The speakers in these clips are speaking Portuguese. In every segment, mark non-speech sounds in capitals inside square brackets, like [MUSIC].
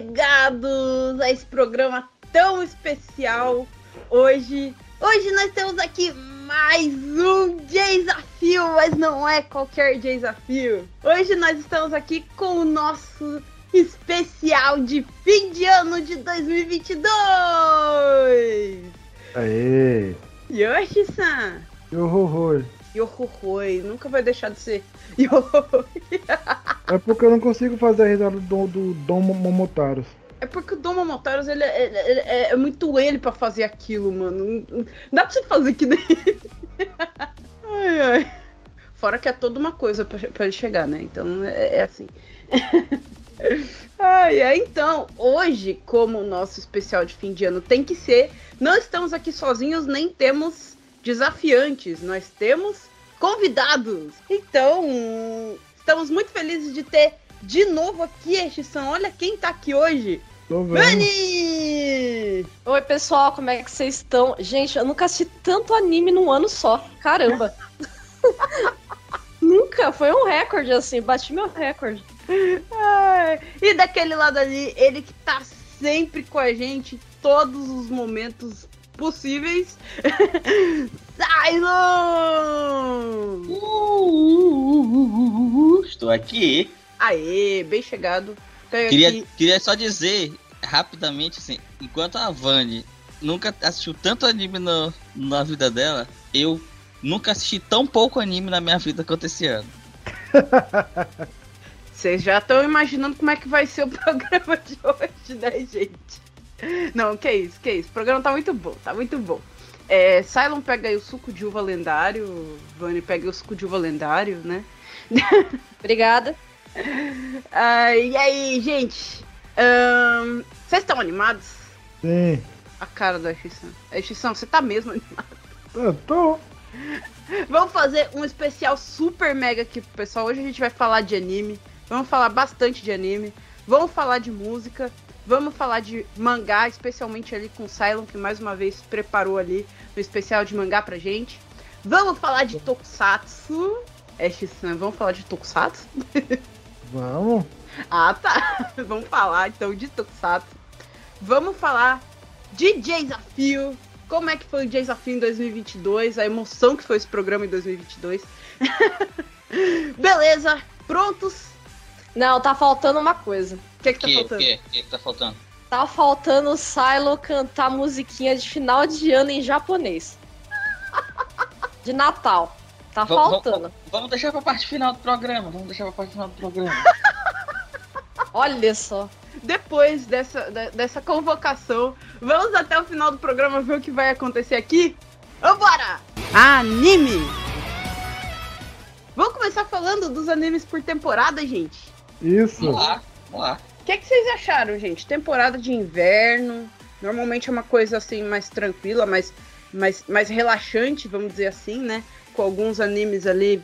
chegados a esse programa tão especial. Hoje, hoje nós temos aqui mais um desafio, mas não é qualquer desafio. Hoje nós estamos aqui com o nosso especial de fim de ano de 2022. Aê! Yoshi-san. Yohohoi. Yohohoi. Nunca vai deixar de ser Yohohoi. É porque eu não consigo fazer a risada do, do Dom Momotaros. É porque o Dom Momotaros, ele, é, ele, é, é muito ele pra fazer aquilo, mano. Não dá pra você fazer que nem [LAUGHS] ai, ai. Fora que é toda uma coisa pra, pra ele chegar, né? Então é, é assim. [LAUGHS] ai, ai, então, hoje, como o nosso especial de fim de ano tem que ser, não estamos aqui sozinhos, nem temos desafiantes, nós temos convidados. Então, estamos muito felizes de ter de novo aqui, Extinção. Olha quem tá aqui hoje. Nani! Oi, pessoal, como é que vocês estão? Gente, eu nunca assisti tanto anime num ano só. Caramba! [LAUGHS] nunca, foi um recorde, assim, bati meu recorde. Ai, e daquele lado ali, ele que tá sempre com a gente todos os momentos possíveis. [LAUGHS] Cylon! Uh, uh, uh, estou aqui. Aê, bem chegado. Queria, aqui... queria só dizer rapidamente assim, enquanto a Vani nunca assistiu tanto anime no, na vida dela, eu nunca assisti tão pouco anime na minha vida quanto esse ano. [LAUGHS] Vocês já estão imaginando como é que vai ser o [LAUGHS] programa de hoje, né, gente? Não, que isso, que isso. O programa tá muito bom, tá muito bom. É, Cylon pega aí o suco de uva lendário, Vani pega o suco de uva lendário, né? [LAUGHS] Obrigada. Uh, e aí, gente? Vocês um, estão animados? Sim. A cara da Extinção. Extinção, você tá mesmo animado? Eu tô. Vamos fazer um especial super mega aqui pro pessoal. Hoje a gente vai falar de anime. Vamos falar bastante de anime. Vamos falar de música. Vamos falar de mangá, especialmente ali com o Cylon, que mais uma vez preparou ali o especial de mangá pra gente. Vamos falar de Tokusatsu. É, X-San, vamos falar de Tokusatsu? [LAUGHS] Vamos. Ah, tá. [LAUGHS] vamos falar então de Tokusatsu. Vamos falar de Desafio. Como é que foi o Desafio em 2022? A emoção que foi esse programa em 2022. [LAUGHS] Beleza, prontos? Não, tá faltando uma coisa. O que, que tá que, faltando? O que, que, que tá faltando? Tá faltando o Silo cantar musiquinha de final de ano em japonês. [LAUGHS] De Natal. Tá v faltando. Vamos deixar pra parte final do programa. Vamos deixar pra parte final do programa. [LAUGHS] Olha só. Depois dessa, dessa convocação, vamos até o final do programa ver o que vai acontecer aqui? Vambora! Anime! Vamos começar falando dos animes por temporada, gente? Isso. Vamos lá, vamos lá. O que, é que vocês acharam, gente? Temporada de inverno. Normalmente é uma coisa assim mais tranquila, mais, mais, mais relaxante, vamos dizer assim, né? com alguns animes ali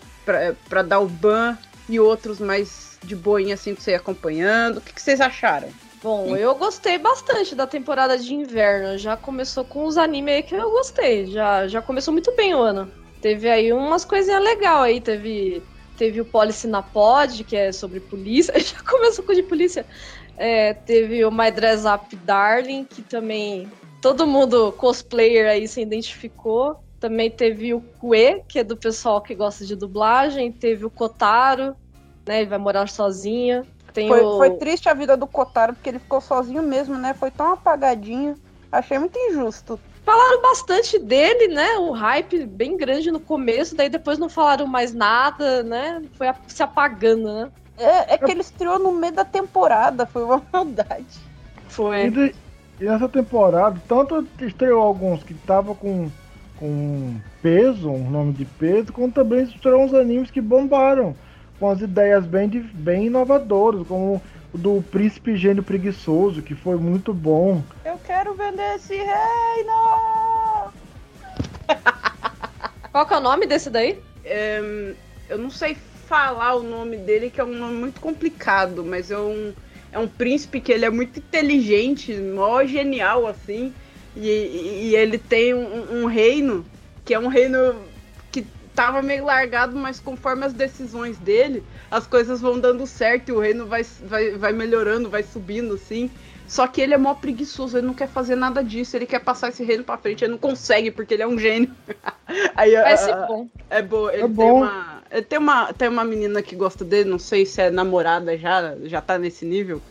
para dar o ban e outros mais de boinha assim pra você ir acompanhando. O que, que vocês acharam? Bom, eu gostei bastante da temporada de inverno. Já começou com os animes aí que eu gostei. Já, já começou muito bem o ano. Teve aí umas coisinhas legais aí. Teve, teve o Policy na Pod, que é sobre polícia. [LAUGHS] Já começou com de polícia. É, teve o My Dress Up Darling, que também todo mundo cosplayer aí se identificou. Também teve o Kue, que é do pessoal que gosta de dublagem. Teve o Kotaro, né? Ele vai morar sozinho. Tem foi, o... foi triste a vida do Kotaro, porque ele ficou sozinho mesmo, né? Foi tão apagadinho. Achei muito injusto. Falaram bastante dele, né? O hype bem grande no começo, daí depois não falaram mais nada, né? Foi se apagando, né? É, é que ele estreou no meio da temporada, foi uma [LAUGHS] maldade. Foi. E, de, e nessa temporada, tanto estreou alguns que tava com com peso, um nome de peso, como também foram uns animes que bombaram, com as ideias bem, bem inovadoras, como do Príncipe Gênio Preguiçoso, que foi muito bom. Eu quero vender esse reino! [LAUGHS] Qual que é o nome desse daí? É, eu não sei falar o nome dele, que é um nome muito complicado, mas é um, é um príncipe que ele é muito inteligente, mó genial, assim. E, e ele tem um, um, reino que é um reino tava meio largado, mas conforme as decisões dele, as coisas vão dando certo e o reino vai, vai, vai melhorando, vai subindo, assim. Só que ele é mó preguiçoso, ele não quer fazer nada disso, ele quer passar esse reino pra frente, ele não consegue, porque ele é um gênio. [LAUGHS] Aí, Vai ser bom. É bom, ele É tem bom. uma. Ele tem uma, tem uma menina que gosta dele, não sei se é namorada já, já tá nesse nível.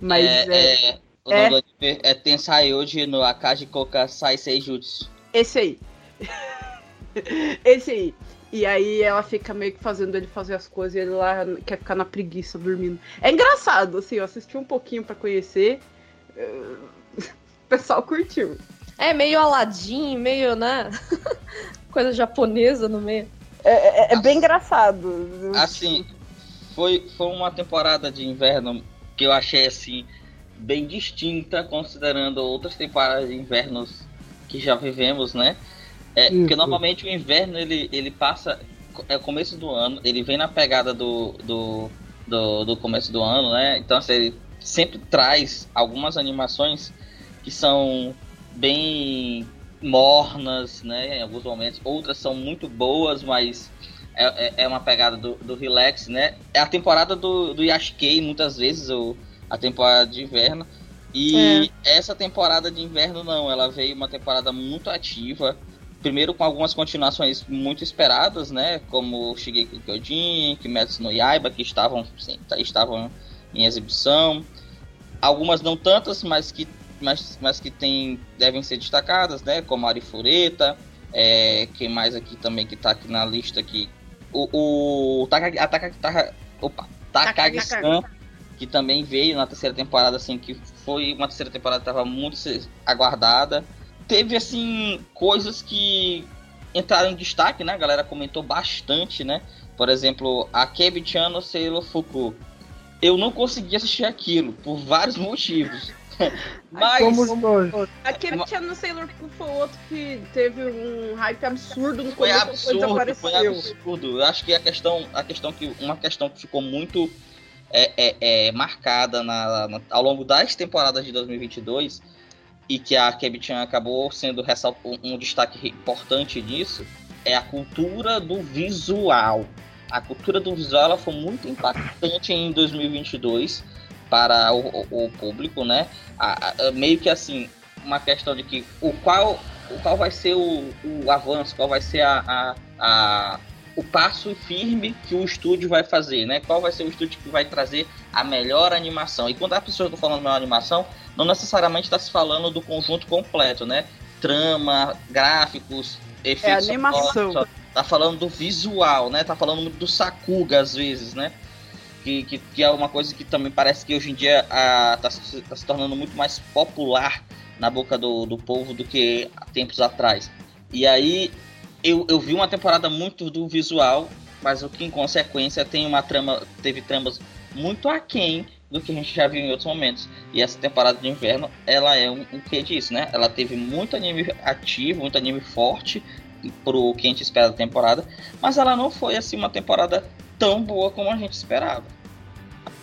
Mas é, é, é, o é. nome é Tensaiyoji no Akaji Koka Sai Seijutsu. esse aí. [LAUGHS] esse aí. E aí ela fica meio que fazendo ele fazer as coisas e ele lá quer ficar na preguiça dormindo. É engraçado, assim, eu assisti um pouquinho pra conhecer. eh, [LAUGHS] O pessoal curtiu. É meio Aladdin, meio, né? [LAUGHS] Coisa japonesa no meio. É, é- é bem engraçado. Assim, foi, foi uma temporada de inverno que eu achei assim bem distinta, considerando outras temporadas de invernos que já vivemos, né? É, Isso. porque normalmente o inverno ele, ele passa. É o começo do ano, ele vem na pegada do, do, do, do começo do ano, né? Então assim, ele sempre traz algumas animações que são bem mornas, né? Em alguns momentos. Outras são muito boas, mas é, é- é uma pegada do, do relax, né? É a temporada do, do Yashikei, muitas vezes, o, a temporada de inverno. E essa temporada de inverno não, ela veio uma temporada muito ativa. Primeiro com algumas continuações muito esperadas, né? Como Shigeki Kyojin, Kimetsu no Yaiba, que estavam, sim, tá- estavam em exibição. Algumas não tantas, mas que, mas, mas que tem, devem ser destacadas, né? Como Arifureta, é, quem mais aqui também que tá aqui na lista aqui? O, o Takagi, a Taka- Taka- opa, Takagi-san, que também veio na terceira temporada, assim, que foi uma terceira temporada que estava muito aguardada. Teve, assim, coisas que entraram em destaque, né? A galera comentou bastante, né? Por exemplo, a Kebi-chan no Sailor Fuku. Eu não consegui assistir aquilo, por vários motivos. [LAUGHS] Mas... Somos dois. Aquele que tinha no Sailor Moon foi outro que teve um hype absurdo no Foi começo absurdo, foi desapareceu. absurdo. Eu acho que a questão, a questão que uma questão que ficou muito é, é, é, marcada na, na- ao longo das temporadas de 2022 e que a Kebichan acabou sendo um, destaque importante disso é a cultura do visual. A cultura do visual foi muito impactante em 2022 para o, o- o público, né? A- a- meio que assim uma questão de que o qual o qual vai ser o, o avanço, qual vai ser a, a, a- o passo firme que o estúdio vai fazer, né? Qual vai ser o estúdio que vai trazer a melhor animação? E quando as pessoas estão falando melhor animação, não necessariamente está se falando do conjunto completo, né? Trama, gráficos, efeitos. animação. sonora, Tá falando do visual, né? Tá falando muito do Sakuga às vezes, né? Que, que, que é uma coisa que também parece que hoje em dia a, tá, se- tá se tornando muito mais popular na boca do, do povo do que há tempos atrás. E aí eu, eu vi uma temporada muito do visual, mas o que em consequência tem uma trama, teve tramas muito aquém do que a gente já viu em outros momentos. E essa temporada de inverno, ela é um, um que disso, né? Ela teve muito anime ativo, muito anime forte pro que a gente espera da temporada, mas ela não foi assim uma temporada tão boa como a gente esperava.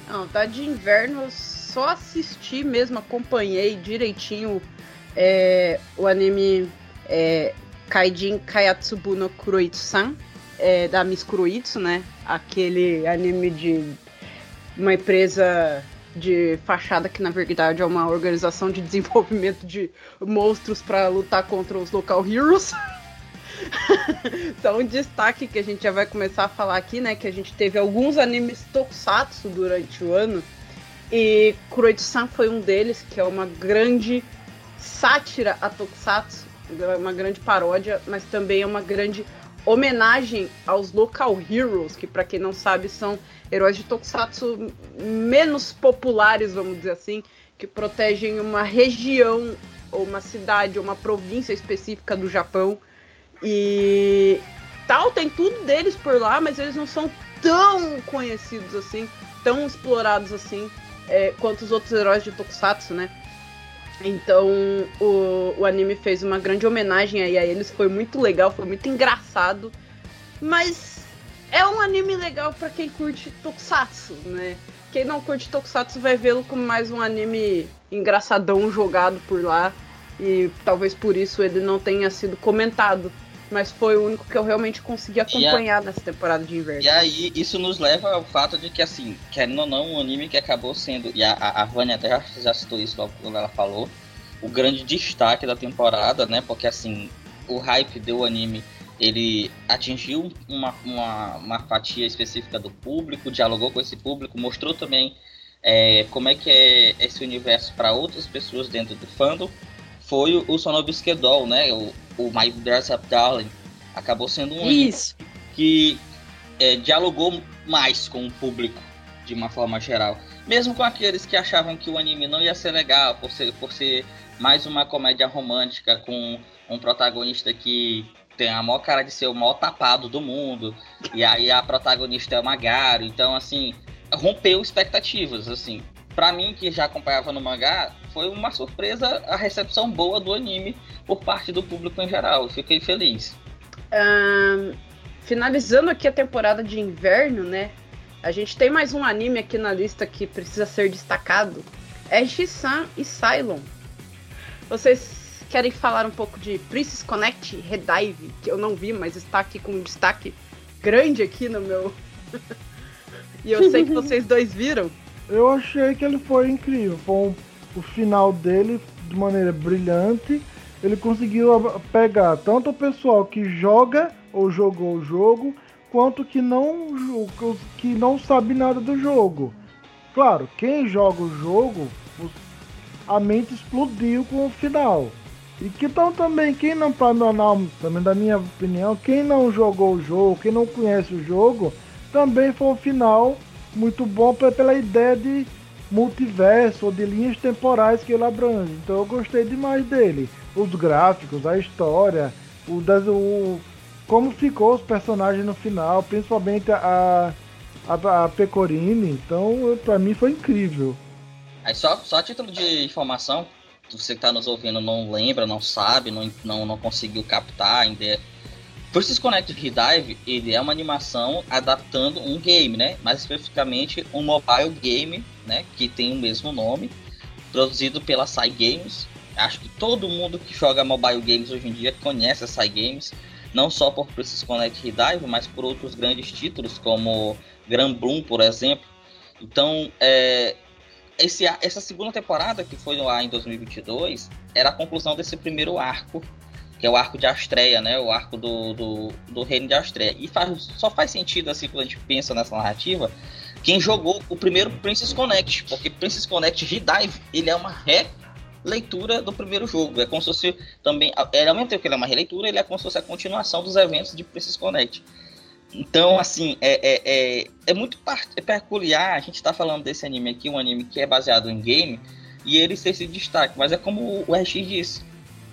Não, tá de inverno, só assisti mesmo, acompanhei direitinho é, o anime é, Kaijin Kayatsubu no Kuroitsu-san, é, da Miss Kuroitsu, né? Aquele anime de uma empresa de fachada que na verdade é uma organização de [LAUGHS] desenvolvimento de monstros para lutar contra os local heroes. [LAUGHS] Então, um destaque que a gente já vai começar a falar aqui, né? Que a gente teve alguns animes tokusatsu durante o ano. E Kuroitsu-san foi um deles, que é uma grande sátira a tokusatsu, uma grande paródia, mas também é uma grande homenagem aos local heroes, que para quem não sabe são heróis de tokusatsu menos populares, vamos dizer assim, que protegem uma região ou uma cidade ou uma província específica do Japão. E tal, tem tudo deles por lá, mas eles não são tão conhecidos assim, tão explorados assim, é, quanto os outros heróis de Tokusatsu, né? Então o, o anime fez uma grande homenagem aí a eles, foi muito legal, foi muito engraçado, mas é um anime legal pra quem curte Tokusatsu, né? Quem não curte Tokusatsu vai vê-lo como mais um anime engraçadão jogado por lá, e talvez por isso ele não tenha sido comentado mas foi o único que eu realmente consegui acompanhar a... nessa temporada de inverno. E aí, isso nos leva ao fato de que, assim, querendo ou não, um anime que acabou sendo, e a, a, Vânia até já, já citou isso logo quando ela falou, o grande destaque da temporada, né? Porque, assim, o hype do anime ele atingiu uma, uma, uma, fatia específica do público, dialogou com esse público, mostrou também é, como é que é esse universo para outras pessoas dentro do fandom. Foi o, o Sonobisque Doll, né? O, o My Dress Up Darling. Acabou sendo um Isso. que é, dialogou mais com o público de uma forma geral. Mesmo com aqueles que achavam que o anime não ia ser legal por ser, por ser mais uma comédia romântica com um protagonista que tem a maior cara de ser o maior tapado do mundo. E aí a protagonista é uma Garo. Então, assim, rompeu expectativas, assim. Pra mim, que já acompanhava no mangá, foi uma surpresa a recepção boa do anime por parte do público em geral. Eu fiquei feliz. Um, finalizando aqui a temporada de inverno, né? A gente tem mais um anime aqui na lista que precisa ser destacado. É Shisan e Cylon. Vocês querem falar um pouco de Princess Connect Redive, que eu não vi, mas está aqui com um destaque grande aqui no meu. [LAUGHS] e eu sei que vocês dois viram. Eu achei que ele foi incrível. Foi um, o final dele de maneira brilhante. Ele conseguiu pegar tanto o pessoal que joga ou jogou o jogo, quanto que não que não sabe nada do jogo. Claro, quem joga o jogo, a mente explodiu com o final. E que então também, quem não, não, também da minha opinião, quem não jogou o jogo, quem não conhece o jogo, também foi um final muito bom pela ideia de multiverso ou de linhas temporais que ele abrange. Então eu gostei demais dele. Os gráficos, a história, o, o como ficou os personagens no final, principalmente a, a, a Pecorine. Então, para mim foi incrível. Aí só, só a título de informação, você que está nos ouvindo não lembra, não sabe, não, não, não conseguiu captar ainda. Versus Connect Redive, ele é uma animação adaptando um game, né? Mais especificamente um mobile game, né? Que tem o mesmo nome, produzido pela Sai Games. Acho que todo mundo que joga mobile games hoje em dia conhece a Sai Games, não só por Versus Connect Redive, mas por outros grandes títulos como Grand Bloom, por exemplo. Então, é, esse, essa segunda temporada, que foi ar em 2022, era a conclusão desse primeiro arco, que é o arco de Astreia, né? O arco do, do, do reino de Astreia. E faz, só faz sentido, assim, quando a gente pensa nessa narrativa, quem jogou o primeiro Princess Connect, porque Princess Connect Redive, ele é uma releitura do primeiro jogo. É como se fosse também, é, ao mesmo tempo que ele é uma releitura, ele é como se fosse a continuação dos eventos de Princess Connect. Então, assim, é, é, é, é muito é peculiar a gente estar tá falando desse anime aqui, um anime que é baseado em game, e ele ser esse destaque, mas é como o RX disse,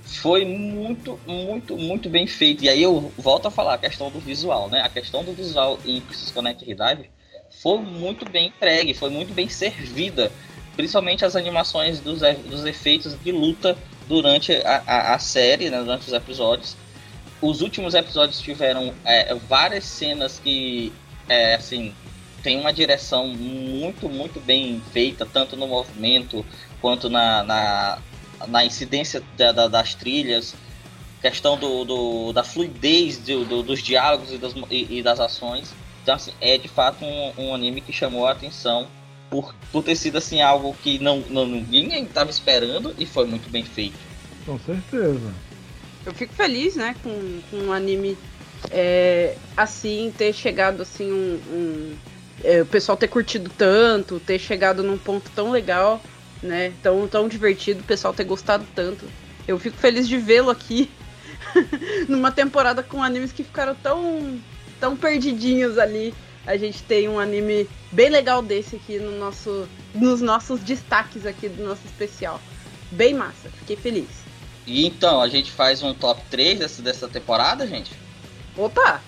foi muito, muito, muito bem feito. E aí eu volto a falar a questão do visual, né? A questão do visual em Crisis Connect foi muito bem entregue, foi muito bem servida, principalmente as animações dos, dos efeitos de luta durante a, a, a série, né? durante os episódios os últimos episódios tiveram é, várias cenas que, é, assim, tem uma direção muito, muito bem feita, tanto no movimento quanto na, na, na incidência da, da, das trilhas, questão do, do da fluidez do, do, dos diálogos e das, e, e, das ações. Então, assim, é de fato um, um, anime que chamou a atenção por, por ter sido assim, algo que não, não ninguém estava esperando e foi muito bem feito. Com certeza eu fico feliz, né, com, com um anime é, assim, ter chegado assim, um, um é, o pessoal ter curtido tanto, ter chegado num ponto tão legal, né, tão, tão divertido, o pessoal ter gostado tanto. Eu fico feliz de vê-lo aqui [LAUGHS] numa temporada com animes que ficaram tão, tão perdidinhos ali. A gente tem um anime bem legal desse aqui no nosso, nos nossos destaques aqui do nosso especial. Bem massa, fiquei feliz. E então, a gente faz um top 3 dessa, dessa temporada, gente? Opa!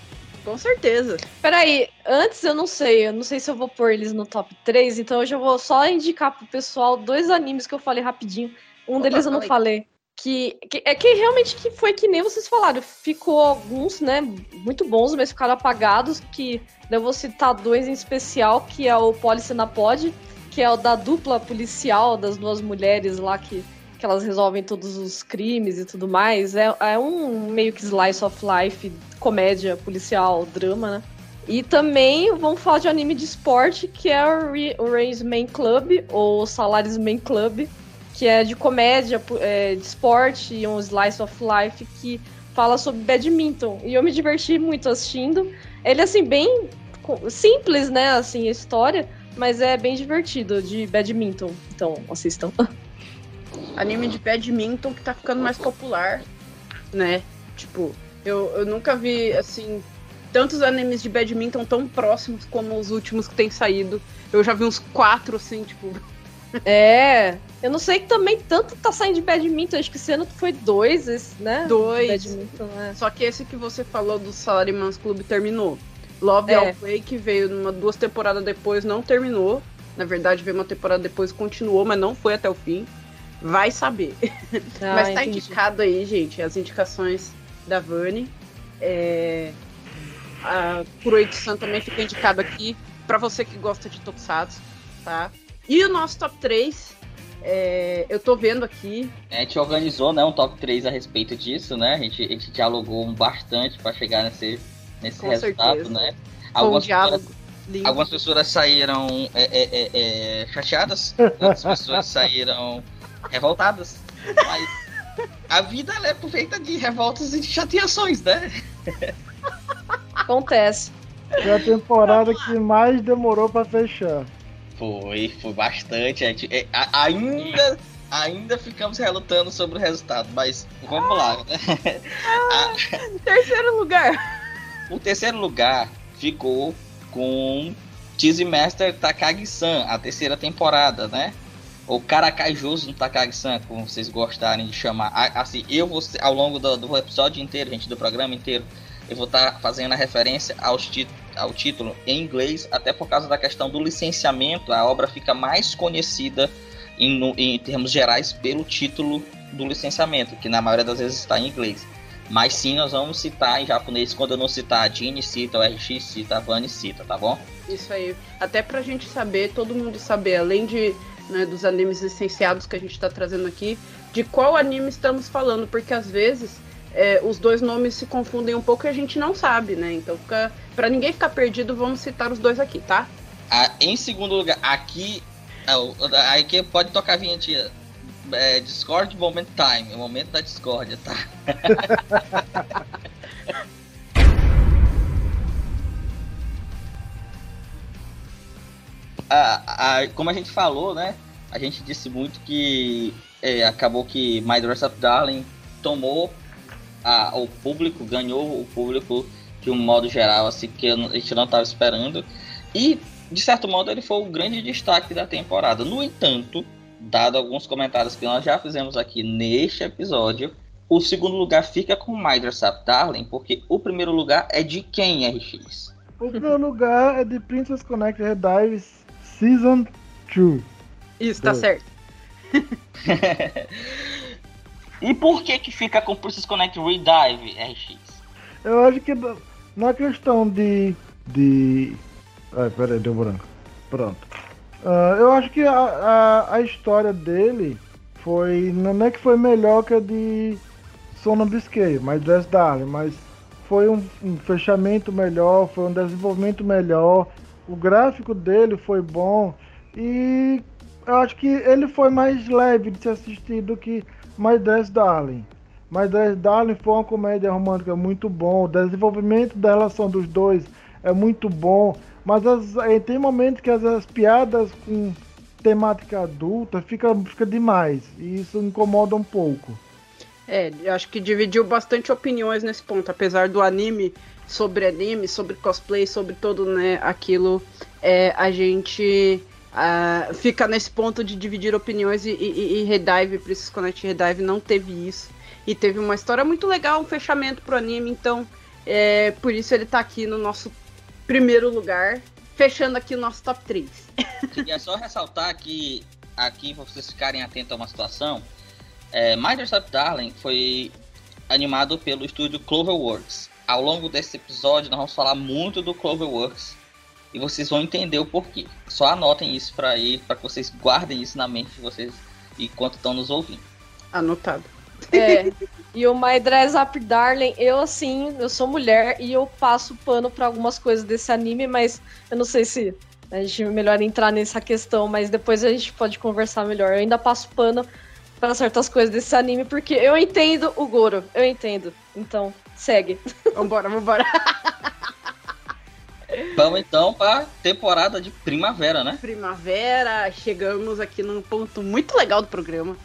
Com certeza. Peraí, antes eu não sei, eu não sei se eu vou pôr eles no top 3, então hoje eu vou só indicar pro pessoal dois animes que eu falei rapidinho. Um Opa, deles eu não falei. Que, que, é que realmente que foi que nem vocês falaram. Ficou alguns, né, muito bons, mas ficaram apagados. Que eu vou citar dois em especial, que é o Policy na Pod, que é o da dupla policial das duas mulheres lá que que elas resolvem todos os crimes e tudo mais. É, é um meio que slice of life, comédia, policial, drama, né? E também vamos falar de anime de esporte, que é o Raise Main Club, ou Salaries Main Club, que é de comédia, é, de esporte e um slice of life que fala sobre badminton. E eu me diverti muito assistindo. Ele, assim, bem simples, né, assim, a história, mas é bem divertido, de badminton. Então, assistam. [LAUGHS] Anime de badminton que tá ficando mais popular, né? Tipo, eu, eu nunca vi, assim, tantos animes de badminton tão próximos como os últimos que têm saído. Eu já vi uns quatro, assim, tipo. [LAUGHS] É, eu não sei que também tanto tá saindo de badminton, acho que esse ano foi dois, esse, né? Dois. Né? Só que esse que você falou do Salaryman's Club terminou. Love é. All Play, que veio numa, duas temporadas depois, não terminou. Na verdade, veio uma temporada depois continuou, mas não foi até o fim. Vai saber. Ah, mas tá entendi. indicado aí, gente, as indicações da Vani. É... A Kuroichi-san também fica indicado aqui para você que gosta de Tokusatsu, tá? E o nosso top 3, é... eu tô vendo aqui. A gente organizou né, um top 3 a respeito disso, né? A gente, a gente dialogou bastante para chegar nesse, nesse Com resultado, certeza. né? Algumas um diálogo. Pessoas, algumas pessoas saíram é, é, é, é chateadas, [LAUGHS] outras pessoas saíram revoltadas. Mas a vida é feita de revoltas e de chateações, né? Acontece. Foi a temporada que mais demorou para fechar. Foi, foi bastante. A gente, é, a, ainda, ainda ficamos relutando sobre o resultado, mas vamos lá. Né? Ah, terceiro lugar. O terceiro lugar ficou com Cheese Master Takagi-san, a terceira temporada, né? Ou Caracaijoso no Takagi-san, como vocês gostarem de chamar. Assim, eu vou, ao longo do, do episódio inteiro, gente, do programa inteiro, eu vou estar tá fazendo a referência aos ao título em inglês, até por causa da questão do licenciamento, a obra fica mais conhecida em, no, em termos gerais pelo título do licenciamento, que na maioria das vezes está em inglês. Mas sim, nós vamos citar em japonês. Quando eu não citar a Jeanne, cita, o RX cita, a Vani cita, tá bom? Isso aí. Até pra gente saber, todo mundo saber, além de né, dos animes licenciados que a gente tá trazendo aqui, de qual anime estamos falando, porque às vezes é, os dois nomes se confundem um pouco e a gente não sabe, né? Então, fica, pra ninguém ficar perdido, vamos citar os dois aqui, tá? Ah, em segundo lugar, aqui. Aqui pode tocar a vinheta é, Discord Moment Time, o momento da discórdia, tá? [LAUGHS] ah, ah, como a gente falou, né? A gente disse muito que é, acabou que My Dress Up Darling tomou a, o público, ganhou o público de um modo geral, assim, que a gente não estava esperando. E, de certo modo, ele foi o grande destaque da temporada. No entanto, dado alguns comentários que nós já fizemos aqui neste episódio, o segundo lugar fica com Microsoft Darling, porque o primeiro lugar é de quem, RX? O primeiro lugar é de Princess Connect Redives Season 2. Isso, tá certo. [LAUGHS] e por que que fica com Princess Connect Redive, RX? Eu acho que na questão de... de... Ai, peraí, deu branco. Pronto. Uh, eu acho que a, a, a, história dele foi. Não é que foi melhor que a de Sona Biscay, mas Dress Darling, mas foi um, um, fechamento melhor, foi um desenvolvimento melhor. O gráfico dele foi bom e eu acho que ele foi mais leve de se assistir do que My Dress Darling. My Dress Darling foi uma comédia romântica muito bom, o desenvolvimento da relação dos dois é muito bom. Mas as, é, tem momentos que as, as, piadas com temática adulta fica, fica demais. E isso incomoda um pouco. É, acho que dividiu bastante opiniões nesse ponto. Apesar do anime sobre anime, sobre cosplay, sobre todo né, aquilo, é, a gente uh, fica nesse ponto de dividir opiniões e, e, e Redive, Precious Connect Redive não teve isso. E teve uma história muito legal, um fechamento pro anime, então é, por isso ele tá aqui no nosso primeiro lugar, fechando aqui o nosso top 3. Queria [LAUGHS] só ressaltar que aqui, para vocês ficarem atentos a uma situação, é, Microsoft Darling foi animado pelo estúdio Cloverworks. Ao longo desse episódio, nós vamos falar muito do Cloverworks e vocês vão entender o porquê. Só anotem isso para ir, para que vocês guardem isso na mente de vocês enquanto estão nos ouvindo. Anotado. É. [LAUGHS] E o My Dress Up Darling, eu assim, eu sou mulher e eu passo pano pra algumas coisas desse anime, mas eu não sei se a gente é melhor entrar nessa questão, mas depois a gente pode conversar melhor. Eu ainda passo pano para certas coisas desse anime, porque eu entendo o Goro, eu entendo. Então, segue. [LAUGHS] Vambora, vambora. Vamos então pra temporada de primavera, né? Primavera, chegamos aqui num ponto muito legal do programa.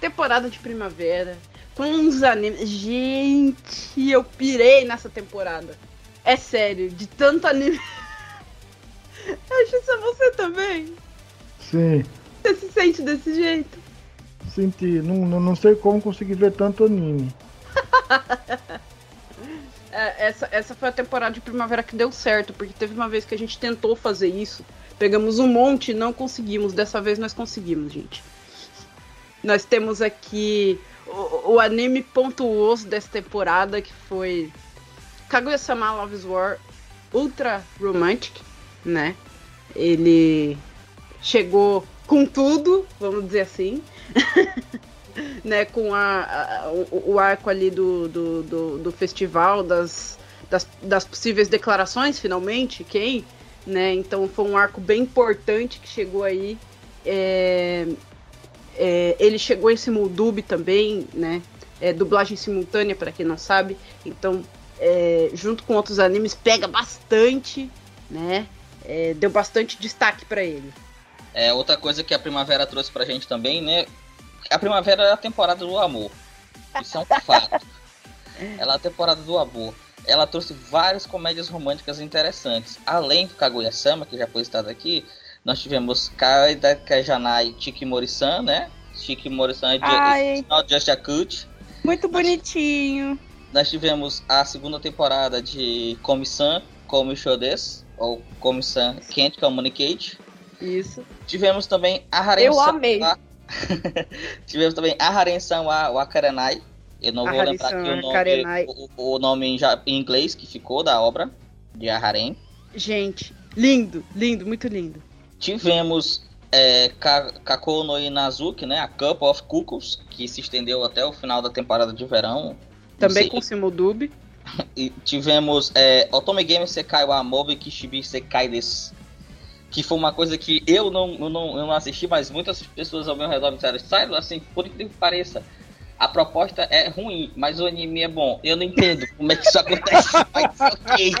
Temporada de primavera, com uns animes. Gente, eu pirei nessa temporada. É sério, de tanto anime. [LAUGHS] Acho que isso é você também. Sim, Você se sente desse jeito. senti. Não, não, não sei como consegui ver tanto anime. [LAUGHS] É, essa, essa foi a temporada de primavera que deu certo, porque teve uma vez que a gente tentou fazer isso. Pegamos um monte e não conseguimos. Dessa vez nós conseguimos, gente. Nós temos aqui o, o anime ponto osso dessa temporada, que foi Kaguya-sama Love's War Ultra Romantic, né? Ele chegou com tudo, vamos dizer assim. [LAUGHS] né, com a, a- o, o arco ali do, do, do, do festival, das, das, das possíveis declarações, finalmente, quem? Né, então foi um arco bem importante que chegou aí. É, é, ele chegou em Simuldub também, né? É, dublagem simultânea, para quem não sabe. Então, é, junto com outros animes, pega bastante, né? É, deu bastante destaque para ele. É outra coisa que a primavera trouxe pra gente também, né? A primavera é a temporada do amor. Isso é um fato. [LAUGHS] Ela é a temporada do amor. Ela trouxe várias comédias românticas interessantes. Além do Kaguya-sama, que já foi citado aqui, nós tivemos Kaida Kajanai Chiki Mori-san, né? Chiki Mori-san é Not Just a Cut. Muito bonitinho. Nós tivemos a segunda temporada de Komi-san, Komi Shodes, ou Komi-san Can't Communicate. Isso. Tivemos também a Haren Eu amei. [LAUGHS] Tivemos também a Haren-san wa Wakarenai. Eu não vou lembrar Aharen-san aqui o nome, o, o nome em, em inglês que ficou da obra de Aharen. Gente, lindo, lindo, muito lindo. Tivemos é, Ka- Kako no Inazuki, né? A Cup of Cuckoos, que se estendeu até o final da temporada de verão. Também com Simudub. [LAUGHS] E tivemos é, Otome Game Sekai wa Mobi Kishibi Sekai desu. Que foi uma coisa que eu não, eu não, eu não assisti, mas muitas pessoas ao meu redor me disseram, assim, por incrível que pareça, a proposta é ruim, mas o anime é bom. Eu não entendo como é que isso [LAUGHS] acontece, mas ok.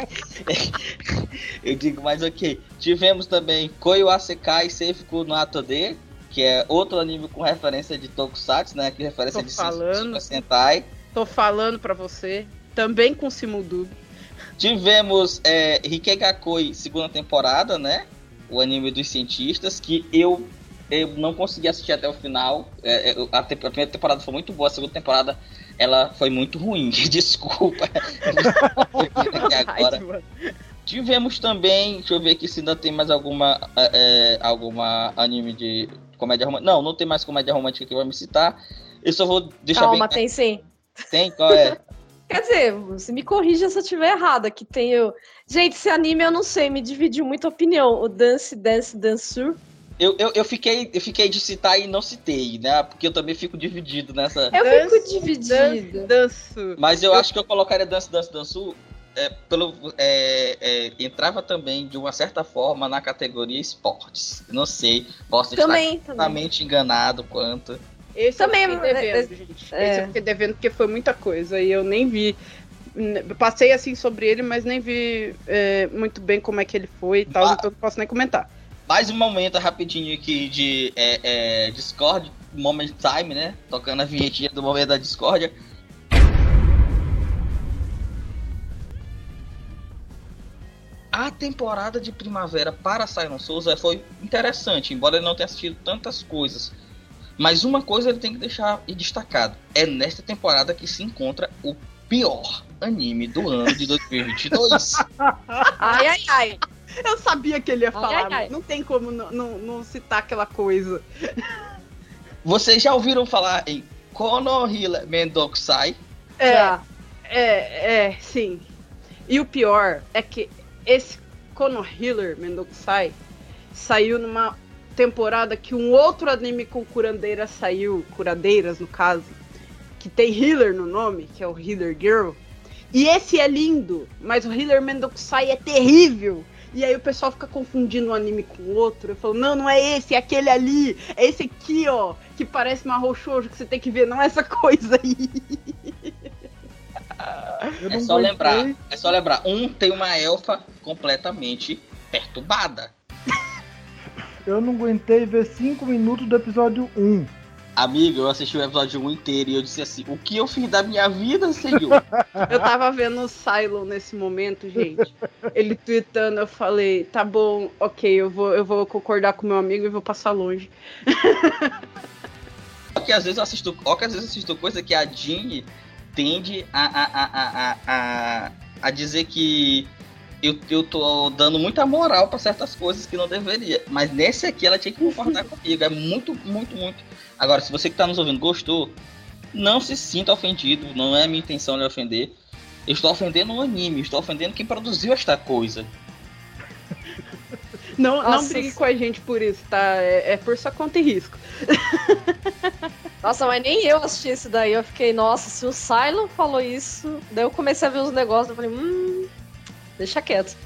[LAUGHS] eu digo, mas ok. Tivemos também Koyo Asekai Seifuku no Atode, que é outro anime com referência de Tokusatsu, né? Que referência Tô de falando. Sentai. Tô falando pra você. Também com Simudub. Tivemos é, Hikegakoi segunda temporada, né? O anime dos cientistas, que eu, eu não consegui assistir até o final. É, é, a, te- a primeira temporada foi muito boa, a segunda temporada ela foi muito ruim. [LAUGHS] Desculpa. [LAUGHS] Agora. Tivemos também, deixa eu ver aqui se ainda tem mais alguma é, é, alguma anime de comédia romântica. Não, não tem mais comédia romântica que eu vou me citar. Eu só vou deixar Calma, bem. tem sim. Tem, qual é? [LAUGHS] Quer dizer, você me corrija se eu estiver errada, que tem o... Gente, esse anime eu não sei, me dividiu muita opinião. O Dance Dance Dansur. Eu, eu, eu, fiquei, eu fiquei de citar e não citei, né? Porque eu também fico dividido nessa. Eu Dance, fico dividida. Danço. Mas eu acho que eu colocaria Dance Dance Dançu. É, pelo, é, é, entrava também de uma certa forma na categoria esportes. Não sei, posso estar Também, também. completamente enganado quanto. Esse Também, eu fiquei devendo, é- gente. é. Esse eu fiquei devendo porque foi muita coisa e eu nem vi. Passei assim sobre ele, mas nem vi é, muito bem como é que ele foi e tal, Ah. então não posso nem comentar. Mais um momento rapidinho aqui de é, é, Discord, Moment Time, né? Tocando a vinhetinha do momento da discórdia. A temporada de primavera para Simon Souza foi interessante, embora ele não tenha assistido tantas coisas. Mas uma coisa ele tem que deixar destacado: é nesta temporada que se encontra o pior anime do ano de 2022. [LAUGHS] Ai, ai, ai. Eu sabia que ele ia Ai, falar, ai, ai. não tem como não, não, não citar aquela coisa. Vocês já ouviram falar em Konohila Mendokusai? É, Já. é, é, sim. E o pior é que esse Konohiller Mendokusai saiu numa temporada que um outro anime com curandeiras saiu, curadeiras no caso, que tem Healer no nome, que é o Healer Girl. E esse é lindo, mas o Healer Mendokusai é terrível. E aí o pessoal fica confundindo um anime com o outro. Eu falo, não, não é esse, é aquele ali. É esse aqui, ó, que parece uma roxojo que você tem que ver, não é essa [LAUGHS] coisa aí. é só lembrar, é só lembrar. Um tem uma elfa completamente perturbada. Eu não aguentei ver 5 minutos do episódio 1. Amigo, eu assisti o episódio 1 inteiro e eu disse assim: o que eu fiz da minha vida, senhor? [LAUGHS] eu tava vendo o Silo nesse momento, gente. Ele tweetando, eu falei: tá bom, ok, eu vou, eu vou concordar com meu amigo e vou passar longe. [LAUGHS] que às vezes eu assisto, ó, que às vezes eu assisto coisa que a Jean tende a, a, a, a, a, a dizer que eu, eu tô dando muita moral para certas coisas que não deveria. Mas nesse aqui ela tinha que concordar comigo. É muito, muito, muito. Agora, se você que tá nos ouvindo gostou, não se sinta ofendido. Não é minha intenção lhe ofender. Eu estou ofendendo o anime, estou ofendendo quem produziu esta coisa. [LAUGHS] Não, não brigue com a gente por isso, tá? É, é por sua conta e risco. [LAUGHS] Nossa, mas nem eu assisti esse daí. Eu fiquei, nossa, se o Cylon falou isso. Daí eu comecei a ver os negócios. Eu falei, hum, deixa quieto.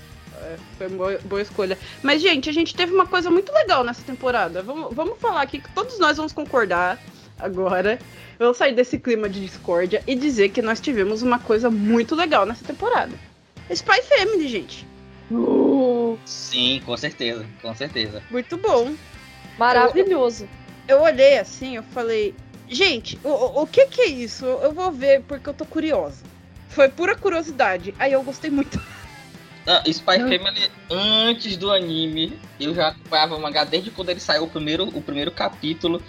É, foi boa, boa escolha. Mas, gente, a gente teve uma coisa muito legal nessa temporada. Vamos, vamos falar aqui que todos nós vamos concordar agora. Vamos sair desse clima de discórdia e dizer que nós tivemos uma coisa muito legal nessa temporada. Spy Family, gente. Uh. Sim, com certeza, com certeza. Muito bom. Maravilhoso. Eu, eu olhei assim, eu falei, gente, o, o que que é isso? Eu vou ver porque eu tô curiosa. Foi pura curiosidade. Aí eu gostei muito. Ah, Spy Family, antes do anime, eu já acompanhava o mangá desde quando ele saiu o primeiro, o primeiro capítulo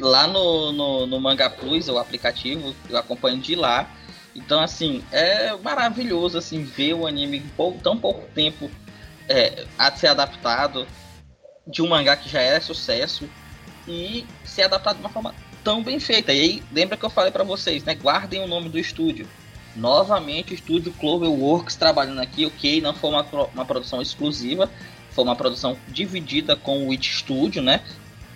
lá no, no, no Manga Plus, o aplicativo, eu acompanho de lá. Então, assim, é maravilhoso assim ver o anime em tão pouco tempo é, a ser adaptado de um mangá que já era sucesso e ser adaptado de uma forma tão bem feita. E aí, lembra que eu falei para vocês, né? Guardem o nome do estúdio. Novamente, o estúdio Cloverworks trabalhando aqui, ok, não foi uma, uma produção exclusiva, foi uma produção dividida com o Witch Studio, né?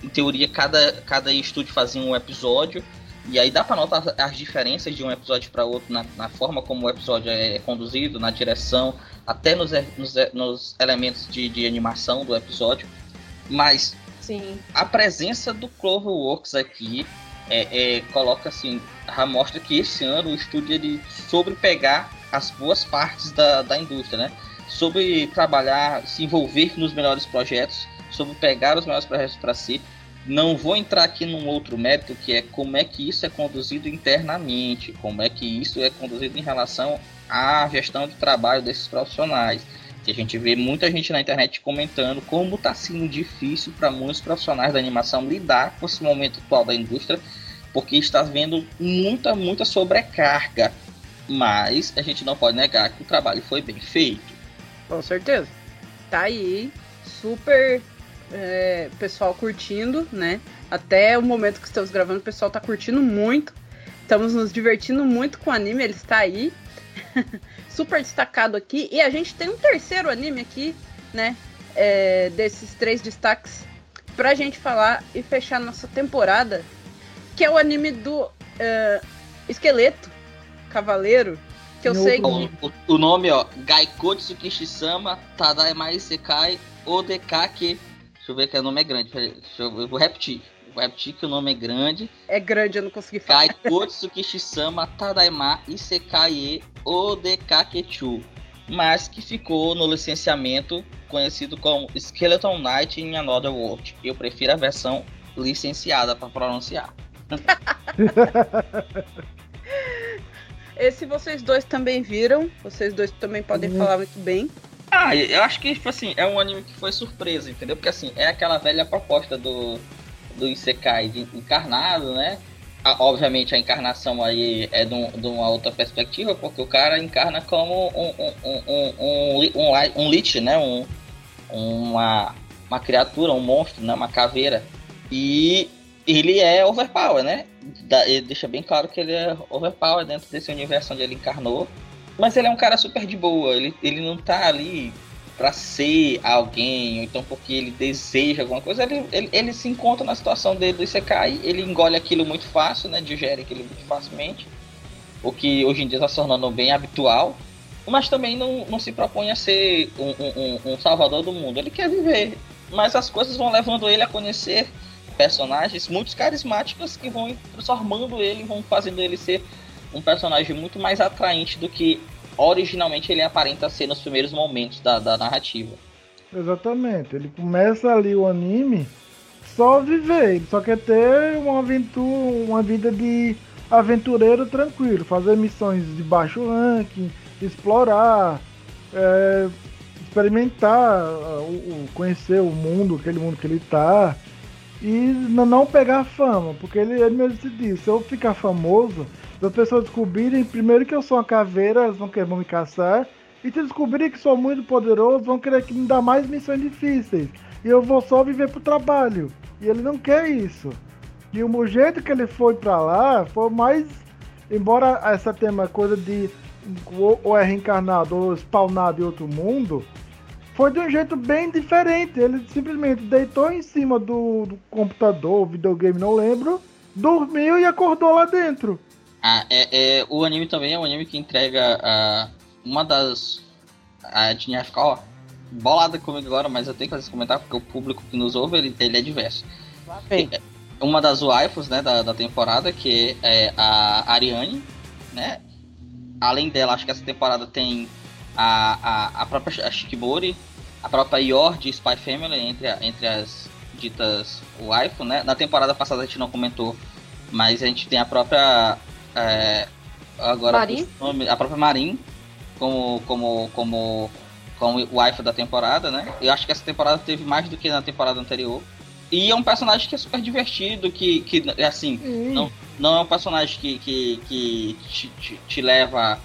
Em teoria, cada, cada estúdio fazia um episódio, e aí dá para notar as diferenças de um episódio para outro na, na, forma como o episódio é conduzido, na direção, até nos, nos, nos elementos de, de, animação do episódio. Mas Sim. a presença do Cloverworks aqui é, é, coloca assim, mostra que esse ano o estúdio ele soube pegar as boas partes da, da indústria, né? Sobre trabalhar, se envolver nos melhores projetos, sobre pegar os melhores projetos para si não vou entrar aqui num outro mérito que é como é que isso é conduzido internamente, como é que isso é conduzido em relação à gestão de trabalho desses profissionais. Que a gente vê muita gente na internet comentando como está sendo difícil para muitos profissionais da animação lidar com esse momento atual da indústria, porque está vendo muita, muita sobrecarga. Mas a gente não pode negar que o trabalho foi bem feito. Com certeza. Tá aí, super é, pessoal curtindo, né? Até o momento que estamos gravando, o pessoal tá curtindo muito. Estamos nos divertindo muito com o anime, ele está aí. [LAUGHS] Super destacado aqui. E a gente tem um terceiro anime aqui, né? É, desses três destaques pra gente falar e fechar nossa temporada. Que é o anime do uh, Esqueleto Cavaleiro. Que eu sei que. O, o nome, ó, Gaikotsu Kishisama Tadaimai Sekai Odekake Deixa eu ver que o nome é grande. Deixa eu, eu vou repetir. Vou repetir que o nome é grande. É grande, eu não consegui falar. Kaikotsu Kishisama Tadaima Isekaie Odekakechu. Mas que ficou no licenciamento conhecido como Skeleton Knight in Another World. Eu prefiro a versão licenciada para pronunciar. [LAUGHS] Esse vocês dois também viram. Vocês dois também podem uhum. falar muito bem. Ah, eu acho que, tipo assim, é um anime que foi surpresa, entendeu? Porque, assim, é aquela velha proposta do, do Isekai de encarnado, né? obviamente, a encarnação aí é de, um, de, uma outra perspectiva, porque o cara encarna como um, um, um, um, um, um lich, né? Um, uma, uma criatura, um monstro, né? Uma caveira. E ele é overpower, né? Ele deixa bem claro que ele é overpower dentro desse universo onde ele encarnou. Mas ele é um cara super de boa, ele, ele não tá ali para ser alguém, ou então porque ele deseja alguma coisa, ele, ele, ele se encontra na situação dele do Isekai, ele engole aquilo muito fácil, né? Digere aquilo muito facilmente. O que hoje em dia está se tornando bem habitual. Mas também não, não se propõe a ser um, um, um salvador do mundo. Ele quer viver. Mas as coisas vão levando ele a conhecer personagens muito carismáticos que vão transformando ele, vão fazendo ele ser um personagem muito mais atraente do que originalmente ele aparenta ser nos primeiros momentos da, da narrativa. Exatamente. Ele começa ali o anime só viver, ele só quer ter uma aventura, uma vida de aventureiro tranquilo, fazer missões de baixo ranking, explorar, é, experimentar, o, conhecer o mundo, aquele mundo que ele está e não pegar fama, porque ele, ele mesmo se disse, se eu ficar famoso, as pessoas descobrirem primeiro que eu sou uma caveira, elas vão querer me caçar, e se descobrirem que sou muito poderoso, vão querer que me dá mais missões difíceis. E eu vou só viver pro trabalho. E ele não quer isso. E o jeito que ele foi para lá foi mais. Embora essa tema coisa de ou é reencarnado ou spawnado em outro mundo, foi de um jeito bem diferente. Ele simplesmente deitou em cima do, do computador, videogame, não lembro, dormiu e acordou lá dentro. Ah, é, é, o anime também é um anime que entrega uh, uma das. A Tinha ficar, ó, bolada comigo agora, mas eu tenho que fazer esse comentário porque o público que nos ouve ele, ele é diverso. É, uma das waifus né, da, da temporada, que é a Ariane, né? Além dela, acho que essa temporada tem a, a, a própria Shikimori, a própria Yor de Spy Family, entre, entre as ditas waifu, né? Na temporada passada a gente não comentou, mas a gente tem a própria é, agora? Nome, a própria Marin como como como como wife da temporada, né? Eu acho que essa temporada teve mais do que na temporada anterior. E é um personagem que é super divertido, que, que assim, hum. não, não é um personagem que, que, que te, te, te, leva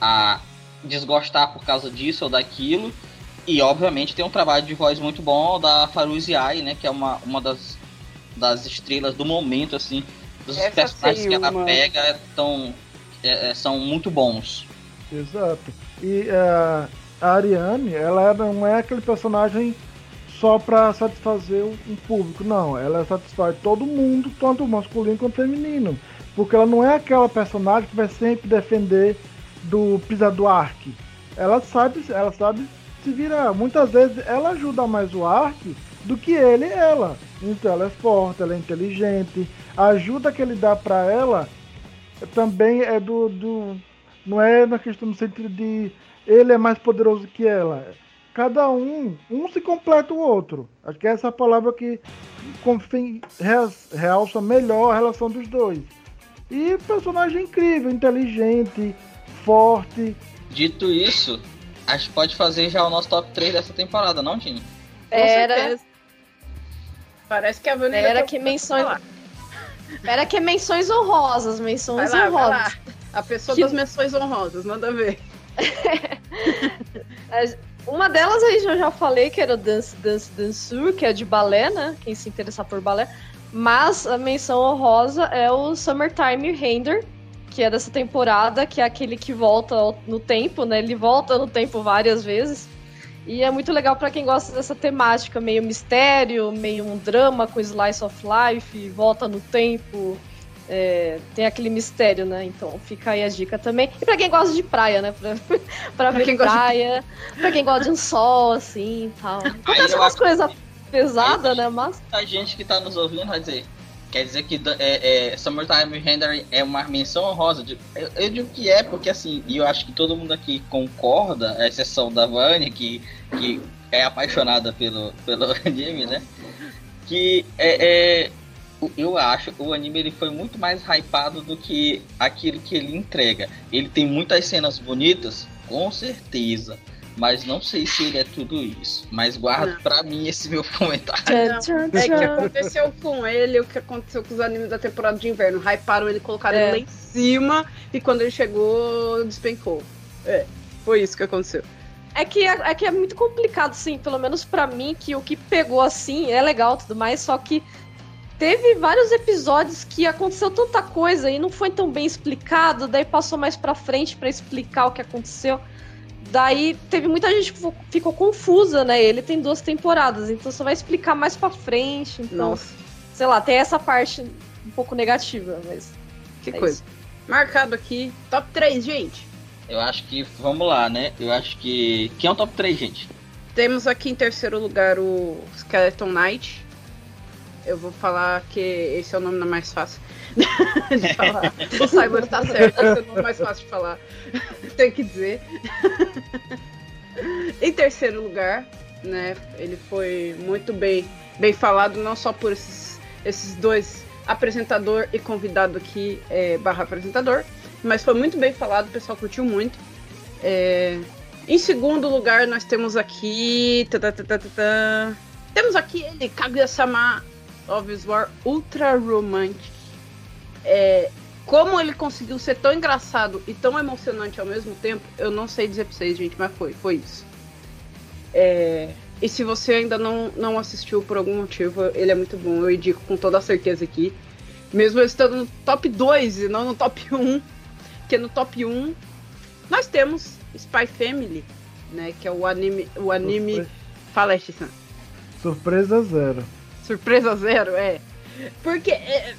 a desgostar por causa disso ou daquilo. E obviamente tem um trabalho de voz muito bom da Faruzi Ai, né? Que é uma, uma das, das estrelas do momento, assim, os Essa personagens que ela pega tão, é, é, são muito bons. Exato. E uh, a Ariane, ela não é aquele personagem só para satisfazer um público, não. Ela satisfaz todo mundo, tanto masculino quanto feminino. Porque ela não é aquela personagem que vai sempre defender do Pisa do Ark. Ela sabe, ela sabe se virar. Muitas vezes ela ajuda mais o Ark do que ele ela. Então ela é forte, ela é inteligente, a ajuda que ele dá para ela também é do, do. Não é na questão no sentido de ele é mais poderoso que ela. Cada um, um se completa o outro. Acho que é essa palavra que confim, realça melhor a relação dos dois. E personagem incrível, inteligente, forte. Dito isso, acho que pode fazer já o nosso top 3 dessa temporada, não, Tini? Era. Parece que a Vanilla Era que menções. Era que menções honrosas, menções lá, honrosas. A pessoa que... das menções honrosas, nada a ver. [LAUGHS] Uma delas aí eu já falei que era o Dance Dance Dansur, que é de balé, né? Quem se interessar por balé. Mas a menção honrosa é o Summertime Render, que é dessa temporada, que é aquele que volta no tempo, né? Ele volta no tempo várias vezes. E é muito legal para quem gosta dessa temática, meio mistério, meio um drama com slice of life, volta no tempo. É, tem aquele mistério, né? Então fica aí a dica também. E pra quem gosta de praia, né? [LAUGHS] Pra, pra, pra ver praia, de... pra quem gosta de um sol, assim e tal. Acontece umas coisas pesadas, né? Mas. A gente que tá nos ouvindo vai dizer. Quer dizer que é, é, Summertime Render é uma menção honrosa. Eu, eu, digo que é, porque assim, e eu acho que todo mundo aqui concorda, a exceção da Vânia, que, que é apaixonada pelo, pelo [LAUGHS] anime, né? Que é, é, eu acho o anime ele foi muito mais hypado do que aquilo que ele entrega. Ele tem muitas cenas bonitas, com certeza mas não sei se ele é tudo isso. Mas guardo para mim esse meu comentário. Não, é que aconteceu com ele o que aconteceu com os animes da temporada de inverno. Hyparam ele, colocaram é. ele lá em cima e quando ele chegou, despencou. É, foi isso que aconteceu. É que é, é que é muito complicado, sim, pelo menos para mim, que o que pegou assim é legal tudo mais, só que teve vários episódios que aconteceu tanta coisa e não foi tão bem explicado, daí passou mais pra frente para explicar o que aconteceu. Daí teve muita gente que ficou, confusa, né? Ele tem duas temporadas, então você vai explicar mais pra frente. Então, Nossa, sei lá, tem essa parte um pouco negativa, mas. que É coisa. isso. Marcado aqui, top 3, gente. Eu acho que, vamos lá, né? Eu acho que. Quem é o top 3, gente? Temos aqui em terceiro lugar o Skeleton Knight. Eu vou falar que esse é o nome mais fácil [LAUGHS] de falar. o Cyborg tá certo, é mais fácil de falar. Tem que dizer. em terceiro lugar, né? Ele foi muito bem, bem falado, não só por esses, esses dois, apresentador e convidado aqui, é, barra apresentador, mas foi muito bem falado, o pessoal curtiu muito. É, em segundo lugar, nós temos aqui. Temos aqui ele, Kaguya-sama of War Ultra Romantic. É, como ele conseguiu ser tão engraçado e tão emocionante ao mesmo tempo, eu não sei dizer pra vocês, gente, mas foi, foi isso. É, e se você ainda não, não assistiu por algum motivo, ele é muito bom, eu indico com toda certeza aqui. Mesmo eu estando no top 2 e não no top 1, que no top 1 nós temos Spy Family, né? Que é o anime. O anime. Surpre- Fala Shissan. Surpresa zero. Surpresa zero, é. Porque é,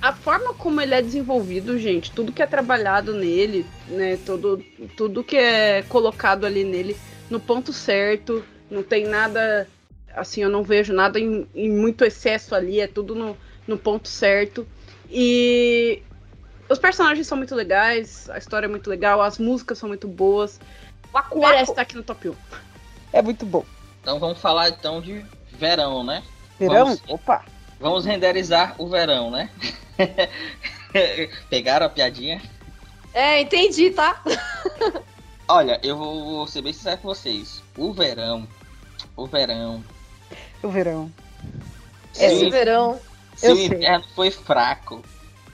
a forma como ele é desenvolvido, gente, tudo que é trabalhado nele, né? Tudo, tudo que é colocado ali nele no ponto certo, não tem nada. Assim, eu não vejo nada em, em muito excesso ali, é tudo no, no ponto certo. E os personagens são muito legais, a história é muito legal, as músicas são muito boas. Merece waku. estar aqui no top 1. É muito bom. Então vamos falar então de verão, né? Verão? Vamos. Opa! Vamos renderizar o verão, né? [LAUGHS] Pegaram a piadinha? É, entendi, tá? Olha, eu vou, ser bem sincero com vocês. O verão, o verão, O verão. se, Esse o, verão. se eu o sei. inverno foi fraco,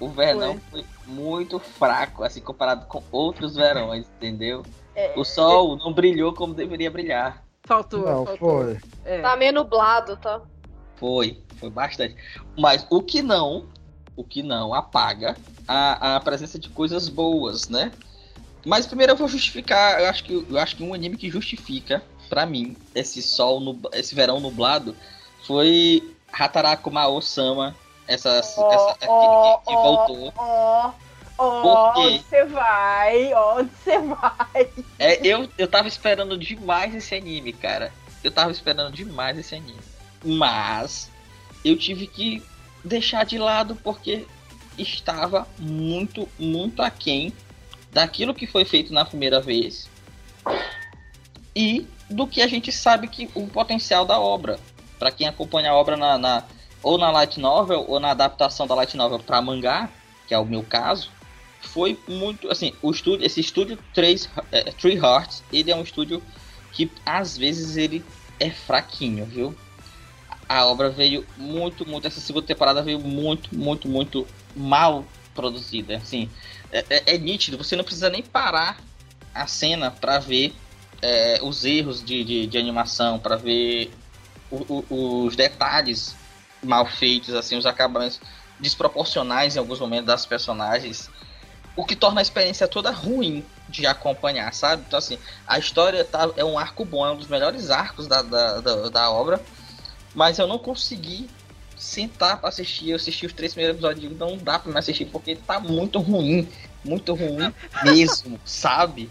o verão foi. muito fraco, assim, comparado com outros verões, entendeu? É, O sol não brilhou como deveria brilhar. Faltou. Não, faltou. foi. É. Tá meio nublado, tá? Foi, foi bastante. Mas o que não, o que não apaga a, a presença de coisas boas, né? Mas primeiro eu vou justificar, eu acho que eu acho que um anime que justifica pra mim esse sol no esse verão nublado foi Hataraku Mao-sama, essa, essa que, que- que voltou. Ó, ó, Por quê? onde você vai? Onde você vai? É, eu, eu tava esperando demais esse anime, cara. Eu tava esperando demais esse anime. Mas eu tive que deixar de lado porque estava muito, muito aquém daquilo que foi feito na primeira vez e do que a gente sabe que o potencial da obra. Para quem acompanha a obra na, na- ou na light novel ou na adaptação da light novel para mangá, que é o meu caso, foi muito assim, o estúdio, esse estúdio Três, é, Three Hearts, ele é um estúdio que às vezes ele é fraquinho, viu? A obra veio muito, muito, essa segunda temporada veio muito, muito, muito mal produzida, assim, é, é- é nítido, você não precisa nem parar a cena para ver é, os erros de, de, de animação, para ver o- o- os detalhes mal feitos, assim, os acabamentos desproporcionais em alguns momentos das personagens o que torna a experiência toda ruim de acompanhar, sabe? Então, assim, a história tá, é um arco bom, é um dos melhores arcos da, da, da, da obra, mas eu não consegui sentar pra assistir. Eu assisti os três primeiros episódios e não dá pra me assistir porque tá muito ruim, muito ruim [LAUGHS] mesmo, sabe?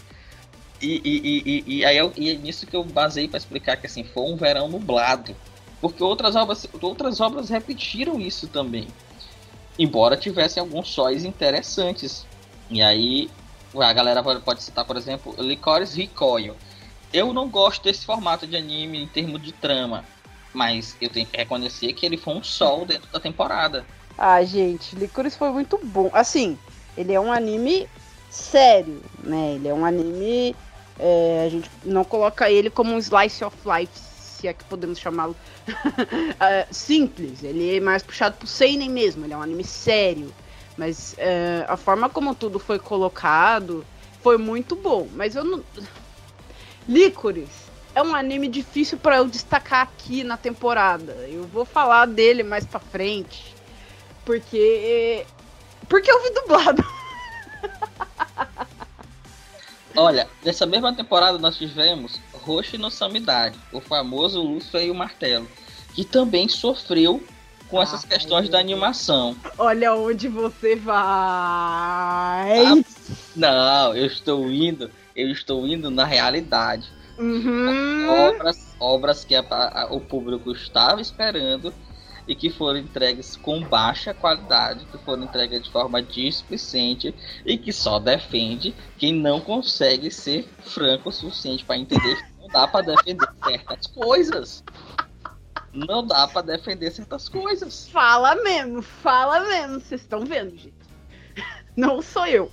E, e, e, e, aí eu, e é nisso que eu basei pra explicar que assim, foi um verão nublado. Porque outras obras, outras obras repetiram isso também. Embora tivessem alguns sóis interessantes. E aí a galera pode- citar, por exemplo, Licorice Recoil. Eu não gosto desse formato de anime em termos de trama. Mas eu tenho que reconhecer que ele foi um sol dentro da temporada. Ah, gente, Licorice foi muito bom. Assim, ele é um anime sério, né? Ele é um anime. é, a gente não coloca ele como um slice of life, se é que podemos chamá-lo. [LAUGHS] É, simples, ele é mais puxado pro Seinen mesmo, ele é um anime sério. Mas é, a forma como tudo foi colocado foi muito bom. Mas eu não. Licorice é um anime difícil pra eu destacar aqui na temporada. Eu vou falar dele mais pra frente. Porque. Porque eu vi dublado. [LAUGHS] Olha, nessa mesma temporada nós tivemos Roshi no Samidade, o famoso Lúcio e o Martelo, que também sofreu com essas Ah, questões é. da animação. Olha onde você vai. Ah, Não, eu estou indo, eu estou indo na realidade. Uhum. Obras, obras que a- a- o público estava esperando e que foram entregues com baixa qualidade, que foram entregues de forma displicente e que só defende quem não consegue ser franco o suficiente para entender que não dá para defender certas coisas. Não dá para defender certas coisas. Fala mesmo, fala mesmo. Vocês estão vendo, gente. Não sou eu.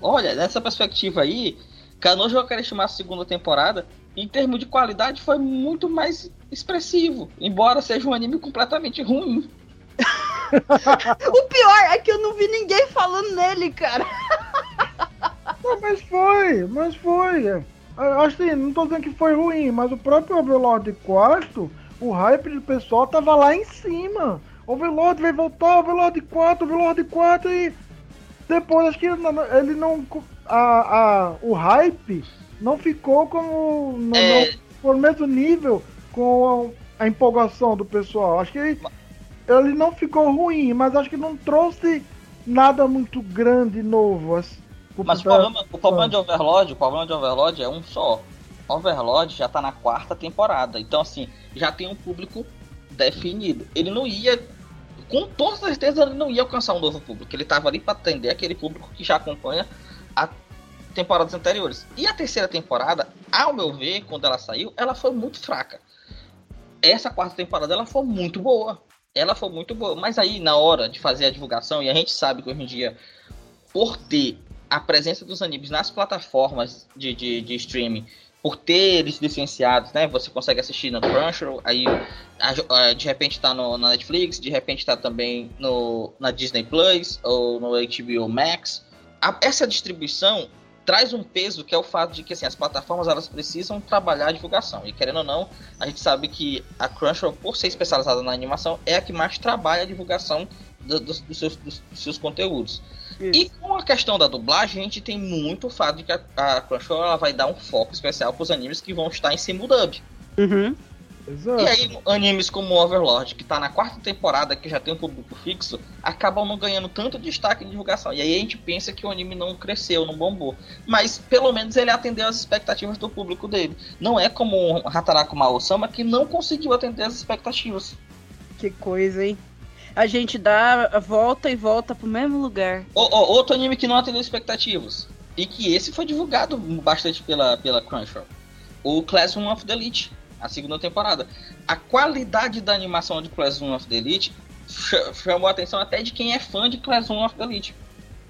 Olha, nessa perspectiva aí, Kanojo Okarishima a segunda temporada, em termos de qualidade, foi muito mais expressivo. Embora seja um anime completamente ruim. [LAUGHS] O pior é que eu não vi ninguém falando nele, cara. Não, mas foi, mas foi. Assim, não tô dizendo que foi ruim, mas o próprio Overlord 4, o hype do pessoal tava lá em cima. Overlord vai voltar, Overlord 4, Overlord 4 e depois acho que ele não. A, a, o hype não ficou como. Não, É. no mesmo nível com a, empolgação do pessoal. Acho que ele, ele não ficou ruim, mas acho que não trouxe nada muito grande novo. assim, Mas o problema, o problema de Overlord, o problema de Overlord é um só. Overlord já tá na quarta temporada. Então, assim, já tem um público definido. Ele não ia. Com toda certeza ele não ia alcançar um novo público. Ele tava ali para atender aquele público que já acompanha a temporadas anteriores. E a terceira temporada, ao meu ver, quando ela saiu, ela foi muito fraca. Essa quarta temporada ela foi muito boa. Ela foi muito boa. Mas aí, na hora de fazer a divulgação, e a gente sabe que hoje em dia, por ter a presença dos animes nas plataformas de, de, de streaming, por ter eles licenciados, né? Você consegue assistir no Crunchyroll, aí a- de repente tá no, na Netflix, de repente tá também no, na Disney Plus ou no HBO Max. A- essa distribuição traz um peso que é o fato de que assim, as plataformas elas precisam trabalhar a divulgação. E querendo ou não, a gente sabe que a Crunchyroll, por ser especializada na animação, é a que mais trabalha a divulgação do- dos, dos seus, dos- dos seus conteúdos. E com a questão da dublagem, a gente tem muito o fato de que a, a Crunchyroll ela vai dar um foco especial para os animes que vão estar em simuldub. Uhum. Exato. E aí, animes como Overlord, que tá na quarta temporada, que já tem um público fixo, acabam não ganhando tanto destaque em divulgação. E aí a gente pensa que o anime não cresceu, não bombou. Mas pelo menos ele atendeu as expectativas do público dele. Não é como o Hataraku Mao-sama que não conseguiu atender as expectativas. Que coisa, hein? A gente dá a volta e volta pro mesmo lugar. O- o- outro anime que não atendeu expectativas. E que esse foi divulgado bastante pela, pela Crunchyroll. O Classroom of the Elite, a segunda temporada. A qualidade da animação de Classroom of the Elite ch- chamou a atenção até de quem é fã de Classroom of the Elite.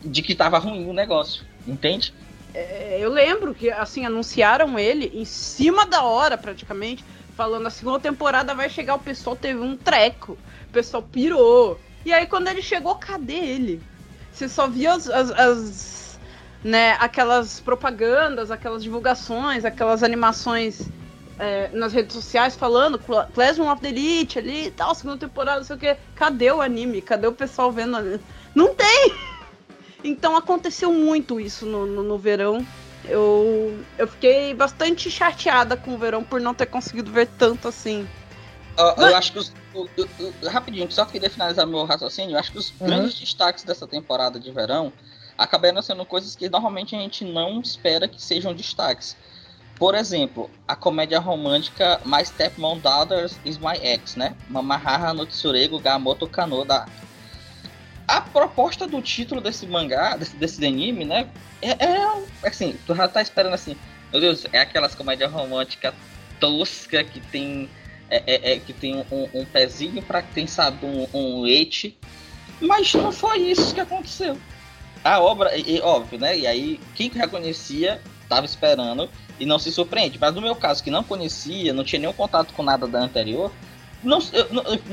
De que tava ruim o negócio, entende? É, eu lembro que, assim, anunciaram ele em cima da hora, praticamente, falando a segunda temporada vai chegar, o pessoal teve um treco, o pessoal pirou. E aí, quando ele chegou, cadê ele? Você só via as, as- as, né, aquelas propagandas, aquelas divulgações, aquelas animações é, nas redes sociais falando Cla- Classroom of the Elite ali e tal, segunda temporada, não sei o que. Cadê o anime? Cadê o pessoal vendo? Não tem! [LAUGHS] Então aconteceu muito isso no, no, no verão. Eu, eu fiquei bastante chateada com o verão por não ter conseguido ver tanto assim. Ó, Mas- Eu acho que os. o- o- rapidinho, só queria finalizar meu raciocínio. Eu acho que os Uhum. grandes destaques dessa temporada de verão acabaram sendo coisas que normalmente a gente não espera que sejam destaques. Por exemplo, a comédia romântica My Stepmom Daughters is My Ex, né? Mamahaha no Tsurego Gamoto Kano da. A proposta do título desse mangá, desse, desse anime, né? É, é assim, tu já tá esperando assim. Meu Deus, é aquelas comédias românticas tosca que tem é, é- é que tem um, um pezinho para quem sabe um, um ete, mas não foi isso que aconteceu. A obra, e, e, óbvio, né? E aí quem já conhecia tava esperando e não se surpreende. Mas no meu caso que não conhecia, não tinha nenhum contato com nada da anterior, não, eu,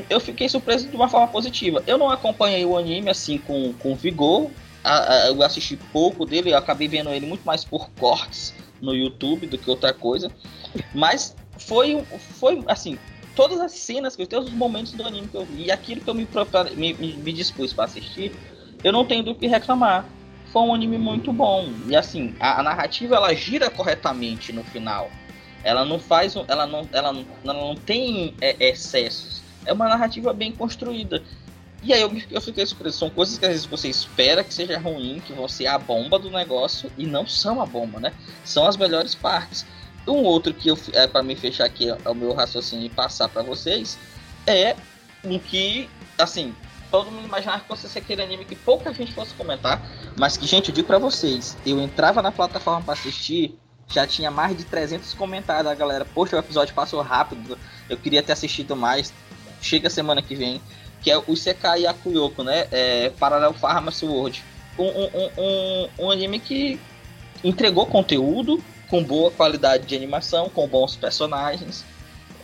eu fiquei surpreso de uma forma positiva. Eu não acompanhei o anime assim com, com vigor. a- a- eu assisti pouco dele, eu acabei vendo ele muito mais por cortes no YouTube do que outra coisa. Mas foi, foi assim, todas as cenas todos os momentos do anime que eu vi, e aquilo que eu me, me, me dispus para assistir, eu não tenho do que reclamar. Foi um anime muito bom. E assim, a, a narrativa ela gira corretamente no final. Ela não faz. Ela não, ela não, ela não tem é, excessos. É uma narrativa bem construída. E aí eu, eu fiquei surpreso. São coisas que às vezes você espera que seja ruim, que vão ser a bomba do negócio, e não são a bomba, né? São as melhores partes. Um outro que eu é para me fechar aqui é o meu raciocínio e passar para vocês é um que assim todo mundo imaginava que fosse aquele anime que pouca gente fosse comentar, mas que gente eu digo para vocês, eu entrava na plataforma para assistir, já tinha mais de 300 comentários da galera, poxa o episódio passou rápido, eu queria ter assistido mais, chega semana que vem, que é o Sekai Yakuyoko, né? É Parallel Pharmacy World. Um, um, um, um anime que entregou conteúdo, com boa qualidade de animação, com bons personagens.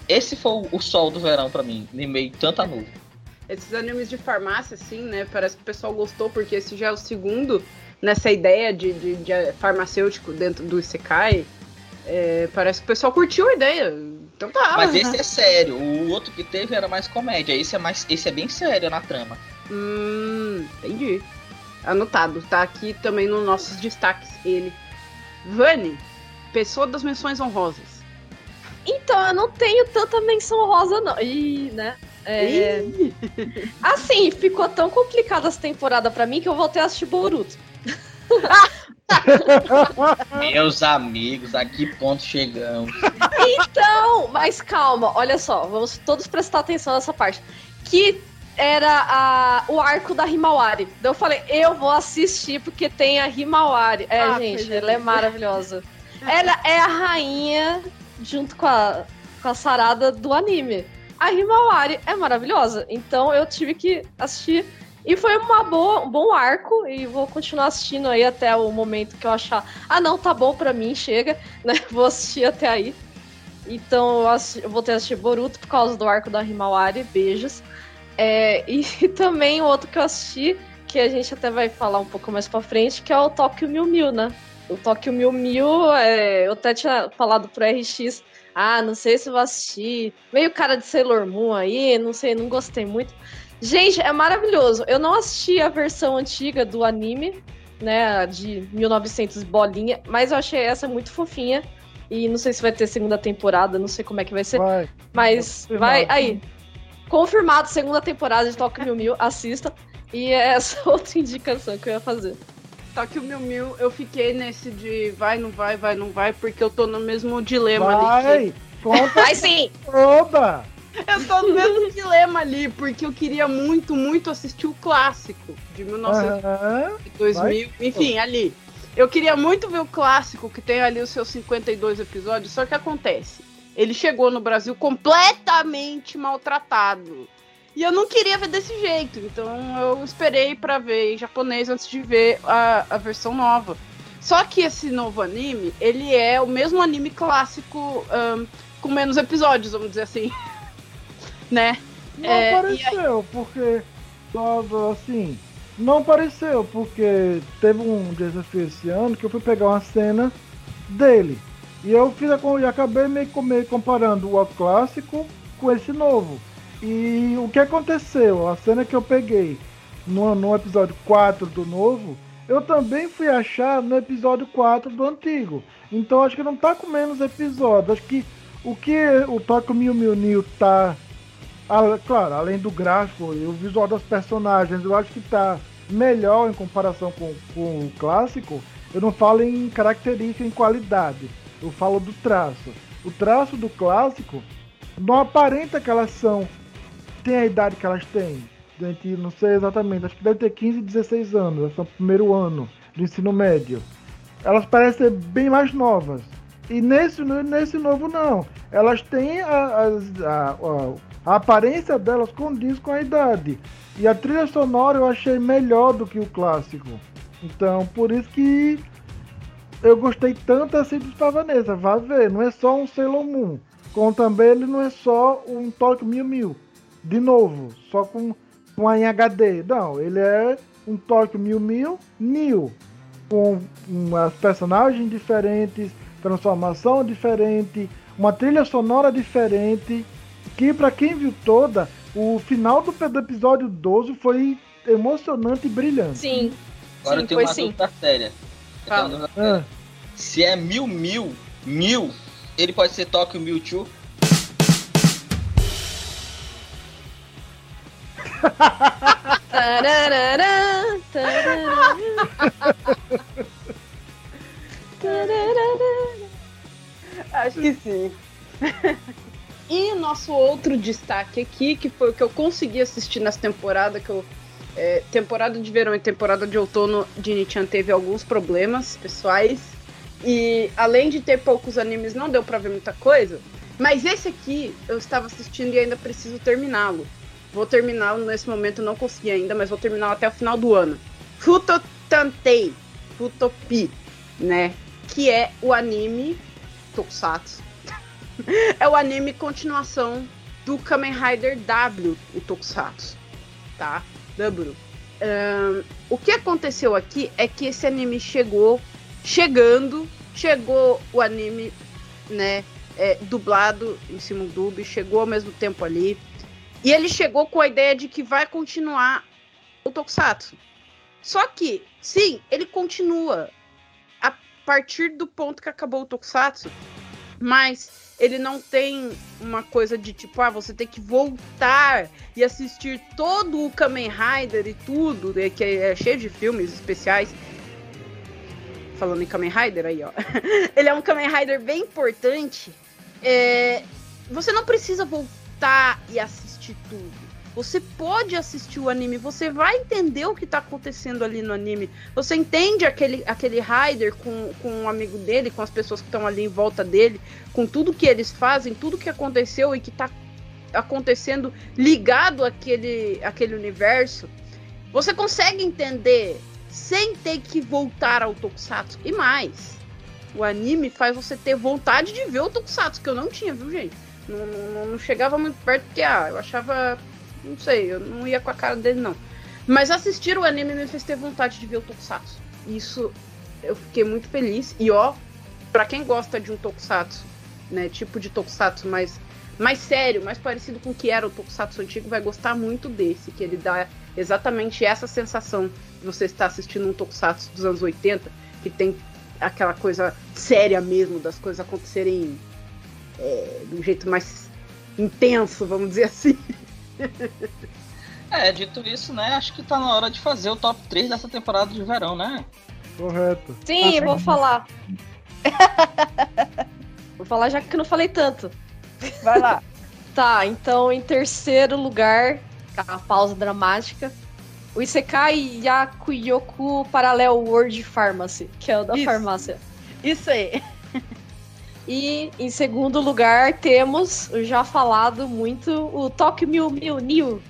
Esse foi o sol do verão para mim, em meio tanta nuvem. Esses animes de farmácia, assim, né? Parece que o pessoal gostou, porque esse já é o segundo nessa ideia de, de, de farmacêutico dentro do Isekai. É, parece que o pessoal curtiu a ideia. Então tá. Mas esse é sério. O outro que teve era mais comédia. Esse é mais, esse é bem sério na trama. Hum, entendi. Anotado. Tá aqui também nos nossos destaques ele. Vani, pessoa das menções honrosas. Então, eu não tenho tanta menção honrosa, não. Ih, né? É... assim, ficou tão complicada essa temporada para mim que eu voltei a assistir Boruto. [LAUGHS] Meus amigos, a que ponto chegamos? Então, mas calma, olha só, vamos todos prestar atenção nessa parte. Que era a, o arco da Himawari. Daí eu falei, eu vou assistir porque tem a Himawari. É, ah, gente, ela é maravilhosa. Ela é a rainha junto com a, com a Sarada do anime. A Himawari é maravilhosa, então eu tive que assistir. E foi uma boa, um bom arco, e vou continuar assistindo aí até o momento que eu achar, ah não, tá bom pra mim, chega, [LAUGHS] né? Vou assistir até aí. Então eu, assisti, eu voltei a assistir Boruto por causa do arco da Himawari, beijos. É, e, [LAUGHS] também o outro que eu assisti, que a gente até vai falar um pouco mais pra frente, que é o Tokyo Mil Mil, né? O Tokyo Mil Mil, é, eu até tinha falado pro RX ah, não sei se vou assistir. Meio cara de Sailor Moon aí, não sei, não gostei muito. Gente, é maravilhoso. Eu não assisti a versão antiga do anime, né, de 1900 bolinha, mas eu achei essa muito fofinha. E não sei se vai ter segunda temporada, não sei como é que vai ser. Vai. Mas vai. Aí. Confirmado segunda temporada de Tokyo Mil Mil, assista. E é essa [LAUGHS] outra indicação que eu ia fazer. Só que o Mil Mil, eu fiquei nesse de vai, não vai, vai, não vai, porque eu tô no mesmo dilema vai, ali. Vai, vai sim! Oba! Eu tô no mesmo dilema ali, porque eu queria muito, muito assistir o clássico de 1900, uhum. 2000, vai. enfim, ali. Eu queria muito ver o clássico, que tem ali os seus 52 episódios, só que acontece. Ele chegou no Brasil completamente maltratado. E eu não queria ver desse jeito, então eu esperei para ver em japonês antes de ver a, a versão nova. Só que esse novo anime, ele é o mesmo anime clássico um, com menos episódios, vamos dizer assim. [LAUGHS] né? Não é, apareceu, aí... porque assim, não apareceu, porque teve um desafio esse ano que eu fui pegar uma cena dele. E eu fiz a, e acabei meio, meio comparando o clássico com esse novo. E o que aconteceu? A cena que eu peguei no, no episódio 4 do novo, eu também fui achar no episódio 4 do antigo. Então acho que não tá com menos episódios. Acho que o que o Tokyo Mew Mew New tá. claro, além do gráfico e o visual dos personagens, eu acho que tá melhor em comparação com, com o clássico. Eu não falo em característica, em qualidade. Eu falo do traço. O traço do clássico não aparenta que elas são tem a idade que elas têm. Gente, não sei exatamente, acho que deve ter 15, 16 anos, elas são primeiro ano de ensino médio. Elas parecem bem mais novas. E nesse, nesse novo não. Elas têm a, a, a, a aparência delas condiz com a idade. E a trilha sonora eu achei melhor do que o clássico. Então, por isso que eu gostei tanto assim do Pavanesa. Vá ver, não é só um Sailor Moon. Como também ele não é só um Tokyo Mil Mil de novo, só com, com em HD. Não, ele é um Tóquio Mil Mil New, com umas personagens diferentes, transformação diferente, uma trilha sonora diferente, que para quem viu toda, o final do, do episódio 12 foi emocionante e brilhante. Sim. Agora Sim, eu tenho foi uma sim. dúvida séria. Ah, Se é mil, mil, mil, ele pode ser Tokyo Mewtwo? Tararara, tararara. Acho que sim. e nosso outro destaque aqui, que foi o que eu consegui assistir nessa temporada, que eu. é, temporada de verão e temporada de outono de Nichan teve alguns problemas pessoais. E além de ter poucos animes, não deu pra ver muita coisa. Mas esse aqui eu estava assistindo e ainda preciso terminá-lo. Vou terminá-lo nesse momento, não consegui ainda, mas vou terminá-lo até o final do ano. Futotantei, Futopi, né? Que é o anime Tokusatsu. [LAUGHS] é o anime continuação do Kamen Rider W, o Tokusatsu, tá? W. Ahn, o que aconteceu aqui é que esse anime chegou, chegando, chegou o anime, né? é, dublado em cima do dub, chegou ao mesmo tempo ali. E ele chegou com a ideia de que vai continuar o Tokusatsu. Só que, sim, ele continua a partir do ponto que acabou o Tokusatsu, mas ele não tem uma coisa de tipo, ah, você tem que voltar e assistir todo o Kamen Rider e tudo, né, que é cheio de filmes especiais. Falando em Kamen Rider aí, ó. [LAUGHS] ele é um Kamen Rider bem importante. É, você não precisa voltar e assistir tudo. Você pode assistir o anime, você vai entender o que tá acontecendo ali no anime. Você entende aquele, aquele Rider com, com um amigo dele, com as pessoas que estão ali em volta dele, com tudo que eles fazem, tudo que aconteceu e que tá acontecendo ligado àquele, àquele universo. Você consegue entender sem ter que voltar ao Tokusatsu. E mais, o anime faz você ter vontade de ver o Tokusatsu, que eu não tinha, viu, gente? Não, não, não chegava muito perto porque, ah, eu achava. Não sei, eu não ia com a cara dele, não. Mas assistir o anime me fez ter vontade de ver o Tokusatsu. Isso eu fiquei muito feliz. E ó, pra quem gosta de um Tokusatsu, né, tipo de Tokusatsu mais, mais sério, mais parecido com o que era o Tokusatsu antigo, vai gostar muito desse, que ele dá exatamente essa sensação de você estar assistindo um Tokusatsu dos anos 80, que tem aquela coisa séria mesmo, das coisas acontecerem é, de um jeito mais intenso, vamos dizer assim. É, dito isso, né? Acho que tá na hora de fazer o top 3 dessa temporada de verão, né? correto. Sim, vou falar. [LAUGHS] vou falar já que eu não falei tanto. Vai lá. [LAUGHS] Tá, então em terceiro lugar, a pausa dramática, o Isekai Yakuyoku Parallel World Pharmacy, que é o da Isso. farmácia. Isso aí. [LAUGHS] E em segundo lugar temos o já falado muito o Tokyo Mew Mew New.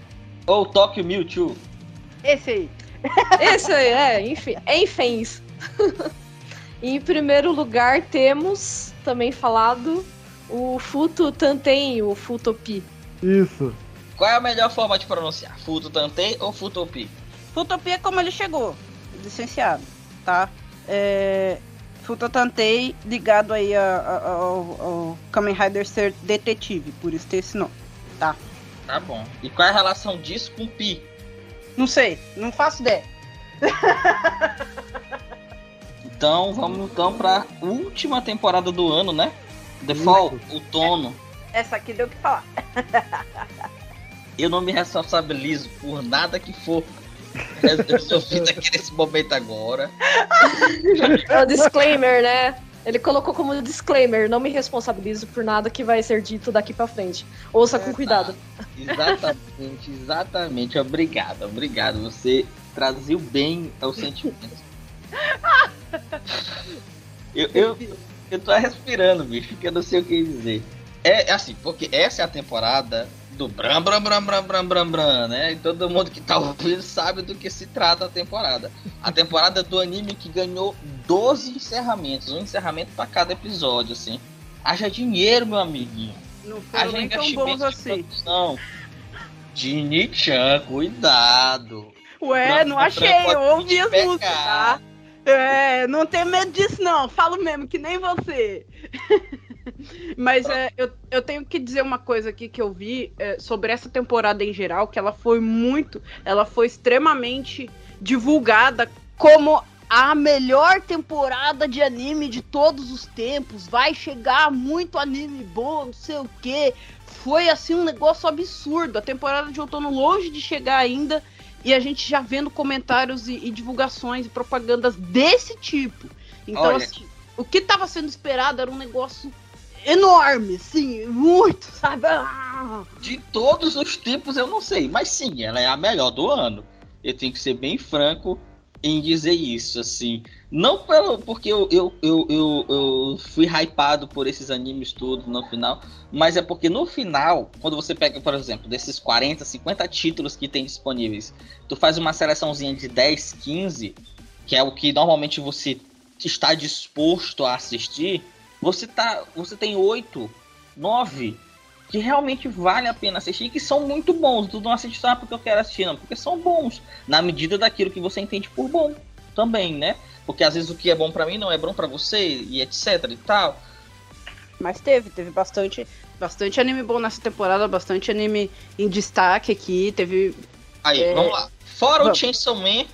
Ou Tokyo Mewtwo. Esse aí. Esse aí, é, enfim, enfim. E [LAUGHS] em primeiro lugar temos também falado o Futo Tanten, o Futopi. Isso. Qual é a melhor forma de pronunciar? Futo Tantei ou Futopi? Futopia é como ele chegou, licenciado, tá? É, Futotantei ligado aí a- a- ao, ao Kamen Rider ser detetive, por isso tem esse nome, tá? Tá bom. E qual é a relação disso com Pi? Não sei, não faço ideia. [LAUGHS] Então vamos então pra última temporada do ano, né? The Fall, outono. Essa aqui deu o que falar. Eu não me responsabilizo por nada que for resolvido aqui nesse momento agora. É o disclaimer, né? Ele colocou como disclaimer, não me responsabilizo por nada que vai ser dito daqui pra frente. Ouça com cuidado. Exatamente, exatamente. Obrigado, obrigado. Você traduziu bem o sentimento. Eu, eu, eu tô respirando, bicho, que eu não sei o que dizer. É, é assim, porque essa é a temporada do Bram Bram Bram Bram Bram Bram Bram, né? E todo mundo que tá ouvindo sabe do que se trata a temporada. A temporada do anime que ganhou 12 encerramentos, um encerramento pra cada episódio, assim. Haja dinheiro, meu amiguinho. Não foram nem tão bons de assim. produção. Jini-chan, cuidado. Ué, não Pra- achei, eu ouvi as músicas, tá? É, não tem medo disso não, falo mesmo, que nem você. [LAUGHS] Mas é, eu, eu tenho que dizer uma coisa aqui que eu vi é, sobre essa temporada em geral, que ela foi muito, ela foi extremamente divulgada como a melhor temporada de anime de todos os tempos. Vai chegar muito anime bom, não sei o que. Foi assim um negócio absurdo. A temporada de outono longe de chegar ainda. E a gente já vendo comentários e, e divulgações e propagandas desse tipo. Então, Olha. assim, o que estava sendo esperado era um negócio enorme, sim, muito, sabe? Ah. De todos os tipos eu não sei, mas sim, ela é a melhor do ano. Eu tenho que ser bem franco em dizer isso, assim. Não pelo, porque eu, eu, eu, eu, eu fui hypado por esses animes todos no final, mas é porque no final, quando você pega, por exemplo, desses 40, 50 títulos que tem disponíveis, tu faz uma seleçãozinha de 10, 15, que é o que normalmente você está disposto a assistir, você, tá, você tem 8, 9 que realmente vale a pena assistir que são muito bons. Tu não assiste só porque eu quero assistir, não, porque são bons, na medida daquilo que você entende por bom também, né? Porque às vezes o que é bom para mim não é bom para você e etc e tal. Mas teve, teve bastante, bastante anime bom nessa temporada, bastante anime em destaque aqui, teve Aí, é... vamos lá. Fora vamos. o Chainsaw Man.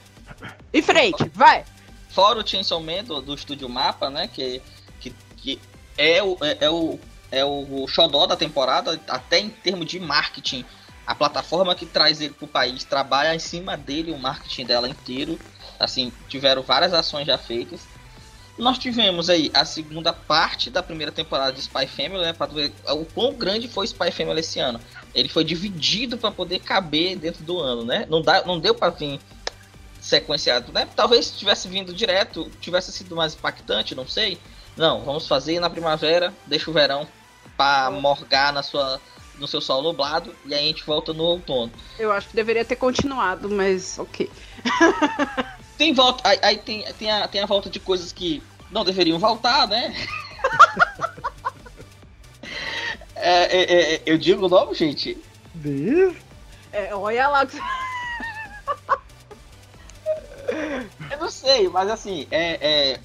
Em frente, vai. Fora o Chainsaw Man do, do estúdio Mapa, né, que é o é, é o é o xodó da temporada, até em termos de marketing. A plataforma que traz ele para o país trabalha em cima dele, o marketing dela inteiro. Assim, tiveram várias ações já feitas. Nós tivemos aí a segunda parte da primeira temporada de Spy Family, né? Para ver o quão grande foi Spy Family esse ano. Ele foi dividido para poder caber dentro do ano, né? Não, dá, não deu para vir sequenciado, né? Talvez tivesse vindo direto, tivesse sido mais impactante, não sei. Não, vamos fazer na primavera, deixa o verão para morgar na sua, no seu sol nublado e aí a gente volta no outono. Eu acho que deveria ter continuado, mas ok. [LAUGHS] tem volta, aí, aí, tem, tem, a, tem a volta de coisas que não deveriam voltar, né? [LAUGHS] é, é, é, eu digo o nome, gente? Diz? É, olha lá. [LAUGHS] eu não sei, mas assim, é, é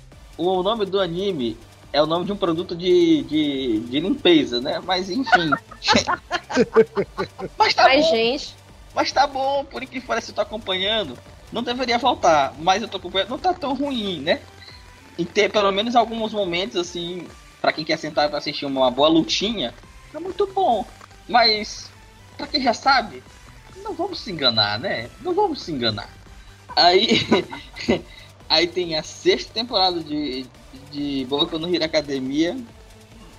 o nome do anime é o nome de um produto de, de, de limpeza, né? Mas enfim. [LAUGHS] mas tá mas, bom. gente. Mas tá bom, por que parece eu tô acompanhando. Não deveria voltar, mas eu tô acompanhando. Não tá tão ruim, né? E ter pelo menos alguns momentos assim, para quem quer sentar pra assistir uma boa lutinha, é muito bom. Mas, pra quem já sabe, não vamos se enganar, né? Não vamos se enganar. Aí. [LAUGHS] Aí tem a sexta temporada de, de Boku no Hero Academia.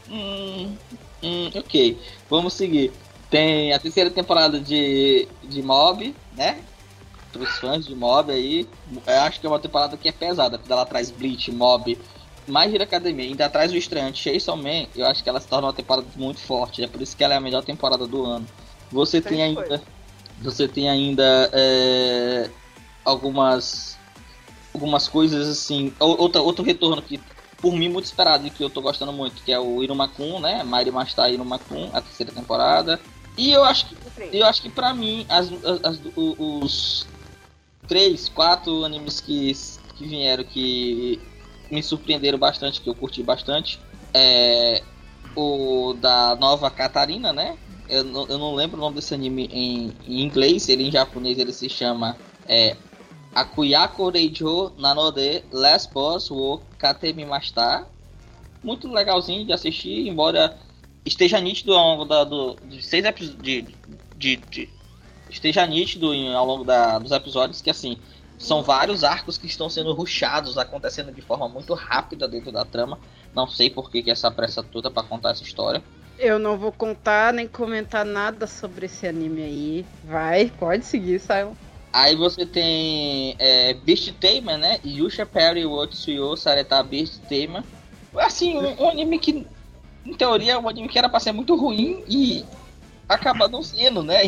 Hum, hum, ok, vamos seguir. Tem a terceira temporada de, de Mob, né? Para os fãs de Mob aí. Eu acho que é uma temporada que é pesada, porque ela traz Bleach, Mob, mais Hero Academia, ainda traz o estreante Chainsaw Man. Eu acho que ela se torna uma temporada muito forte. É por isso que ela é a melhor temporada do ano. Você tem ainda. Você tem ainda é, algumas algumas coisas assim. Outra, outro retorno que, por mim, muito esperado e que eu tô gostando muito, que é o Irumakun, né? Mairi Masta Irumakun, a terceira temporada. E eu acho que, eu acho que pra mim, as, as, os três, quatro animes que, que vieram que me surpreenderam bastante, que eu curti bastante, é o da nova Catarina, né? Eu, eu não lembro o nome desse anime em, em inglês, ele em japonês ele se chama é, Akuyako Reijo Nanode Last Boss wo Katemimashita. Muito legalzinho de assistir, embora esteja nítido ao longo da, do, de seis episódios. De, de, de, esteja nítido em, ao longo da, dos episódios que assim. São vários arcos que estão sendo ruxados, acontecendo de forma muito rápida dentro da trama. Não sei por que, que essa pressa toda para contar essa história. Eu não vou contar nem comentar nada sobre esse anime aí. Vai, pode seguir, Simon. Aí você tem é, Beast Tamer, né? Yusha Perry Wotsuyo Sareta Beast Tamer. Assim, um, um, anime que, em teoria, um anime que era pra ser muito ruim e acaba não sendo, né?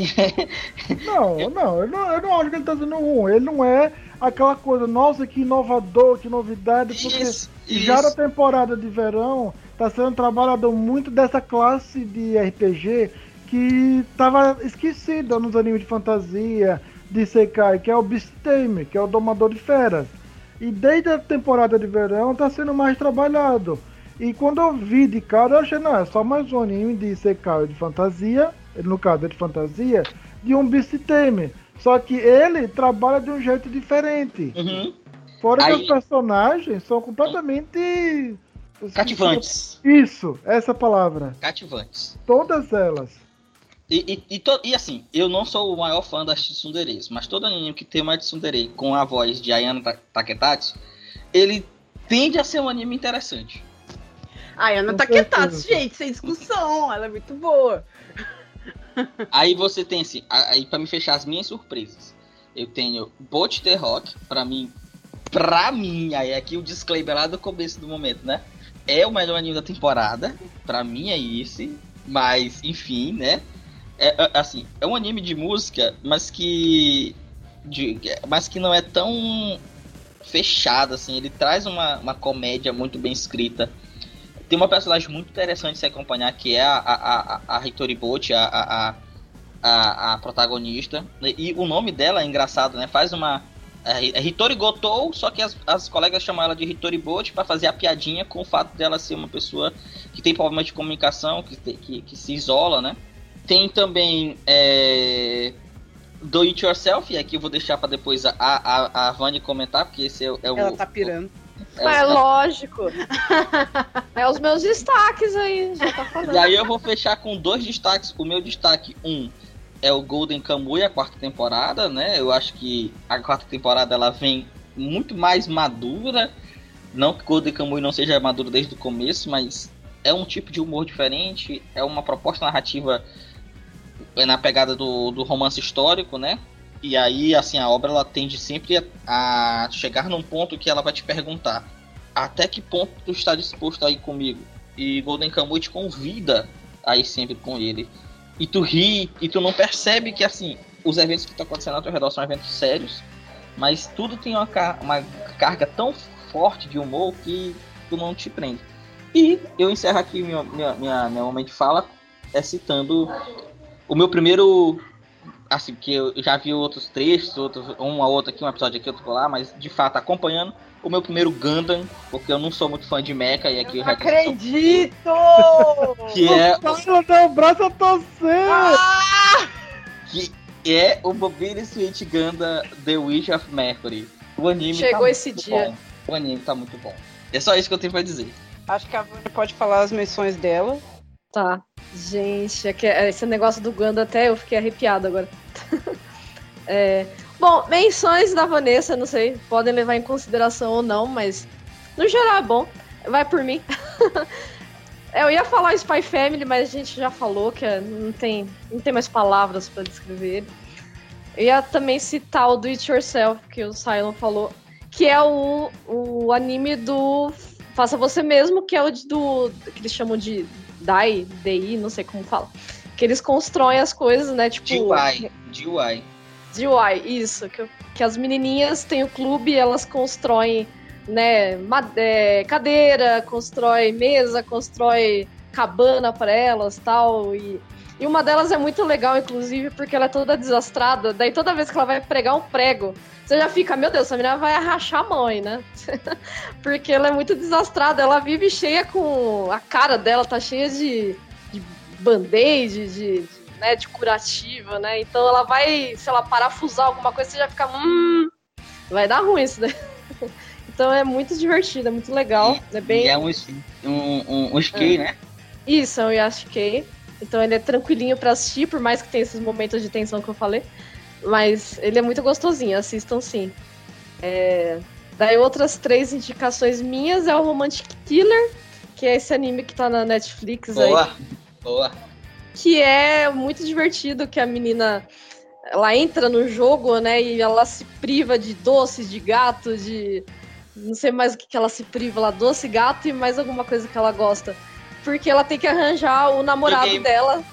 [LAUGHS] não, não eu, não, eu não acho que ele tá sendo ruim. Ele não é aquela coisa, nossa, que inovador, que novidade, porque isso, já na temporada de verão tá sendo trabalhado muito dessa classe de RPG que tava esquecida nos animes de fantasia de Sekai, que é o Beast Tame, que é o Domador de Feras. E desde a temporada de verão está sendo mais trabalhado. E quando eu vi de cara, eu achei, não, é só mais um anime de Sekai de fantasia, no caso é de fantasia, de um Beast Tame. Só que ele trabalha de um jeito diferente. Uhum. Fora Aí- que os personagens são completamente. Cativantes. Isso, essa palavra. Cativantes. Todas elas. E, e, e, to- e assim, eu não sou o maior fã das tsunderes, mas todo anime que tem uma tsundere com a voz de Ayano Ta- Taketatsu, ele tende a ser um anime interessante. Ai, Ana Com Taketatsu, gente, sem discussão. Ela é muito boa. [LAUGHS] Aí você tem assim, aí pra me fechar as minhas surpresas, eu tenho Boat the Rock, pra mim, pra mim, aí aqui o disclaimer lá do começo do momento, né? É o melhor anime da temporada, pra mim é esse, mas enfim, né? É, é, assim, é um anime de música, mas que de, mas que não é tão fechado assim, ele traz uma, uma comédia muito bem escrita. Tem uma personagem muito interessante de se acompanhar, que é a, a, a, a Hitori Bote, a, a, a, a, protagonista. E o nome dela é engraçado, né? Faz uma. É é Hitori Gotou, só que as, as colegas chamam ela de Hitori Bote para fazer a piadinha com o fato dela ser uma pessoa que tem problemas de comunicação, que, que, que se isola, né? Tem também é, Do It Yourself, e aqui eu vou deixar para depois a, a, a Vani comentar, porque esse é, o- é o. Ela tá pirando. é o- É lógico. [LAUGHS] é os meus destaques aí, já tá E falando. aí eu vou fechar com dois destaques. O meu destaque, um, é o Golden Kamuy, a quarta temporada, né? Eu acho que a quarta temporada ela vem muito mais madura. Não que Golden Kamuy não seja maduro desde o começo, mas é um tipo de humor diferente, é uma proposta narrativa é na pegada do, do romance histórico, né? E aí, assim, a obra ela tende sempre a, a chegar num ponto que ela vai te perguntar até que ponto tu está disposto a ir comigo? E Golden Kamuy te convida a ir sempre com ele. E tu ri, e tu não percebe que, assim, os eventos que estão acontecendo ao teu redor são eventos sérios, mas tudo tem uma, ca- uma carga tão forte de humor que tu não te prende. E eu encerro aqui minha, minha, minha, minha momento de fala é citando o meu primeiro. Assim, que eu já vi outros trechos, outros, um a outro aqui, um episódio aqui, outro lá, mas de fato acompanhando o meu primeiro Gundam, porque eu não sou muito fã de Mecha e aqui eu já disse Acredito! [LAUGHS] que é, o braço a torcer! Ah! que é o Mobile Suit Gundam The Witch of Mercury. O anime Chegou tá esse muito dia. bom. O anime tá muito bom. É só isso que eu tenho pra dizer. Acho que a Vânia pode falar as menções dela. Tá. Gente, é que esse negócio do Ganda até eu fiquei arrepiado agora. [LAUGHS] É, Bom, menções da Vanessa, não sei, podem levar em consideração ou não, mas no geral é bom. Vai por mim. [LAUGHS] eu ia falar Spy Family, mas a gente já falou que é- não tem, não tem mais palavras pra descrever ele. Eu ia também citar o Do It Yourself, que o Cylon falou, que é o, o anime do Faça Você Mesmo, que é o do que eles chamam de DAI, DI, não sei como fala. Que eles constroem as coisas, né? Tipo. DIY. DIY. DIY, isso. Que, que as menininhas têm o clube, elas constroem, né, é, cadeira, constrói mesa, constrói cabana para elas tal. E, e uma delas é muito legal, inclusive, porque ela é toda desastrada. Daí toda vez que ela vai pregar um prego, você já fica, meu Deus, essa menina vai arrachar a mãe, né? [LAUGHS] porque ela é muito desastrada. Ela vive cheia com. A cara dela tá cheia de, de band-aid, de, de, né, de curativa, né? Então ela vai, sei lá, parafusar alguma coisa, você já fica. Hum, vai dar ruim isso daí. [LAUGHS] Então é muito divertido, é muito legal. é bem. E é um, um, um, um skate, né? Isso, é um Yashikei. Então ele é tranquilinho pra assistir, por mais que tenha esses momentos de tensão que eu falei. Mas ele é muito gostosinho, assistam sim. É, Daí outras três indicações minhas é o Romantic Killer, que é esse anime que tá na Netflix aí. Boa. Boa. Que é muito divertido, que a menina ela entra no jogo, né? E ela se priva de doces, de gato, de. Não sei mais o que, que ela se priva lá, doce, gato e mais alguma coisa que ela gosta. Porque ela tem que arranjar o namorado Videogame. dela.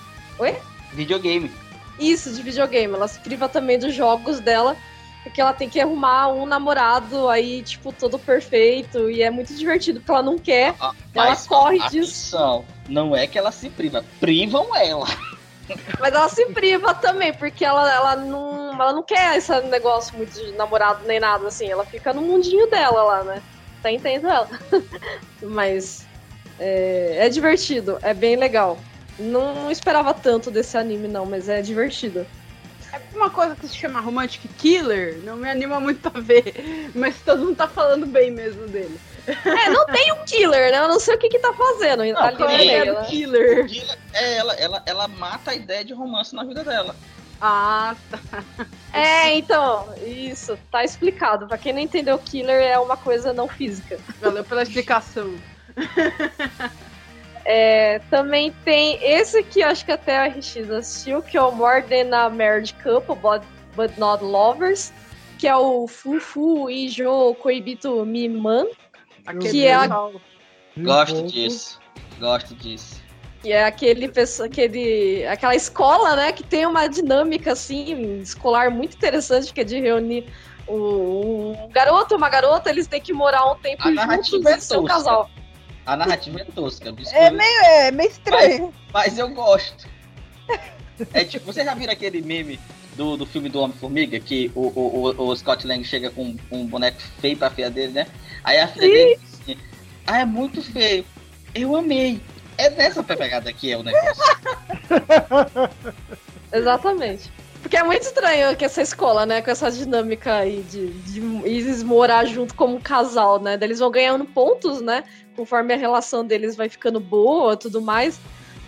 Videogame. Isso, de videogame. Ela se priva também dos jogos dela. Porque ela tem que arrumar um namorado aí, tipo, todo perfeito. E é muito divertido, porque ela não quer. Ah, Ela corre disso. atenção, Não é que ela se priva, privam ela. Mas ela se priva também, porque ela, ela, não, ela não quer esse negócio muito de namorado nem nada, assim. Ela fica no mundinho dela lá, né? Tá entendendo ela. [LAUGHS] Mas é, é divertido, é bem legal. Não esperava tanto desse anime, não, mas é divertido. É uma coisa que se chama Romantic Killer, não me anima muito a ver, mas todo mundo tá falando bem mesmo dele. É, não tem um killer, né? Eu não sei o que que tá fazendo. Não, ali no é né? killer? Killer é ela, ela, ela mata a ideia de romance na vida dela. Ah, tá. É, então, isso, tá explicado. Pra quem não entendeu, killer é uma coisa não física. Valeu pela explicação. [LAUGHS] É, também tem esse que acho que até a RX assistiu, que é o More Than a Marriage Couple, but, but Not Lovers, que é o Fufu Ijo Koibito Miman, Que é a- Gosto disso. Gosto disso. que é aquele, pessoa- aquele, aquela escola, né, que tem uma dinâmica, assim, escolar muito interessante, que é de reunir um, um garoto e uma garota, eles têm que morar um tempo A juntos narrativa é e ser um casal. A narrativa é tosca. biscoito, É meio, é meio estranho. Mas eu gosto. É tipo, você já viram aquele meme do, do filme do Homem-Formiga? Que o, o, o, o Scott Lang chega com um boneco feio pra filha dele, né? Aí a filha dele diz assim, ah, é muito feio. Eu amei. É dessa pegada que é o negócio. [LAUGHS] Exatamente. Porque é muito estranho que essa escola, né, com essa dinâmica aí de, de eles morar junto como um casal, né? Daí Eles vão ganhando pontos, né? Conforme a relação deles vai ficando boa tudo mais.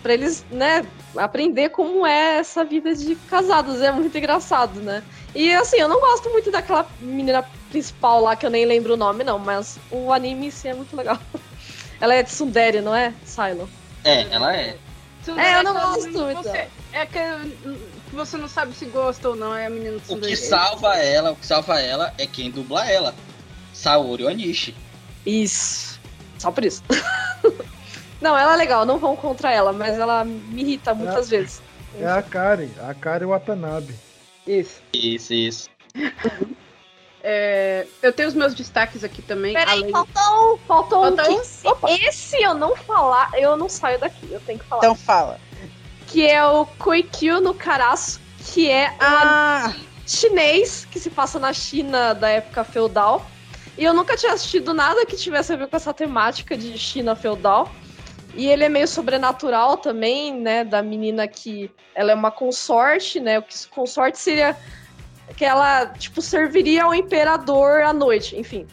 Pra eles, né, aprender como é essa vida de casados. É muito engraçado, né? E assim, eu não gosto muito daquela menina principal lá, que eu nem lembro o nome, não, mas o anime em si é muito legal. [LAUGHS] Ela é de Sundere, não é? Silo. É, ela é. É, eu não gosto muito Você, é que hum, você não sabe se gosta ou não, é a menina do O que Tsundere. salva ela, o que salva ela é quem dubla ela. Saori Onishi. Isso. Só por isso. [LAUGHS] não, ela é legal, não vão contra ela, mas ela me irrita muitas vezes. É a Kari, a Kari Watanabe. Isso. Isso, isso. [LAUGHS] É, eu tenho os meus destaques aqui também. Peraí, além- faltou, faltou um Faltou que um? se esse eu não falar, eu não saio daqui, eu tenho que falar. Então fala. Que é o Koikyu no Karasu, que é um Ah, chinês que se passa na China da época feudal. E eu nunca tinha assistido nada que tivesse a ver com essa temática de China feudal. E ele é meio sobrenatural também, né? Da menina que ela é uma consorte, né? O que consorte seria que ela, tipo, serviria ao imperador à noite, enfim.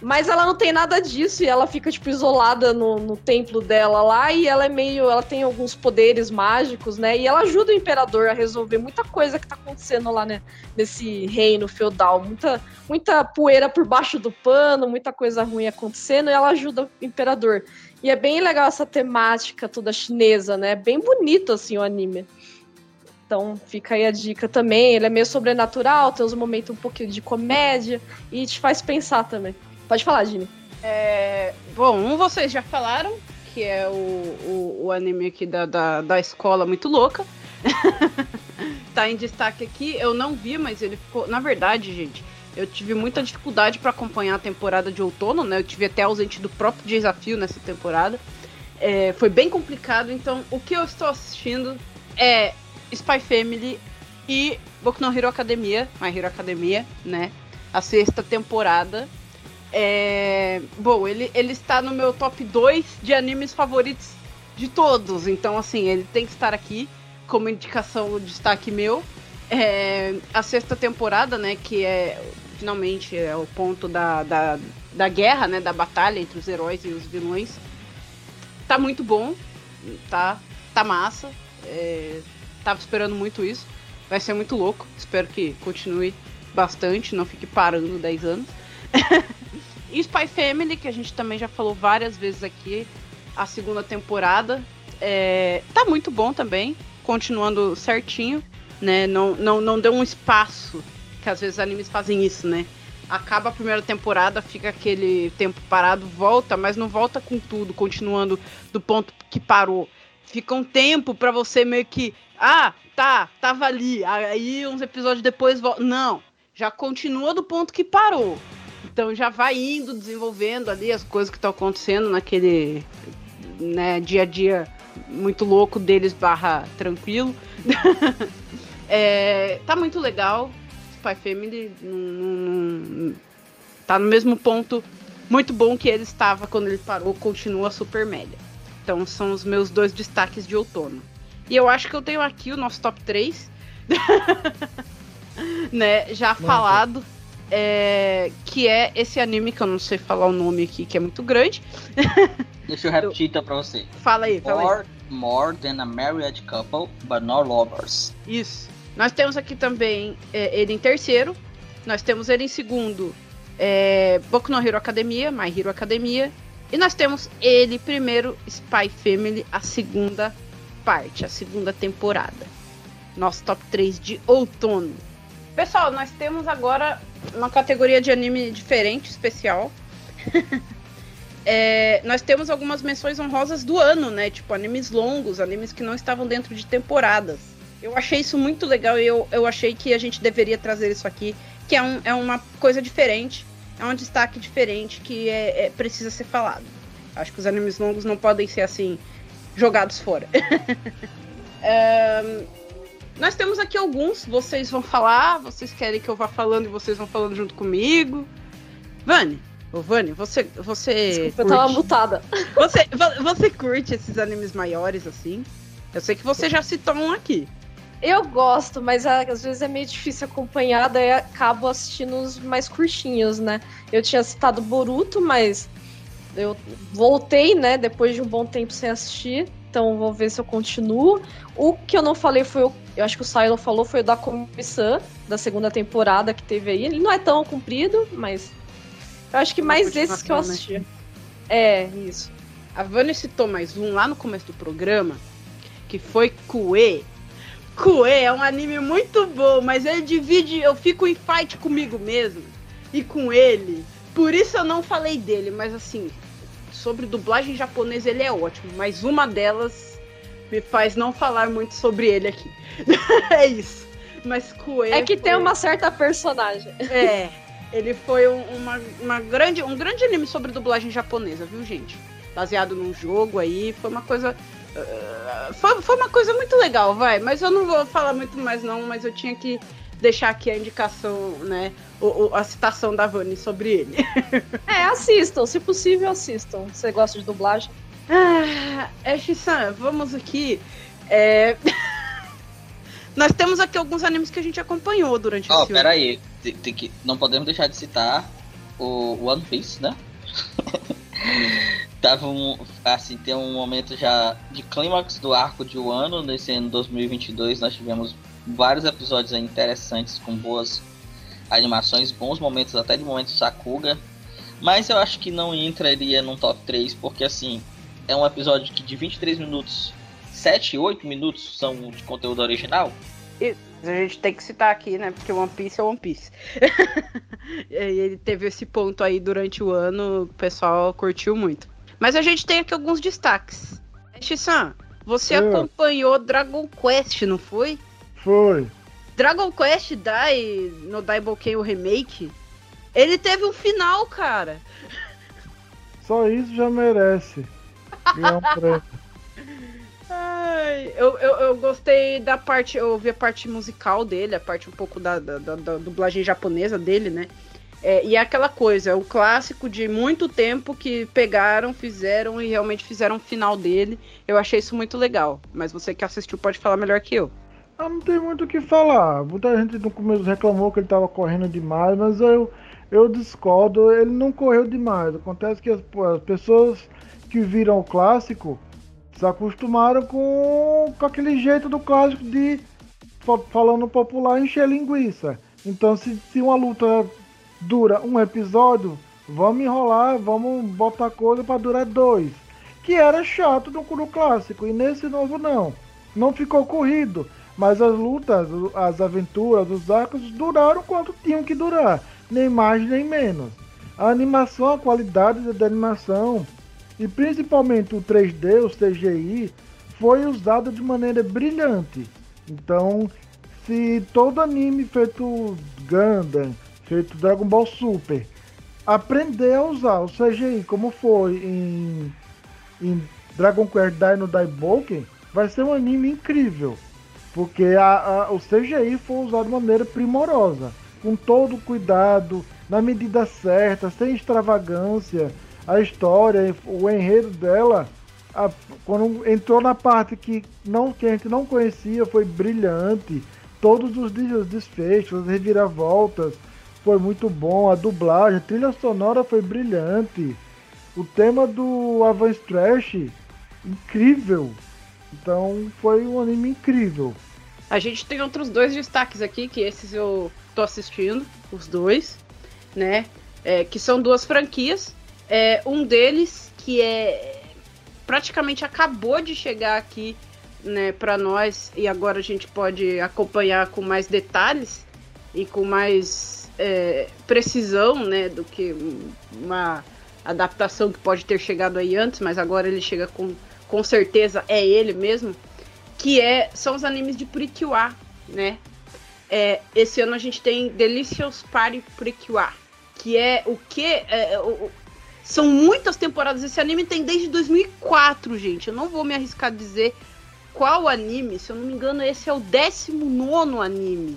Mas ela não tem nada disso e ela fica, tipo, isolada no, no templo dela lá e ela é meio. Ela tem alguns poderes mágicos, né? E ela ajuda o imperador a resolver muita coisa que tá acontecendo lá, né? Nesse reino feudal. Muita, muita poeira por baixo do pano, muita coisa ruim acontecendo e ela ajuda o imperador. E é bem legal essa temática toda chinesa, né? Bem bonito, assim, o anime. Então fica aí a dica também. Ele é meio sobrenatural, tem uns momentos um pouquinho de comédia e te faz pensar também. Pode falar, Gini. É, bom, um vocês já falaram, que é o, o, o anime aqui da, da, da escola muito louca. [LAUGHS] tá em destaque aqui. Eu não vi, mas ele ficou. Na verdade, gente, eu tive muita dificuldade para acompanhar a temporada de outono, né? Eu tive até ausente do próprio desafio nessa temporada. É, foi bem complicado, então o que eu estou assistindo é Spy Family e Boku no Hero Academia, My Hero Academia, né? A sexta temporada. É, bom, ele, ele está no meu top 2 de animes favoritos de todos. Então, assim, ele tem que estar aqui como indicação, destaque meu. É, a sexta temporada, né, que é finalmente é o ponto da, da, da guerra, né, da batalha entre os heróis e os vilões. Tá muito bom, tá, tá massa. É, tava esperando muito isso. Vai ser muito louco. Espero que continue bastante, não fique parando 10 anos. [LAUGHS] e Spy Family, que a gente também já falou várias vezes aqui, a segunda temporada. É, tá muito bom também, continuando certinho, né? Não, não, não deu um espaço, que às vezes animes fazem isso, né? Acaba a primeira temporada, fica aquele tempo parado, volta, mas não volta com tudo, continuando do ponto que parou. Fica um tempo pra você meio que. Ah, tá, tava ali. Aí uns episódios depois volta. Não, já continua do ponto que parou. Então já vai indo, desenvolvendo ali as coisas que estão acontecendo naquele né, dia a dia muito louco deles barra tranquilo. [LAUGHS] é, tá muito legal. Spy Family não, tá no mesmo ponto muito bom que ele estava quando ele parou, continua super média. Então são os meus dois destaques de outono. E eu acho que eu tenho aqui o nosso top 3, [LAUGHS] né, já falado. É, que é esse anime que eu não sei falar o nome aqui, que é muito grande. [LAUGHS] Deixa eu repetir então pra você. Fala aí, fala aí. More, more than a married couple, but not lovers. Isso. Nós temos aqui também é, ele em terceiro. Nós temos ele em segundo, é, Boku no Hero Academia, My Hero Academia. E nós temos ele primeiro, Spy Family, a segunda parte, a segunda temporada. Nosso top 3 de outono. Pessoal, nós temos agora uma categoria de anime diferente, especial. [LAUGHS] é, nós temos algumas menções honrosas do ano, né? Tipo, animes longos, animes que não estavam dentro de temporadas. Eu achei isso muito legal e eu, eu achei que a gente deveria trazer isso aqui, que é, um, é uma coisa diferente, é um destaque diferente que é, é precisa ser falado. Acho que os animes longos não podem ser assim, jogados fora. [LAUGHS] um, Nós temos aqui alguns, vocês vão falar, vocês querem que eu vá falando e vocês vão falando junto comigo. Vani, ô Vani, você. você Desculpa, eu tava mutada. Você, você curte esses animes maiores assim? Eu sei que você já citou um aqui. Eu gosto, mas às vezes é meio difícil acompanhar, daí acabo assistindo os mais curtinhos, né? Eu tinha citado Boruto, mas eu voltei, né, depois de um bom tempo sem assistir, então vou ver se eu continuo. O que eu não falei foi o eu acho que o Silo falou foi o da Comissão, da segunda temporada que teve aí. Ele não é tão comprido, mas. Eu acho que Uma mais esses que eu assisti. Né? É, isso. A Vânia citou mais um lá no começo do programa, que foi Kue. Kue é um anime muito bom, mas ele divide. Eu fico em fight comigo mesmo e com ele. Por isso eu não falei dele, mas assim, sobre dublagem japonesa ele é ótimo, mas uma delas me faz não falar muito sobre ele aqui. [LAUGHS] é isso. Mas Kue. É que foi... tem uma certa personagem. É. Ele foi um, uma, uma grande, um grande anime sobre dublagem japonesa, viu, gente? Baseado num jogo aí. Foi uma coisa. Uh, foi, foi uma coisa muito legal, vai. Mas eu não vou falar muito mais, não. Mas eu tinha que deixar aqui a indicação, né? O, o, a citação da Vani sobre ele. [LAUGHS] é, assistam. Se possível, assistam. Você gosta de dublagem? Ah, Ash-san, vamos aqui. É... [LAUGHS] Nós temos aqui alguns animes que a gente acompanhou durante oh, esse pera aí. Tem, tem que, não podemos deixar de citar o One Piece, né? [LAUGHS] Tava um, assim, tem um momento já de clímax do arco de Wano nesse ano 2022. Nós tivemos vários episódios interessantes com boas animações, bons momentos, até de momentos Sakuga. Mas eu acho que não entraria num top 3, porque assim, é um episódio que de 23 minutos, 7, 8 minutos são de conteúdo original. E a gente tem que citar aqui, né? Porque One Piece é One Piece. [LAUGHS] e ele teve esse ponto aí durante o ano, o pessoal curtiu muito. Mas a gente tem aqui alguns destaques. Shisan, você acompanhou Dragon Quest, não foi? Foi. Dragon Quest Dai no Daiboken o remake, ele teve um final, cara. Só isso já merece. [LAUGHS] Ai, eu, eu, eu, gostei da parte, eu ouvi a parte musical dele, a parte um pouco da, da, da, da dublagem japonesa dele, né? É, e é aquela coisa, é um clássico de muito tempo que pegaram, fizeram e realmente fizeram o final dele. Eu achei isso muito legal. Mas você que assistiu pode falar melhor que eu. Ah, não tem muito o que falar. Muita gente no começo reclamou que ele tava correndo demais, mas eu, eu discordo. Ele não correu demais. Acontece que as, as pessoas que viram o clássico se acostumaram com, com aquele jeito do clássico de, falando popular, encher linguiça. Então, se, se uma luta dura um episódio, vamos enrolar, vamos botar coisa para durar dois. Que era chato no, no clássico, e nesse novo não. Não ficou corrido, mas as lutas, as aventuras, os arcos duraram quanto tinham que durar, nem mais nem menos. A animação, a qualidade da animação, e principalmente o 3D, o CGI, foi usado de maneira brilhante. Então, se todo anime feito Gundam, feito Dragon Ball Super, aprender a usar o CGI como foi em, em Dragon Quest Dino Daiboken, vai ser um anime incrível. Porque a, a, o CGI foi usado de maneira primorosa, com todo cuidado, na medida certa, sem extravagância a história, o enredo dela, a, quando entrou na parte que, não, que a gente não conhecia, foi brilhante. todos os des- desfechos, as reviravoltas, foi muito bom. A dublagem, a trilha sonora foi brilhante. O tema do Avance Trash, incrível. Então foi um anime incrível. A gente tem outros dois destaques aqui, que esses eu tô assistindo, os dois, né? É, que são duas franquias. É, um deles que é praticamente acabou de chegar aqui, né, para nós e agora a gente pode acompanhar com mais detalhes e com mais é, precisão, né, do que uma adaptação que pode ter chegado aí antes, mas agora ele chega com, com certeza é ele mesmo que é, são os animes de Purikiwa, né? É, esse ano a gente tem Delicious Party Purikiwa, que é o que? É, são muitas temporadas. Esse anime tem desde 2004, gente. Eu não vou me arriscar a dizer qual anime. Se eu não me engano, esse é o 19 anime.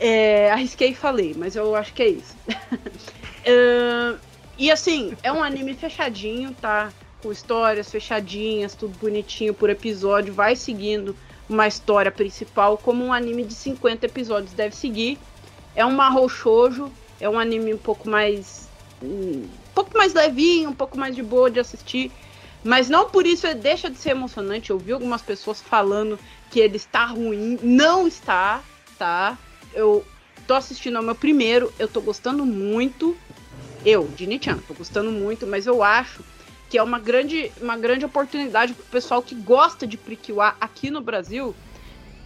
É, arrisquei e falei, mas eu acho que é isso. [LAUGHS] É, e assim, é um anime fechadinho, tá? Com histórias fechadinhas, tudo bonitinho por episódio, vai seguindo uma história principal, como um anime de 50 episódios deve seguir. É um Mahou Shoujo, é um anime um pouco mais. hum, um pouco mais levinho, um pouco mais de boa de assistir. Mas não por isso deixa de ser emocionante. Eu vi algumas pessoas falando que ele está ruim. Não está, tá? Eu tô assistindo ao meu primeiro, eu tô gostando muito. Eu, de Nichan, tô gostando muito, mas eu acho que é uma grande, uma grande oportunidade pro pessoal que gosta de Prikiwa aqui no Brasil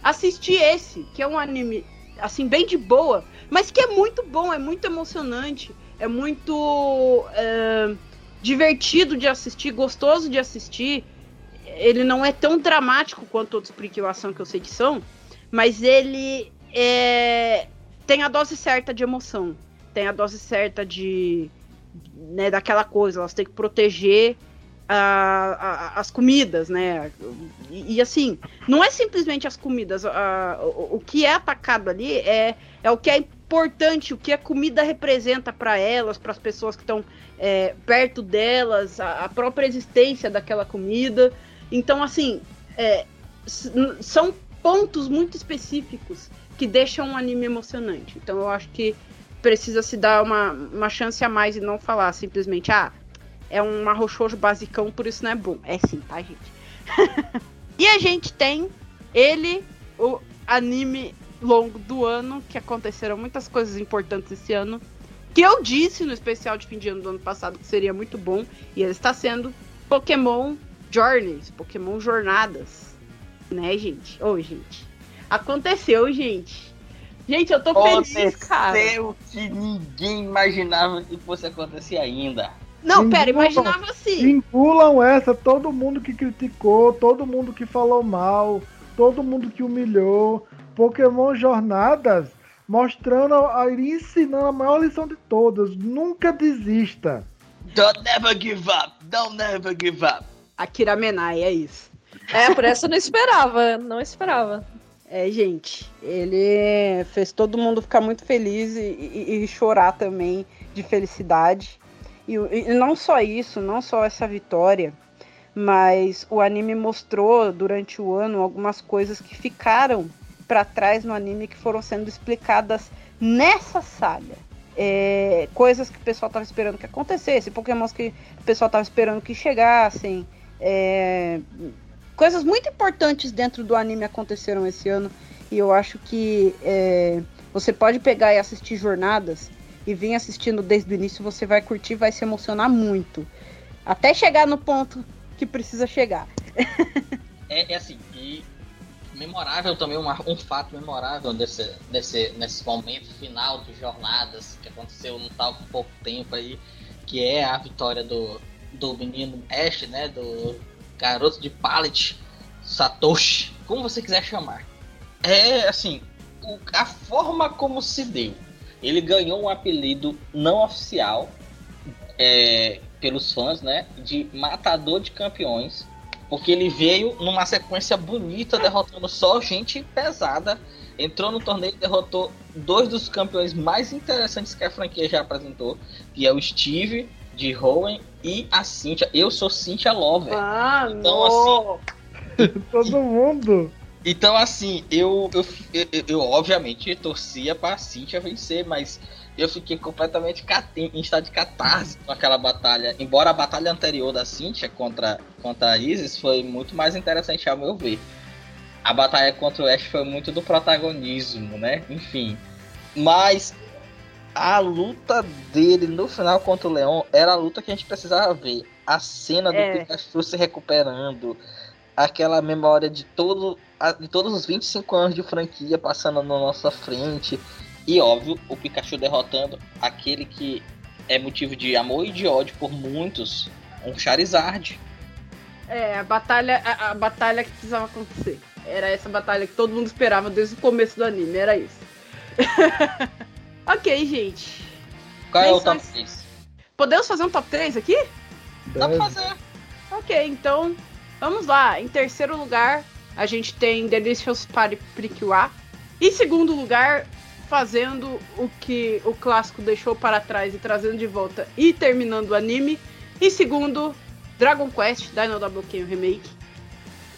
assistir esse, que é um anime assim bem de boa, mas que é muito bom, é muito emocionante, é muito é, divertido de assistir, gostoso de assistir. Ele não é tão dramático quanto outros Prikiwa são que eu sei que são, mas ele é, tem a dose certa de emoção, tem a dose certa de né, daquela coisa, elas têm que proteger a- a- as comidas, né? E, e, assim, não é simplesmente as comidas. a- o, o que é atacado ali é, é o que é importante, o que a comida representa para elas, para as pessoas que estão é, perto delas, a, própria existência daquela comida. Então, assim, é, são pontos muito específicos que deixam um anime emocionante. Então, eu acho que precisa se dar uma, uma chance a mais e não falar simplesmente, ah, é um arrochojo basicão, por isso não é bom. É sim, tá, gente? [LAUGHS] e a gente tem ele, o anime longo do ano, que aconteceram muitas coisas importantes esse ano, que eu disse no especial de fim de ano do ano passado que seria muito bom, e ele está sendo Pokémon Journeys, Pokémon Jornadas. Né, gente? Ô, gente. Aconteceu, gente. Gente, eu tô feliz, cara. Aconteceu que ninguém imaginava que fosse acontecer ainda. Não, pera, imaginava assim. Engulam essa, todo mundo que criticou, todo mundo que falou mal, todo mundo que humilhou. Pokémon Jornadas mostrando ensinando a maior lição de todas. Nunca desista. Don't never give up, don't never give up. Akira Menai, é isso. É, por essa eu não esperava, não esperava. É, gente, ele fez todo mundo ficar muito feliz e, e- e chorar também de felicidade. E, e não só isso, não só essa vitória, mas o anime mostrou durante o ano algumas coisas que ficaram pra trás no anime que foram sendo explicadas nessa saga. É, coisas que o pessoal tava esperando que acontecesse, pokémons que o pessoal tava esperando que chegassem. é, coisas muito importantes dentro do anime aconteceram esse ano e eu acho que é, você pode pegar e assistir jornadas e vir assistindo desde o início, você vai curtir, vai se emocionar muito. Até chegar no ponto que precisa chegar. [LAUGHS] É, é assim, e memorável também, uma- um fato memorável desse, desse, nesse momento final de jornadas que aconteceu não tá há pouco tempo aí, que é a vitória do, do menino Ash, né? Do garoto de pallet, Satoshi, como você quiser chamar. É assim, o- a forma como se deu. Ele ganhou um apelido não oficial é, pelos fãs, né? De matador de campeões. Porque ele veio numa sequência bonita, derrotando só gente pesada. Entrou no torneio e derrotou dois dos campeões mais interessantes que a franquia já apresentou. Que é o Steve de Hoenn e a Cynthia. Eu sou Cynthia Lover. Ah, Então, [LAUGHS] Todo mundo. Então, assim, eu, eu, eu, eu obviamente torcia pra Cintia vencer, mas eu fiquei completamente em estado de catarse com aquela batalha. Embora a batalha anterior da Cintia contra, contra a Isis foi muito mais interessante ao meu ver. A batalha contra o Ash foi muito do protagonismo, né? Enfim. Mas a luta dele no final contra o Leão era a luta que a gente precisava ver. A cena do é. Pikachu se recuperando, aquela memória de, todo, de todos os 25 anos de franquia passando na nossa frente. E óbvio, o Pikachu derrotando aquele que é motivo de amor e de ódio por muitos, um Charizard. É, a batalha, a, a batalha que precisava acontecer. Era essa batalha que todo mundo esperava desde o começo do anime, era isso. [LAUGHS] ok, gente. Qual é o top 3? Podemos fazer um top 3 aqui? Dá pra fazer. Ok, então vamos lá. Em terceiro lugar, a gente tem Delicious Paprikwa. Em segundo lugar, fazendo o que o clássico deixou para trás e trazendo de volta e terminando o anime. Em segundo, Dragon Quest Dino Double King Remake.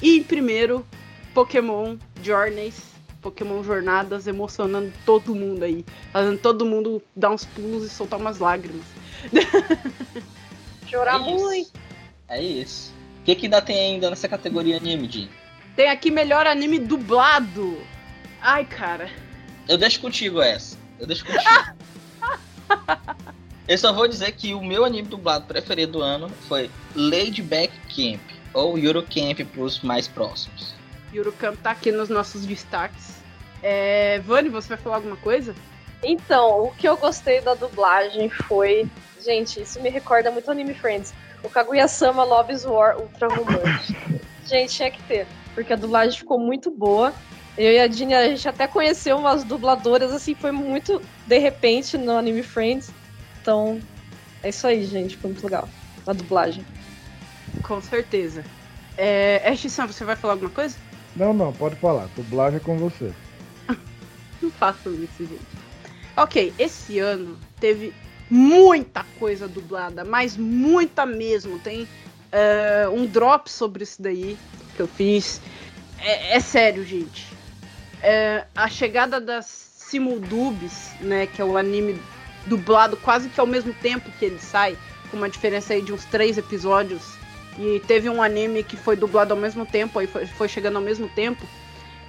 E em primeiro, Pokémon Journeys Pokémon Jornadas emocionando todo mundo aí. Fazendo todo mundo dar uns pulos e soltar umas lágrimas. [LAUGHS] Chorar é muito. É isso. O que, que ainda tem ainda nessa categoria anime, Jim? Tem aqui melhor anime dublado. Ai, cara. Eu deixo contigo essa. Eu deixo contigo. [LAUGHS] Eu só vou dizer que o meu anime dublado preferido do ano foi Ladyback Camp, ou Euro Camp para os mais próximos. Eurocamp tá aqui nos nossos destaques. É, Vani, você vai falar alguma coisa? Então, o que eu gostei da dublagem foi. Gente, isso me recorda muito Anime Friends. O Kaguya-sama Love's War Ultra Romântico. [LAUGHS] gente, tinha que ter. Porque a dublagem ficou muito boa. Eu e a Dini, a gente até conheceu umas dubladoras, assim, foi muito de repente no Anime Friends. Então, é isso aí, gente. Foi muito legal. A dublagem. Com certeza. É, Ash-san, você vai falar alguma coisa? Não, não, pode falar. Dublagem é com você. [LAUGHS] não façam isso, gente. Ok, esse ano teve muita coisa dublada, mas muita mesmo. Tem uh, um drop sobre isso daí que eu fiz. É, é sério, gente. É, a chegada das Simuldubs, né, que é o anime dublado quase que ao mesmo tempo que ele sai, com uma diferença aí de uns três episódios e teve um anime que foi dublado ao mesmo tempo, aí foi, foi chegando ao mesmo tempo.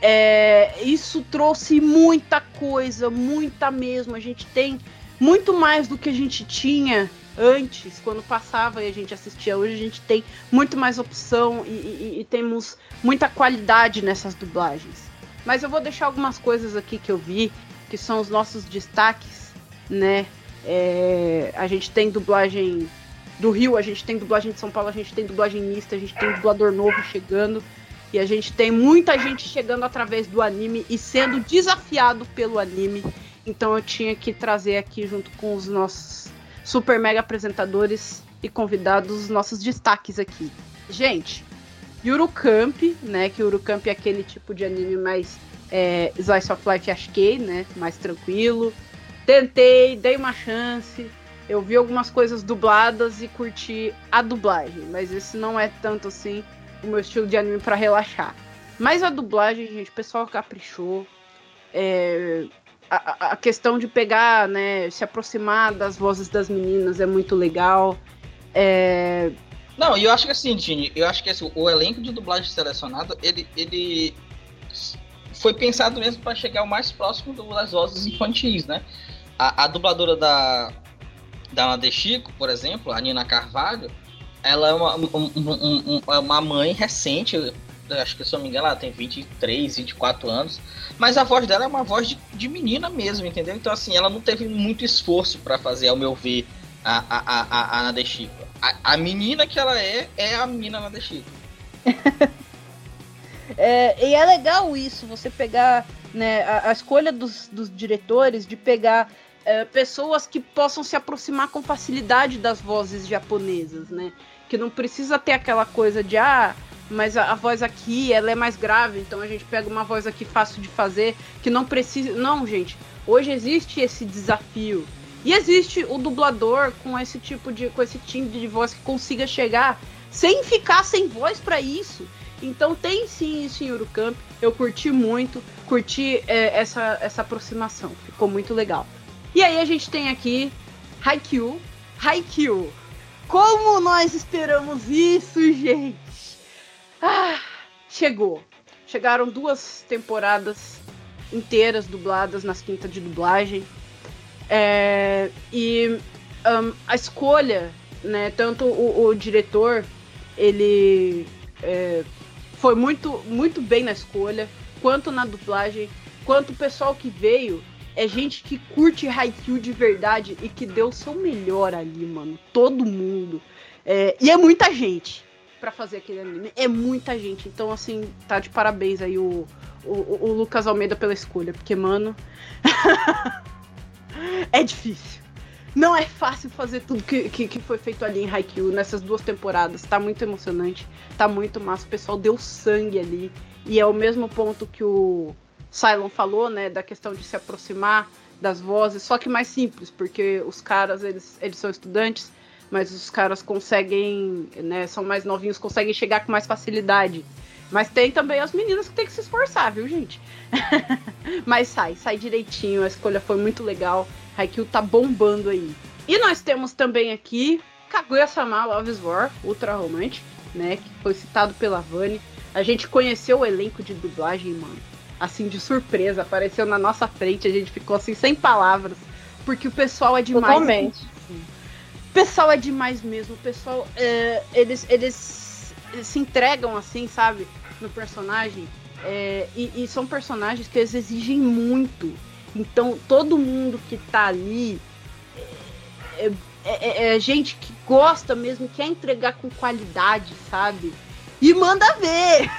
É, isso trouxe muita coisa, muita mesmo. A gente tem muito mais do que a gente tinha antes, quando passava e a gente assistia. Hoje a gente tem muito mais opção e, e, e temos muita qualidade nessas dublagens. Mas eu vou deixar algumas coisas aqui que eu vi, que são os nossos destaques, né? É, a gente tem dublagem do Rio, a gente tem dublagem de São Paulo, a gente tem dublagem mista, a gente tem dublador novo chegando. E a gente tem muita gente chegando através do anime e sendo desafiado pelo anime. Então eu tinha que trazer aqui, junto com os nossos super mega apresentadores e convidados, os nossos destaques aqui. Gente, Camp, né? Que Camp é aquele tipo de anime mais é, Slice of Life Ashkei, né? Mais tranquilo. Tentei, dei uma chance eu vi algumas coisas dubladas e curti a dublagem, mas esse não é tanto assim o meu estilo de anime para relaxar. Mas a dublagem, gente, o pessoal caprichou. É, a, a, questão de pegar, né, se aproximar das vozes das meninas é muito legal. É... Não, e eu acho que assim, Dini, eu acho que assim, o elenco de dublagem selecionado, ele, ele foi pensado mesmo para chegar o mais próximo das vozes infantis, né? A, a dubladora da, da Ana de Chico, por exemplo, a Nina Carvalho, ela é uma, um, um, um, é uma mãe recente, acho que se eu não me engano, ela tem 23, 24 anos, mas a voz dela é uma voz de, de menina mesmo, entendeu? Então, assim, ela não teve muito esforço para fazer, ao meu ver, a, a, a, a Chico. A, a menina que ela é, é a menina Ana de Chico. [LAUGHS] é, e é legal isso, você pegar né, a, a escolha dos, dos diretores de pegar é, pessoas que possam se aproximar com facilidade das vozes japonesas, né? Que não precisa ter aquela coisa de ah, mas a, a, voz aqui ela é mais grave, então a gente pega uma voz aqui fácil de fazer, que não precisa. Não, gente. Hoje existe esse desafio. E existe o dublador com esse tipo de. com esse timbre de voz que consiga chegar sem ficar sem voz para isso. Então tem sim isso em Urucamp. Eu curti muito, curti é, essa, essa aproximação. Ficou muito legal. E aí a gente tem aqui Haikyuu. Haikyuu. Como nós esperamos isso, gente? Ah, chegou. Chegaram duas temporadas inteiras dubladas nas quintas de dublagem. É, e um, a escolha, né, tanto o, o diretor, ele é, foi muito, muito bem na escolha, quanto na dublagem, quanto o pessoal que veio é gente que curte Haikyuu de verdade e que deu seu melhor ali, mano. Todo mundo. É, e é muita gente para fazer aquele anime. É muita gente. Então, assim, tá de parabéns aí o, o, o Lucas Almeida pela escolha. Porque, mano. [LAUGHS] é difícil. Não é fácil fazer tudo que, que, que, foi feito ali em Haikyuu nessas duas temporadas. Tá muito emocionante, tá muito massa. O pessoal deu sangue ali. E é o mesmo ponto que o Cylon falou, né? Da questão de se aproximar das vozes, só que mais simples, porque os caras, eles, eles são estudantes, mas os caras conseguem, né? São mais novinhos, conseguem chegar com mais facilidade. Mas tem também as meninas que tem que se esforçar, viu, gente? [LAUGHS] Mas sai, sai direitinho. A escolha foi muito legal. Haikyuu tá bombando aí. E nós temos também aqui Kaguya-sama Love's War, Ultra Romantic, né? Que foi citado pela Vani. A gente conheceu o elenco de dublagem, mano. Assim, de surpresa. Apareceu na nossa frente. A gente ficou assim, sem palavras. Porque o pessoal é demais. Totalmente. O pessoal é demais mesmo. O pessoal, é, eles, eles, eles se entregam assim, sabe? no personagem. É, e, e, são personagens que eles exigem muito. Então todo mundo que tá ali é, é, é, é gente que gosta mesmo, quer entregar com qualidade, sabe? E manda ver!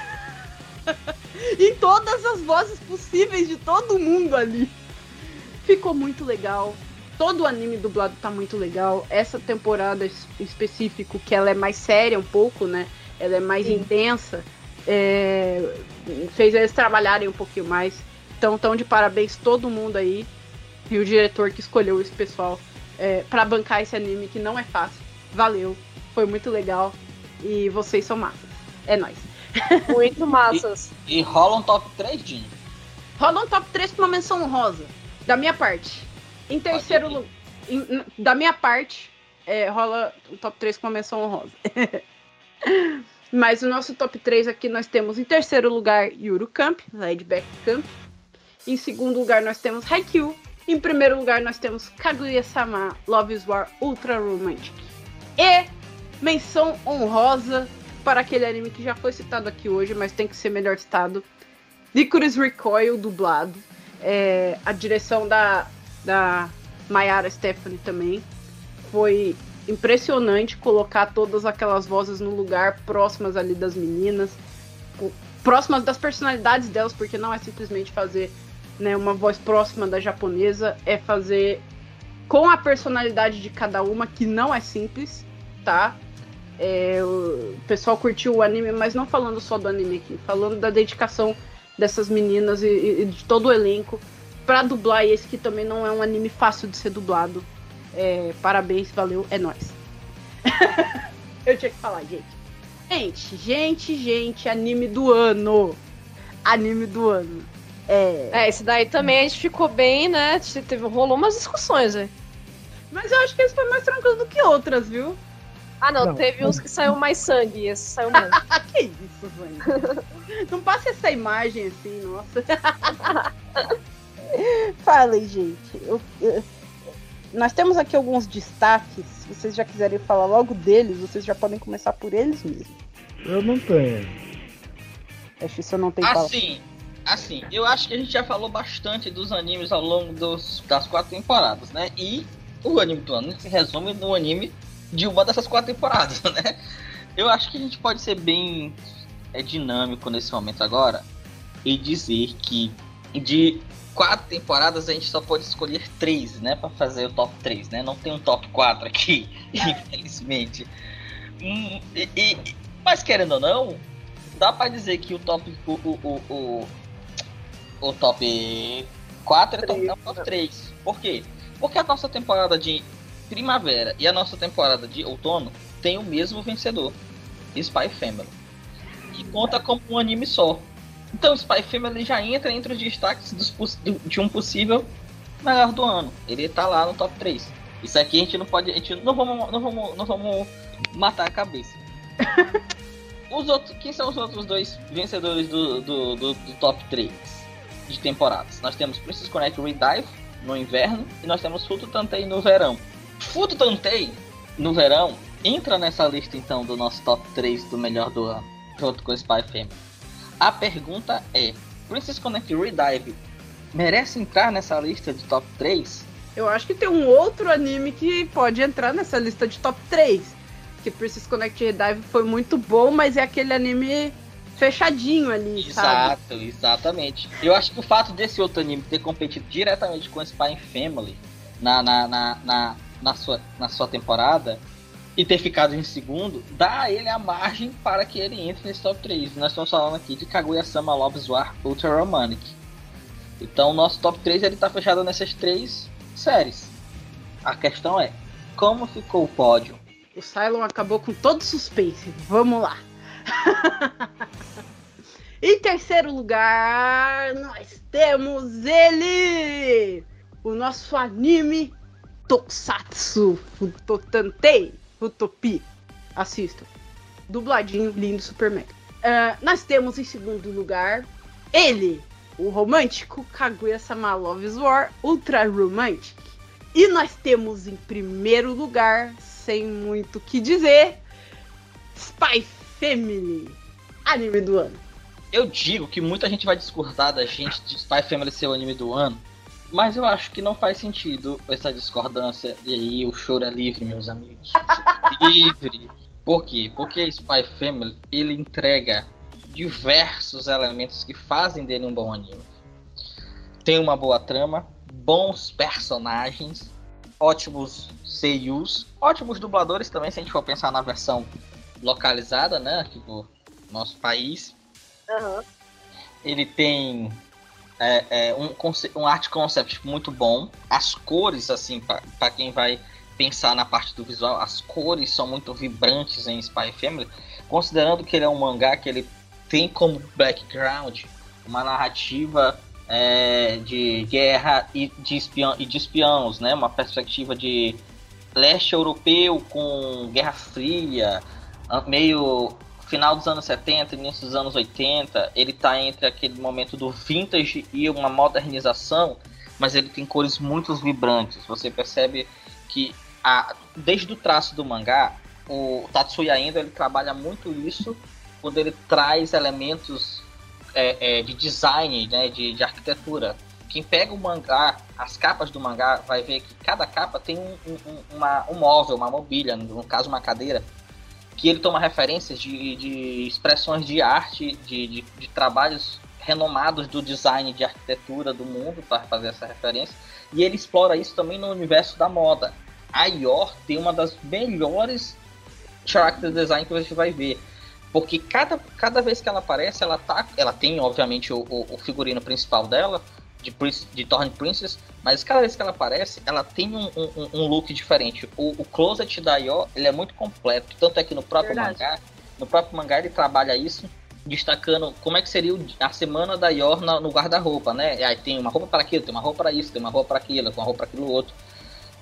[LAUGHS] em todas as vozes possíveis de todo mundo ali. Ficou muito legal. Todo o anime dublado tá muito legal. Essa temporada em específico, que ela é mais séria um pouco, né? Ela é mais Sim. intensa é, fez eles trabalharem um pouquinho mais. Então, tão de parabéns todo mundo aí. E o diretor que escolheu esse pessoal é, para bancar esse anime, que não é fácil. Valeu, foi muito legal. E vocês são massas. É nóis. Muito massas. E, e rola um top 3, Dinho? Rola um top 3 com uma menção honrosa. Da minha parte. Em terceiro lugar. Da minha parte, é, rola um top 3 com uma menção honrosa. Mas o nosso top 3 aqui nós temos em terceiro lugar Yuru Camp, Laidback Camp. Em segundo lugar nós temos Haikyuu. Em primeiro lugar nós temos Kaguya-sama Love is War Ultra Romantic. E menção honrosa para aquele anime que já foi citado aqui hoje, mas tem que ser melhor citado. Licorice Recoil dublado. É, a direção da, da Mayara Stephanie também foi impressionante colocar todas aquelas vozes no lugar próximas ali das meninas, próximas das personalidades delas, porque não é simplesmente fazer né, uma voz próxima da japonesa, é fazer com a personalidade de cada uma, que não é simples, tá? É, o pessoal curtiu o anime, mas não falando só do anime aqui, falando da dedicação dessas meninas e, e de todo o elenco para dublar esse que também não é um anime fácil de ser dublado. É, parabéns, valeu, é nóis. [LAUGHS] Eu tinha que falar, gente. Gente, gente, gente, anime do ano. Anime do ano. É. É, esse daí também a gente ficou bem, né? Teve, rolou umas discussões, aí. Mas eu acho que esse foi mais tranquilo do que outras, viu? Ah, não, não teve não. uns que saiu mais sangue e esse saiu menos. [LAUGHS] que isso, velho? não passa essa imagem assim, nossa. [LAUGHS] Falem, gente. Eu, eu, nós temos aqui alguns destaques. Se vocês já quiserem falar logo deles, vocês já podem começar por eles mesmos. Eu não tenho. Acho que isso eu não tenho Assim, assim, eu acho que a gente já falou bastante dos animes ao longo dos, das quatro temporadas, né? E o anime do ano se resume no anime de uma dessas quatro temporadas, [LAUGHS] né? Eu acho que a gente pode ser bem é, dinâmico nesse momento agora e dizer que de quatro temporadas a gente só pode escolher três, né? Pra fazer o top 3, né? Não tem um top 4 aqui, [LAUGHS] infelizmente. Hum, e, e, mas querendo ou não, dá pra dizer que o top. O, o, o, o, top 4 é, top, é o top 3. Por quê? Porque a nossa temporada de primavera e a nossa temporada de outono tem o mesmo vencedor, Spy Family. e conta como um anime só. Então Spy Family já entra entre os destaques dos, de um possível melhor do ano. Ele tá lá no top 3. Isso aqui a gente não pode. A gente não vamos, não vamos, não vamos matar a cabeça. [LAUGHS] os outros, quem são os outros dois vencedores do, do, do, do top 3 de temporadas? Nós temos Princess Connect Redive no inverno e nós temos Futo Tantei no verão. Futo Tantei no verão entra nessa lista então do nosso top 3 do melhor do ano, junto com Spy Family. A pergunta é: Princess Connect Redive merece entrar nessa lista de top 3? Eu acho que tem um outro anime que pode entrar nessa lista de top 3. Que Princess Connect Redive foi muito bom, mas é aquele anime fechadinho ali, Exato, sabe? exatamente. Eu acho que o fato desse outro anime ter competido diretamente com Spy Family na, na, na, na, na, sua, na sua temporada e ter ficado em segundo, dá a ele a margem para que ele entre nesse top 3. Nós estamos falando aqui de Kaguya-sama Love's War Ultra Romantic. Então, nosso top 3 ele está fechado nessas três séries. A questão é, como ficou o pódio? O Cylon acabou com todo suspense. Vamos lá. [LAUGHS] em terceiro lugar, nós temos ele! O nosso anime Tokusatsu Futotantei Futopi. Assistam. Dubladinho, lindo, super mega. Uh, nós temos em segundo lugar ele, o romântico Kaguya-sama Love's War Ultra Romantic. E nós temos em primeiro lugar, sem muito o que dizer, Spy Family, anime do ano. Eu digo que muita gente vai discordar da gente de Spy Family ser o anime do ano, mas eu acho que não faz sentido essa discordância. E aí o choro é livre, meus amigos. [LAUGHS] livre. Por quê? Porque Spy Family ele entrega diversos elementos que fazem dele um bom anime. Tem uma boa trama, bons personagens, ótimos seiyus, ótimos dubladores também, se a gente for pensar na versão localizada, né, aqui do nosso país. Uhum. Ele tem é, é, um, um art concept muito bom. As cores, assim, para quem vai pensar na parte do visual, as cores são muito vibrantes em Spy Family, considerando que ele é um mangá que ele tem como background uma narrativa é, de guerra e de, espião, e de espiões, né? Uma perspectiva de leste europeu com Guerra Fria, meio final dos anos 70, início dos anos 80. Ele está entre aquele momento do vintage e uma modernização, mas ele tem cores muito vibrantes. Você percebe que a, desde o traço do mangá, o Tatsuya Endo ele trabalha muito isso quando ele traz elementos é, é, de design, né, de, de, arquitetura. Quem pega o mangá, as capas do mangá, vai ver que cada capa tem um, um, uma, um móvel, uma mobília, no caso uma cadeira, que ele toma referências de, de expressões de arte, de, de, de trabalhos renomados do design de arquitetura do mundo para fazer essa referência. E ele explora isso também no universo da moda. A Ior tem uma das melhores character design que você vai ver. Porque cada, cada vez que ela aparece, ela tá. Ela tem, obviamente, o, o, o figurino principal dela, de, de Thorn Princess, mas cada vez que ela aparece, ela tem um, um, um look diferente. O, o closet da Io, ele é muito completo. Tanto é que no próprio Verdade. mangá, no próprio mangá ele trabalha isso, destacando como é que seria a semana da Yor no guarda-roupa, né? Aí tem uma roupa para aquilo, tem uma roupa para isso, tem uma roupa para aquilo, tem uma roupa para aquilo outro.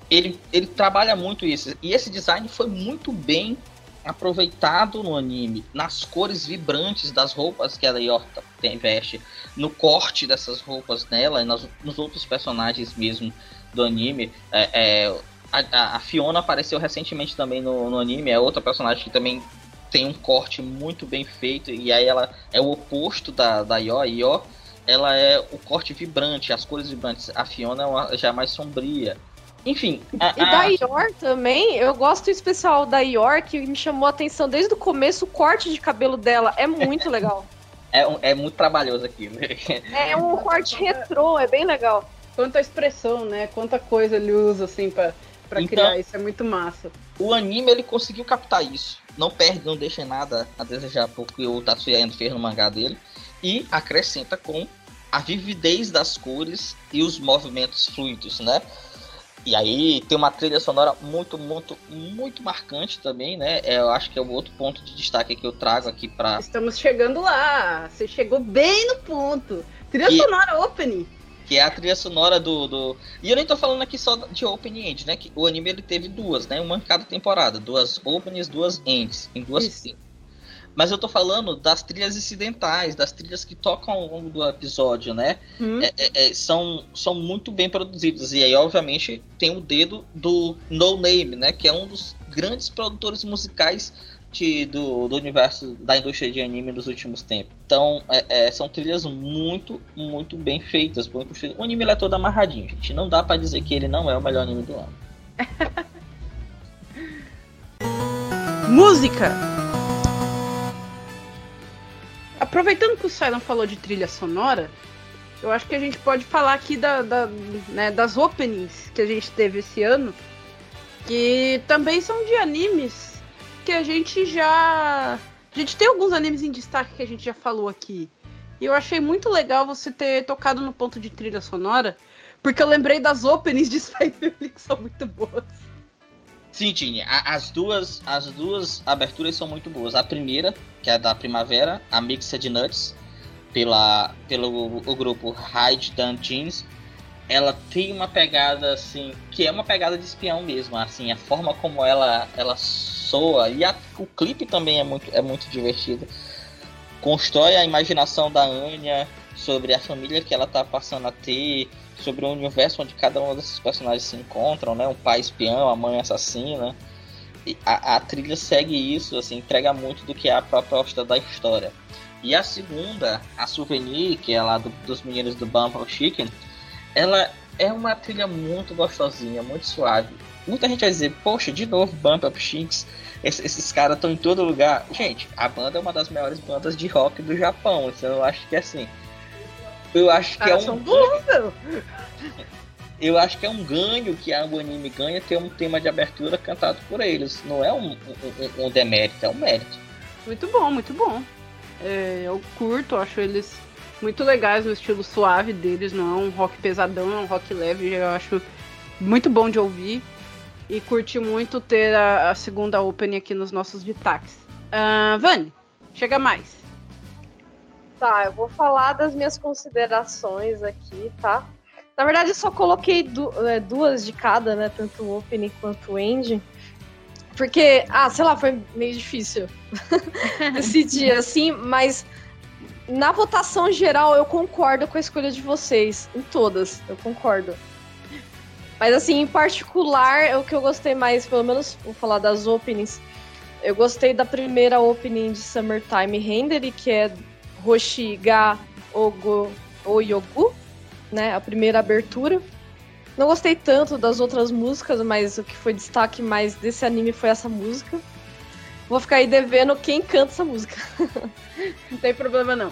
Ele, ele trabalha muito isso. E esse design foi muito bem aproveitado no anime, nas cores vibrantes das roupas que a Yorta tem, veste, no corte dessas roupas nela e nas, nos outros personagens mesmo do anime. É, é, a, a, Fiona apareceu recentemente também no, no, anime, é outra personagem que também tem um corte muito bem feito, e aí ela é o oposto da, da Yor. A ela é o corte vibrante, as cores vibrantes. A Fiona é uma, já é mais sombria. Enfim. A, a... E da Ior também, eu gosto especial da Ior, que me chamou a atenção desde o começo, o corte de cabelo dela é muito [LAUGHS] legal. é, um, é muito trabalhoso aquilo. é um corte retrô, é bem legal. Quanta expressão, né? Quanta coisa ele usa, assim, pra, pra então, criar isso, é muito massa. O anime, ele conseguiu captar isso. Não perde, não deixa nada a desejar porque o Tatsuya Endo fez no mangá dele. E acrescenta com a vividez das cores e os movimentos fluidos, né? E aí tem uma trilha sonora muito, muito, muito marcante também, né? É, eu acho que é o outro ponto de destaque que eu trago aqui pra. Estamos chegando lá. Você chegou bem no ponto. Trilha sonora opening. Que é a trilha sonora do, do. E eu nem tô falando aqui só de opening end, né? Que o anime ele teve duas, né? Uma em cada temporada. Duas openings, duas ends. Em duas. Isso. Mas eu tô falando das trilhas incidentais, das trilhas que tocam ao longo do episódio, né? Hum. É- é- é, são, são muito bem produzidas. E aí, obviamente, tem o dedo do No Name, né? Que é um dos grandes produtores musicais de- do, do universo da indústria de anime nos últimos tempos. Então, é- é, são trilhas muito, muito bem feitas. bem construídas. O anime é todo amarradinho, gente. Não dá pra dizer que ele não é o melhor anime do ano. [LAUGHS] Música. Aproveitando que o Silent falou de trilha sonora, eu acho que a gente pode falar aqui da, da- né, das openings que a gente teve esse ano, que também são de animes que a gente já. A gente tem alguns animes em destaque que a gente já falou aqui. E eu achei muito legal você ter tocado no ponto de trilha sonora, porque eu lembrei das openings de [LAUGHS] Family que são muito boas. Sim, Tini, as duas, as duas aberturas são muito boas. A primeira, que é a da primavera, a Mixed Nuts, pela, pelo o grupo Hide Jeans, ela tem uma pegada assim, que é uma pegada de espião mesmo, assim, a forma como ela ela soa e a- o clipe também é muito é muito divertido. Constrói a imaginação da Anya sobre a família que ela tá passando a ter, sobre o universo onde cada um desses personagens se encontram, né? Um pai espião, a mãe assassina. A, a trilha segue isso, assim, entrega muito do que é a proposta da história. E a segunda, a Souvenir, que é lá do- dos meninos do Bumble Chicken, ela é uma trilha muito gostosinha, muito suave. Muita gente vai dizer, poxa, de novo Bump Up Chicks, esses, esses caras estão em todo lugar. Gente, a banda é uma das maiores bandas de rock do Japão, então eu acho que assim. Eu acho que é Caras um [LAUGHS] eu acho que é um ganho que a- o anime ganha ter um tema de abertura cantado por eles. Não é um, um, um- demérito, é um mérito. Muito bom, muito bom. É, eu curto, acho eles muito legais no estilo suave deles, não é um rock pesadão, é um rock leve, eu acho muito bom de ouvir. E curti muito ter a, a segunda opening aqui nos nossos destaques. Ah, Vani, chega mais. Tá, eu vou falar das minhas considerações aqui, tá? Na verdade, eu só coloquei du- é, duas de cada, né? Tanto o opening quanto o ending. Porque, ah, sei lá, foi meio difícil [LAUGHS] decidir assim, mas na votação geral eu concordo com a escolha de vocês. Em todas, eu concordo. Mas assim, em particular, é o que eu gostei mais, pelo menos vou falar das openings. Eu gostei da primeira opening de Summertime Rendere, que é Hoshiga Ogo Oyogu, né? A primeira abertura. Não gostei tanto das outras músicas, mas o que foi destaque mais desse anime foi essa música. Vou ficar aí devendo quem canta essa música. [LAUGHS] Não tem problema não.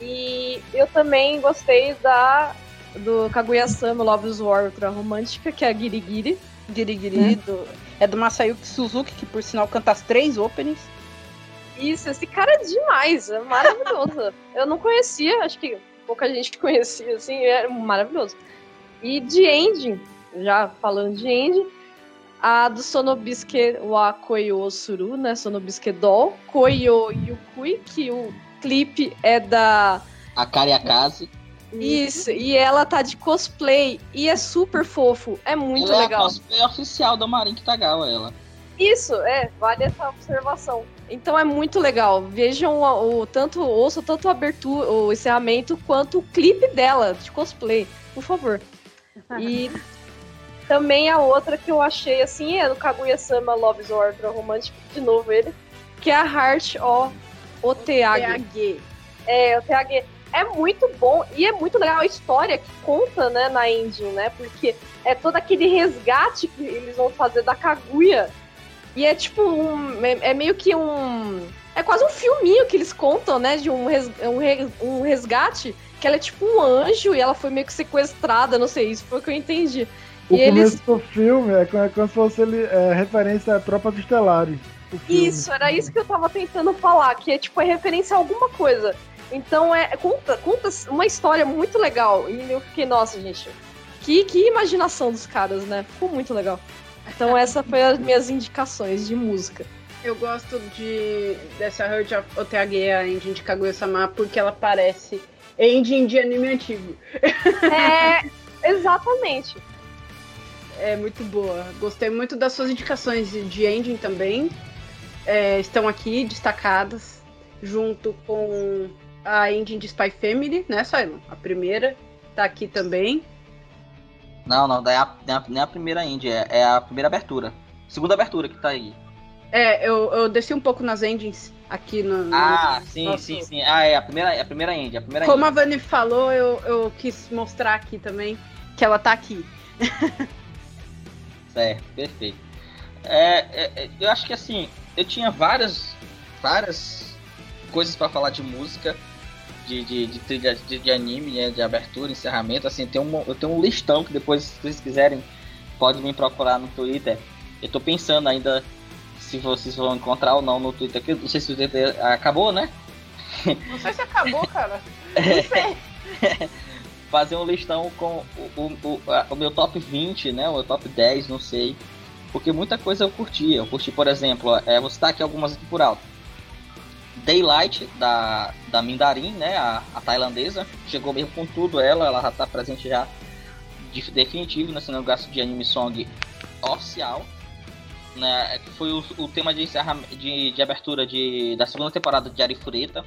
E eu também gostei da do Kaguya-sama Love's War Ultra Romântica, que é a Giri Giri. Girigiri do, é do Masayuki Suzuki, que por sinal canta as três openings. Isso, esse cara é demais, é maravilhoso. [LAUGHS] eu não conhecia, acho que pouca gente [LAUGHS] conhecia, assim, é maravilhoso. E de ending, já falando de ending, a do Sonobisuke wa Koyo Suru, né, Sonobisuke Doll, Koyo Yukui, que o clipe é da... A Kariakaze. Isso, e ela tá de cosplay, e é super fofo, é muito ela legal. é a cosplay oficial da Marin Kitagawa, ela. Isso, é, vale essa observação. Então é muito legal. Vejam o, o- tanto ouçam tanto a abertura, o encerramento, quanto o clipe dela de cosplay, por favor. E [LAUGHS] também a outra que eu achei assim é do Kaguya-sama Love's Ultra Romântico, de novo ele, que é a Heart O. TH. É, o TH é muito bom e é muito legal a história que conta, né, na ending, né? Porque é todo aquele resgate que eles vão fazer da Kaguya. E é tipo um. É, é meio que um. É quase um filminho que eles contam, né? De um, res, um, um resgate. Que ela é tipo um anjo e ela foi meio que sequestrada, não sei, isso foi o que eu entendi. O E eles- começo do filme é como, é como se fosse ele, é, referência a Tropas Estelares. o filme. Isso, era isso que eu tava tentando falar, que é tipo é referência a alguma coisa. Então é conta, conta uma história muito legal. E eu fiquei, nossa, gente, Que, que imaginação dos caras, né? Ficou muito legal. Então essa foi as minhas indicações de música. Eu gosto de dessa Heart of OTHG, a engine de Kaguya-sama, porque ela parece engine de anime antigo. É, exatamente. É muito boa. Gostei muito das suas indicações de engine também. É, estão aqui destacadas, junto com a engine de Spy Family, né, Simon? A primeira tá aqui também. Não, não, daí é a, nem a, nem a primeira indie, é, é a primeira abertura. Segunda abertura que tá aí. É, eu, eu desci um pouco nas engines aqui no. no Ah, sim, nosso- sim, sim. Ah, é a primeira, é a primeira indie, a primeira Como a Vani falou, eu, eu quis mostrar aqui também que ela tá aqui. [LAUGHS] Certo, perfeito. É, é, é, eu acho que assim, eu tinha várias, várias coisas pra falar de música, de, de, de trilha de, de anime, né, de abertura, encerramento. Assim, tem um, eu tenho um listão que depois, se vocês quiserem, pode me procurar no Twitter. Eu tô pensando ainda se vocês vão encontrar ou não no Twitter. que Não sei se o Twitter acabou, né? Não sei se acabou, cara. Não [LAUGHS] sei. [LAUGHS] fazer um listão com o, o, o meu top 20, né? O meu top 10, não sei. Porque muita coisa eu curti. Eu curti, por exemplo, é, vou citar aqui algumas aqui por alto. Daylight, da, da Mindarin, né? A, a tailandesa. Chegou mesmo com tudo ela, ela já tá presente já de, definitivo nesse negócio de anime song oficial. Né, que foi o, o tema de, de, de abertura de, da segunda temporada de Arifureta.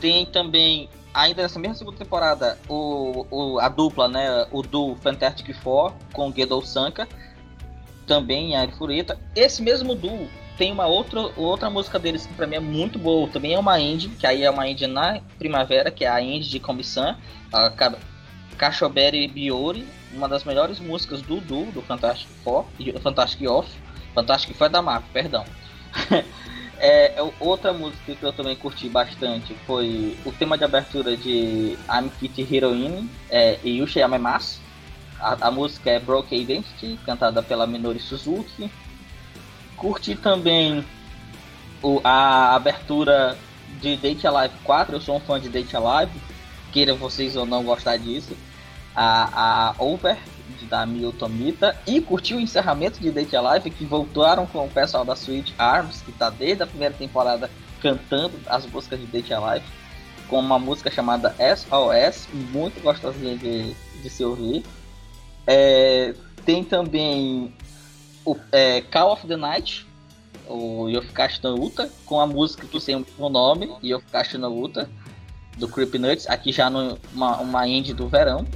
Tem também ainda nessa mesma segunda temporada, o, o, a dupla, né? O do Fantastic Four com Gedou Sanka, também a Fureta. Esse mesmo duo tem uma outra, outra música deles que pra mim é muito boa, também é uma indie, que aí é uma indie na primavera, que é a indie de Komi-san, a Kashoberi Biori, uma das melhores músicas do duo, do Fantastic Four, Fantastic Off, Fantastic Four é da Marco, perdão. [LAUGHS] É, é, outra música que eu também curti bastante foi o tema de abertura de I'm Kitty Heroine é, e Yamemasu. A, a música é Broken Identity, cantada pela Minori Suzuki. Curti também o, a abertura de Date Alive 4, eu sou um fã de Date Alive, queira vocês ou não gostar disso. A, a Over, da Mio Tomita, e curti o encerramento de Date Alive, que voltaram com o pessoal da Sweet Arms, que tá desde a primeira temporada cantando as músicas de Date Alive, com uma música chamada SOS, muito gostosinha de, de se ouvir. É, tem também o é, Call of the Night, o Yofukashi no Uta, com a música que tem o nome, Yofukashi no Uta, do Creep Nuts, aqui já numa uma indie do verão.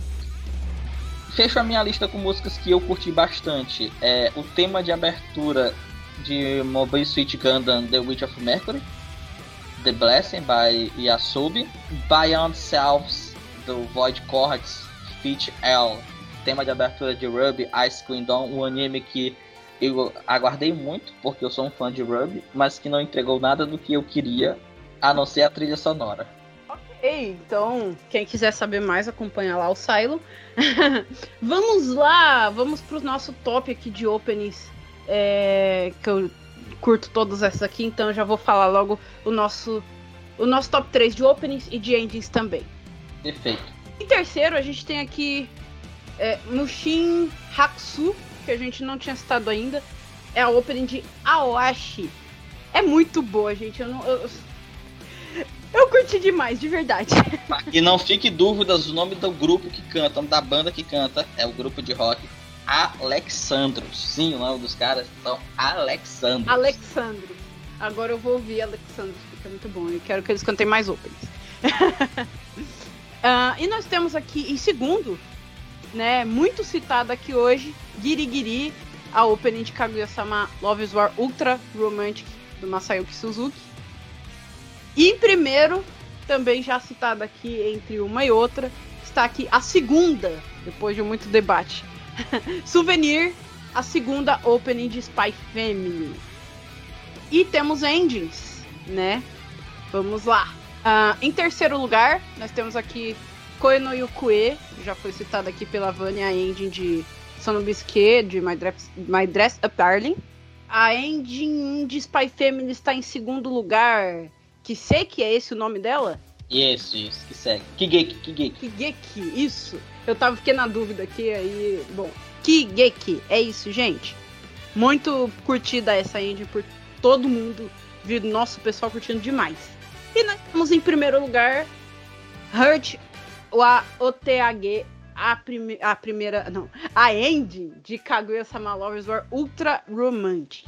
Fecho a minha lista com músicas que eu curti bastante. É o tema de abertura de Mobile Suit Gundam The Witch of Mercury, The Blessing by Yasubi, Beyond Selves do Void Chords Feat L, tema de abertura de Ruby Ice Queen Dawn, um anime que eu aguardei muito, porque eu sou um fã de Ruby, mas que não entregou nada do que eu queria, a não ser a trilha sonora. Ei, então, quem quiser saber mais, acompanha lá o Silo. [LAUGHS] vamos lá, vamos pro nosso top aqui de openings. é, que eu curto todas essas aqui, então eu já vou falar logo o nosso, o nosso top 3 de openings e de endings também. Perfeito. Em terceiro, a gente tem aqui é, Mushin Hakusu, que a gente não tinha citado ainda. É a opening de Aoshi. É muito boa, gente. Eu não. Eu, eu curti demais, de verdade. E não fique dúvidas, o nome do grupo que canta, da banda que canta, é o grupo de rock Alexandros. Sim, o nome dos caras são Alexandros. Alexandro. Agora eu vou ouvir Alexandro, porque é muito bom. Eu quero que eles cantem mais openings. [LAUGHS] Ah, e nós temos aqui em segundo, né, muito citado aqui hoje, Giri Giri, a opening de Kaguya-sama Love is War Ultra Romantic do Masayuki Suzuki. E em primeiro, também já citado aqui entre uma e outra, está aqui a segunda, depois de muito debate. [LAUGHS] Souvenir, a segunda opening de Spy Family. E temos endings, né? Vamos lá. Ah, em terceiro lugar, nós temos aqui Koe no Yukue, já foi citada aqui pela Vânia, a ending de Sonobisque, de My Dress, My Dress Up Darling. A ending de Spy Family está em segundo lugar, que sei que é esse o nome dela. Isso, isso, que segue. Kigeki, Kigeki. Kigeki, isso. Eu tava fiquei na dúvida aqui, aí. Bom, Kigeki, é isso, gente. Muito curtida essa engine por todo mundo. Vi nosso pessoal curtindo demais. E nós temos em primeiro lugar Hurt, o a OTAG, a, prime a primeira. Não, a engine de Kaguya-sama Lovers War Ultra Romantic.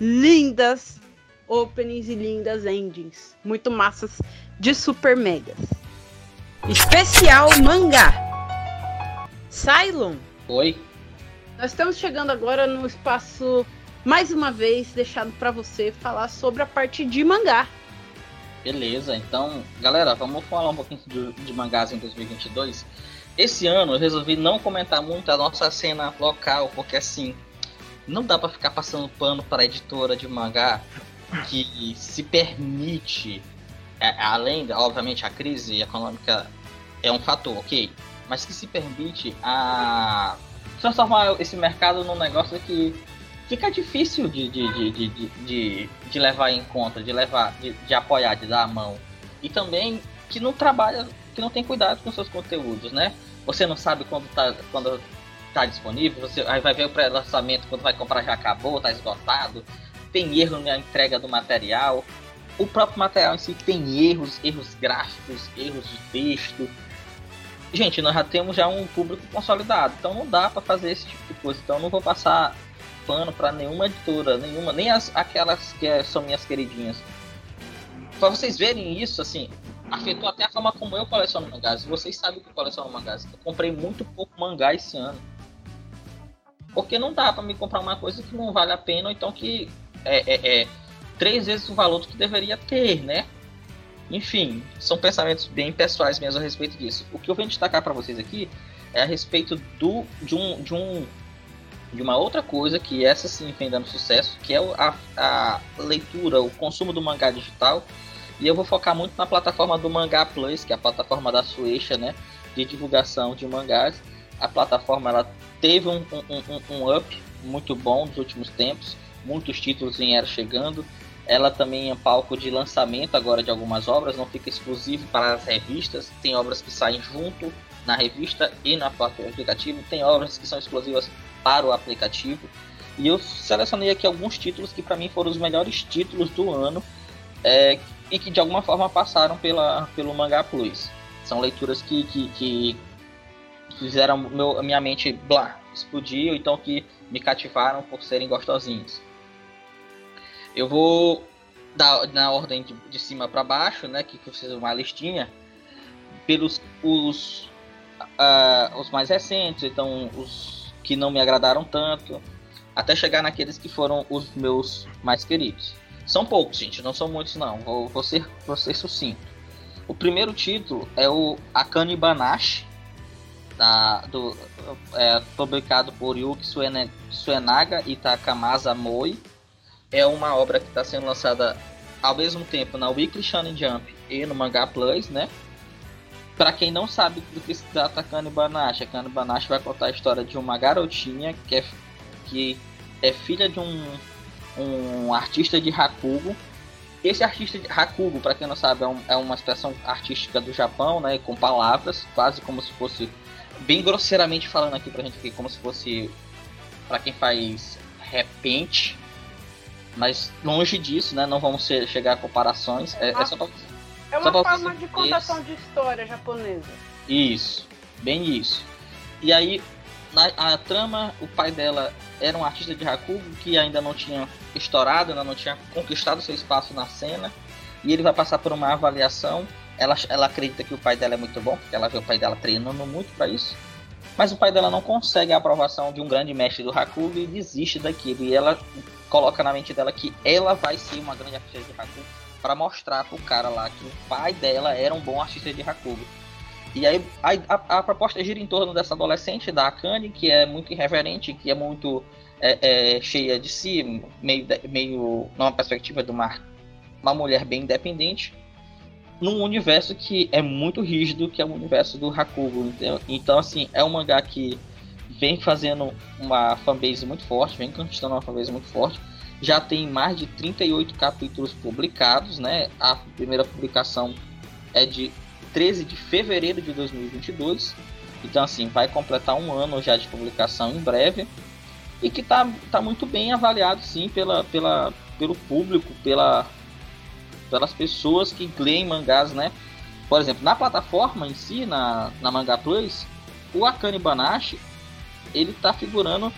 Lindas openings e lindas endings. Muito massas de Super Megas. Especial mangá. Cylon. Oi. Nós estamos chegando agora no espaço, mais uma vez, deixado para você falar sobre a parte de mangá. Beleza, então, galera, vamos falar um pouquinho de, de mangás em 2022. Esse ano eu resolvi não comentar muito a nossa cena local, porque assim, não dá para ficar passando pano para editora de mangá que se permite, é, além, obviamente, a crise econômica é um fator, ok, mas que se permite a transformar esse mercado num negócio que fica difícil de, de, de, de, de, levar em conta, de levar, de, de apoiar, de dar a mão. E também que não trabalha, que não tem cuidado com seus conteúdos, né? Você não sabe quando tá, quando tá disponível, você aí vai ver o pré-lançamento, quando vai comprar já acabou, tá esgotado, tem erro na entrega do material. O próprio material em si tem erros, erros gráficos, erros de texto. Gente, nós já temos já um público consolidado, então não dá para fazer esse tipo de coisa. Então não vou passar pano para nenhuma editora, nenhuma, nem as, aquelas que é, são minhas queridinhas. Para vocês verem isso, assim, afetou até a forma como eu coleciono mangás. Vocês sabem que eu coleciono mangás. Eu comprei muito pouco mangá esse ano. Porque não dá para me comprar uma coisa que não vale a pena, ou então que é, é, é três vezes o valor que deveria ter, né? Enfim, são pensamentos bem pessoais mesmo a respeito disso. O que eu venho destacar para vocês aqui é a respeito do, de, um, de, um, de uma outra coisa que essa sim vem dando sucesso, que é a, a leitura, o consumo do mangá digital. E eu vou focar muito na plataforma do Mangá Plus, que é a plataforma da Suecia, né? De divulgação de mangás. A plataforma ela teve um, um, um, um up muito bom nos últimos tempos muitos títulos vieram chegando. Ela também é palco de lançamento agora de algumas obras, não fica exclusivo para as revistas. Tem obras que saem junto na revista e na parte do aplicativo. Tem obras que são exclusivas para o aplicativo. E eu selecionei aqui alguns títulos que para mim foram os melhores títulos do ano é, e que de alguma forma passaram pela, pelo Mangá Plus. São leituras que, que, que fizeram meu, minha mente blá, explodir, ou então que me cativaram por serem gostosinhos. Eu vou dar na ordem de, de cima para baixo, né? Que fiz uma listinha pelos os, uh, os mais recentes, então os que não me agradaram tanto, até chegar naqueles que foram os meus mais queridos. São poucos, gente, não são muitos não. Vou, vou, ser, vou ser sucinto. O primeiro título é o Akane Banashi, da, do, é, publicado por Yuki Suenaga e Takamasa Moi é uma obra que está sendo lançada ao mesmo tempo na Weekly Shonen Jump e no Manga Plus, né? Para quem não sabe do que se trata Kane Banashi, a Kane Banashi vai contar a história de uma garotinha que é, que é filha de um, um artista de Hakugo. Esse artista de Hakugo, para quem não sabe, é, um, é, uma expressão artística do Japão, né? Com palavras, quase como se fosse, bem grosseiramente falando aqui pra gente, como se fosse para quem faz repente, mas longe disso, né? Não vamos ser, chegar a comparações. É, é só pra, é uma forma de contação de história japonesa. Isso, bem isso. E aí, na a trama, o pai dela era um artista de Hakugo que ainda não tinha estourado, ainda não tinha conquistado seu espaço na cena. E ele vai passar por uma avaliação. Ela, ela acredita que o pai dela é muito bom, porque ela vê o pai dela treinando muito para isso. Mas o pai dela não consegue a aprovação de um grande mestre do Hakugo e desiste daquilo. E ela coloca na mente dela que ela vai ser uma grande artista de Hakugo para mostrar pro cara lá que o pai dela era um bom artista de Hakugo. E aí a, a, proposta gira em torno dessa adolescente, da Akane, que é muito irreverente, que é muito é, é, cheia de si, meio, meio numa perspectiva de uma, uma mulher bem independente, num universo que é muito rígido, que é o universo do Hakugo. Então, então assim, é um mangá que vem fazendo uma fanbase muito forte, vem conquistando uma fanbase muito forte. Já tem mais de 38 capítulos publicados, né? A primeira publicação é de 13 de fevereiro de 2022. Então, assim, vai completar um ano já de publicação em breve. E que tá, tá muito bem avaliado, sim, pela, pela, pelo público, pela, pelas pessoas que leem mangás, né? Por exemplo, na plataforma em si, na, na Manga Plus, o Akane Banashi, ele tá figurando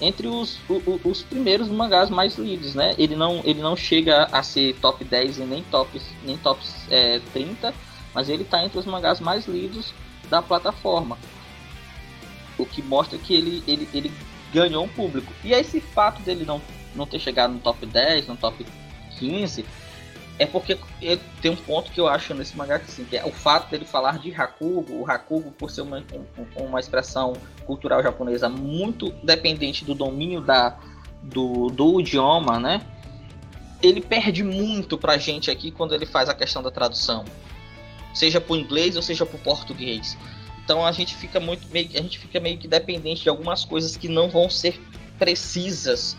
entre os, os, os, primeiros mangás mais lidos, né? Ele não, ele não chega a ser top 10 e nem top, nem top é, 30, mas ele tá entre os mangás mais lidos da plataforma. O que mostra que ele, ele, ele ganhou um público. E esse fato dele não, não ter chegado no top 10, no top 15, é porque tem um ponto que eu acho nesse mangá que, assim, que é o fato dele falar de Hakugo, o Hakugo por ser uma, um, uma expressão cultural japonesa muito dependente do domínio da, do, do idioma, né? Ele perde muito pra gente aqui quando ele faz a questão da tradução. Seja pro inglês ou seja pro português. Então a gente fica muito meio, a gente fica meio que dependente de algumas coisas que não vão ser precisas.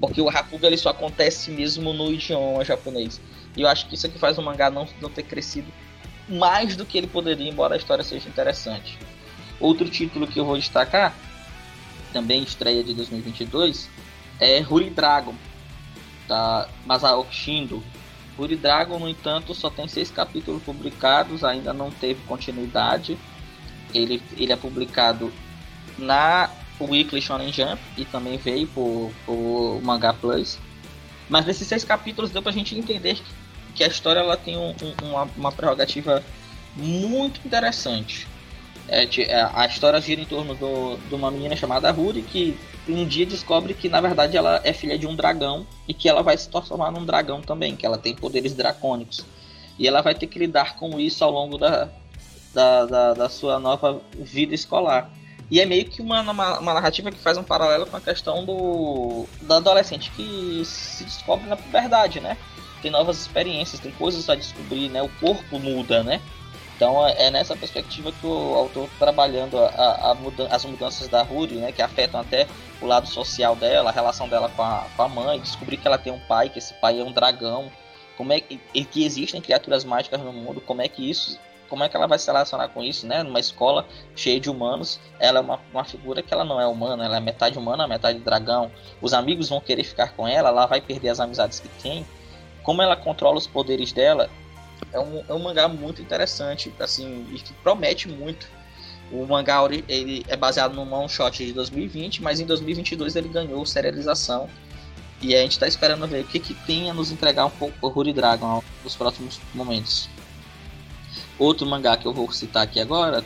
Porque o Hakugo ele só acontece mesmo no idioma japonês. E eu acho que isso aqui faz o mangá não, não ter crescido mais do que ele poderia, embora a história seja interessante. Outro título que eu vou destacar, também estreia de 2022, é Huri Dragon, da Masaoki Shindo. Dragon, no entanto, só tem seis capítulos publicados, ainda não teve continuidade. Ele, ele é publicado na Weekly Shonen Jump e também veio por, por Manga Plus. Mas nesses seis capítulos deu pra gente entender que que a história ela tem um, um, uma, uma, prerrogativa muito interessante. É, é, a história gira em torno do, de uma menina chamada Ruri que um dia descobre que na verdade ela é filha de um dragão e que ela vai se transformar num dragão também, que ela tem poderes dracônicos. E ela vai ter que lidar com isso ao longo da, da, da, da sua nova vida escolar. E é meio que uma, uma, uma, narrativa que faz um paralelo com a questão do, do adolescente que se descobre na puberdade, né? Tem novas experiências, tem coisas a descobrir, né? O corpo muda, né? Então é, é nessa perspectiva que o autor tá trabalhando a, a muda as mudanças da Ruri, né? Que afetam até o lado social dela, a relação dela com a, com a mãe, descobrir que ela tem um pai, que esse pai é um dragão, como é que, que existem criaturas mágicas no mundo, como é que isso como é que ela vai se relacionar com isso, né? Numa escola cheia de humanos, ela é uma, uma figura que ela não é humana, ela é metade humana, metade dragão. Os amigos vão querer ficar com ela, ela vai perder as amizades que tem como ela controla os poderes dela, é um, é um mangá muito interessante, assim, e que promete muito. O mangá ele é baseado num one shot de 2020, mas em 2022 ele ganhou serialização. E a gente está esperando ver o que, que tem a nos entregar um pouco o Huri Dragon nos próximos momentos. Outro mangá que eu vou citar aqui agora,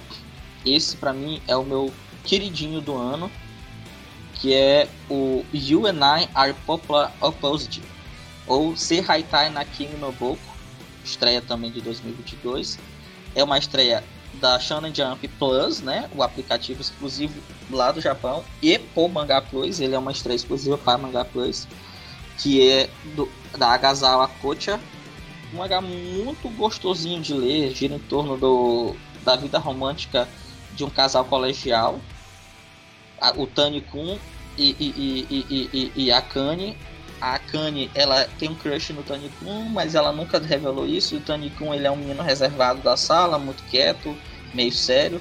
esse para mim é o meu queridinho do ano, que é o You and I Are Popular Opposite ou Se Haitai na no Boku, estreia também de 2022. É uma estreia da Shonen Jump Plus, né, o aplicativo exclusivo lá do Japão, e por Manga Plus, ele é uma estreia exclusiva para Manga Plus, que é do, da Agasawa Kocha, um mangá muito gostosinho de ler, gira em torno do, da vida romântica de um casal colegial, o Tani Kun e, e, e, e, e, e a Kanye, a Kanye, ela tem um crush no Tony Kun, mas ela nunca revelou isso. O Tony Kun, ele é um menino reservado da sala, muito quieto, meio sério.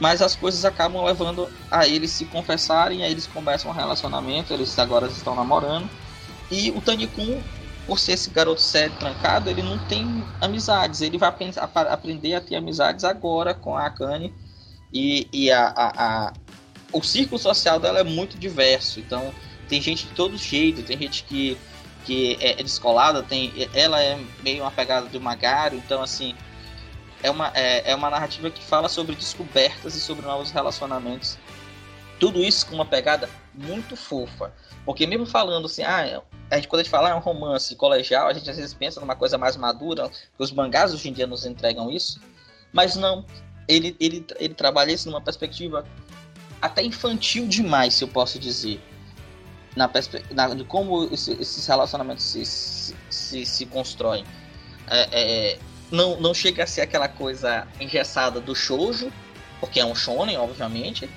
Mas as coisas acabam levando a eles se confessarem, aí eles começam um relacionamento, eles agora estão namorando. E o Tony Kun, por ser esse garoto sério, trancado, ele não tem amizades. Ele vai aprender a ter amizades agora com a Kanye. E, e a, a, a, o círculo social dela é muito diverso. Então, tem gente de todo jeito, tem gente que, que é, é descolada, tem, ela é meio uma pegada do Magaro, então assim, é uma, é, é uma narrativa que fala sobre descobertas e sobre novos relacionamentos. Tudo isso com uma pegada muito fofa. Porque mesmo falando assim, ah, a gente, quando a gente fala ah, é um romance colegial, a gente às vezes pensa numa coisa mais madura, que os mangás hoje em dia nos entregam isso. Mas não, ele, ele, ele trabalha isso numa perspectiva até infantil demais, se eu posso dizer na, na de como esse, esses relacionamentos se, se, se, se constroem. É, é, não, não chega a ser aquela coisa engessada do shoujo, porque é um shonen, obviamente,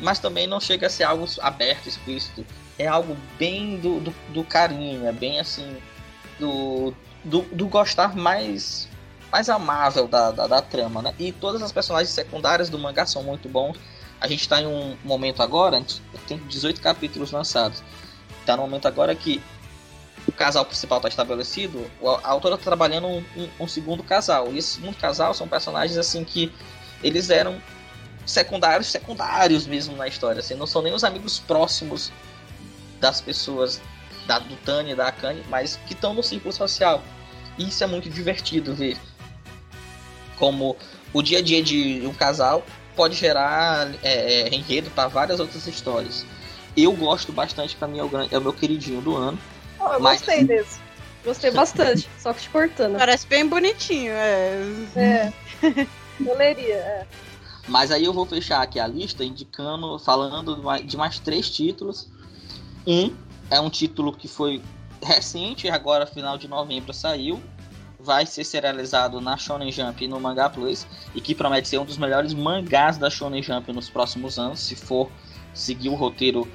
mas também não chega a ser algo aberto, explícito. É algo bem do, do, do carinho, é bem assim, do, do, do gostar mais mais amável da, da, da, trama, né? E todas as personagens secundárias do mangá são muito bons. A gente está em um momento agora, tem 18 capítulos lançados. Está no momento agora que o casal principal está estabelecido, a autora está trabalhando um, um, um, segundo casal. E esse segundo casal são personagens assim que eles eram secundários, secundários mesmo na história. Assim, não são nem os amigos próximos das pessoas da, do Tani e da Akane, mas que estão no círculo social. E isso é muito divertido ver como o dia a dia de um casal pode gerar é, é enredo para várias outras histórias. Eu gosto bastante, para mim é o, é o meu queridinho do ano. Oh, eu mas... gostei desse. Gostei bastante, [LAUGHS] só que te cortando. Parece bem bonitinho, é. É. eu leria, é. Mas aí eu vou fechar aqui a lista indicando, falando de mais três títulos. Um é um título que foi recente, agora final de novembro saiu. Vai ser serializado na Shonen Jump e no Manga Plus. E que promete ser um dos melhores mangás da Shonen Jump nos próximos anos, se for seguir o roteiro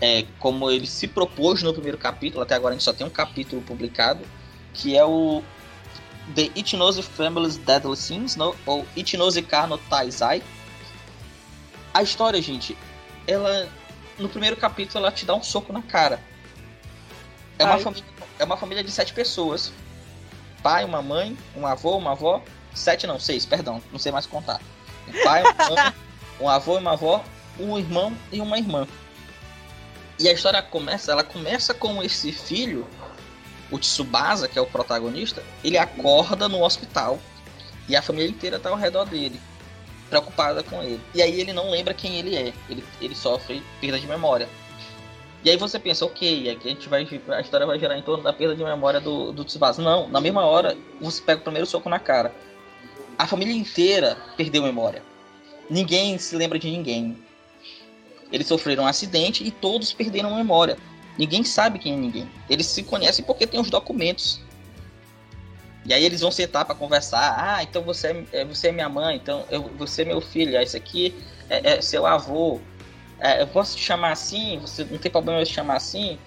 é, como ele se propôs no primeiro capítulo. Até agora a gente só tem um capítulo publicado, que é o The Ichinose Family's Deadly Sins, no, ou Ichinose Ka no Taizai, a história, gente, ela. No primeiro capítulo ela te dá um soco na cara. É uma, família, é uma família de sete pessoas. Pai, uma mãe, um avô, uma avó. Sete não, seis, perdão, não sei mais contar. Um pai, uma mãe, [LAUGHS] um avô e uma avó, um irmão e uma irmã. E a história começa, ela começa com esse filho, o Tsubasa, que é o protagonista, ele acorda no hospital e a família inteira tá ao redor dele preocupada com ele. E aí ele não lembra quem ele é. Ele, ele sofre perda de memória. E aí você pensa, ok, a gente vai. A história vai gerar em torno da perda de memória do, do Tsubasa. Não, na mesma hora, você pega o primeiro soco na cara. A família inteira perdeu memória. Ninguém se lembra de ninguém. Eles sofreram um acidente e todos perderam memória. Ninguém sabe quem é ninguém. Eles se conhecem porque tem os documentos e aí eles vão sentar para conversar. Ah, então você é, você é minha mãe, então eu, você é meu filho. Ah, esse aqui é, é seu avô. É, eu posso te chamar assim? Você não tem problema de chamar assim?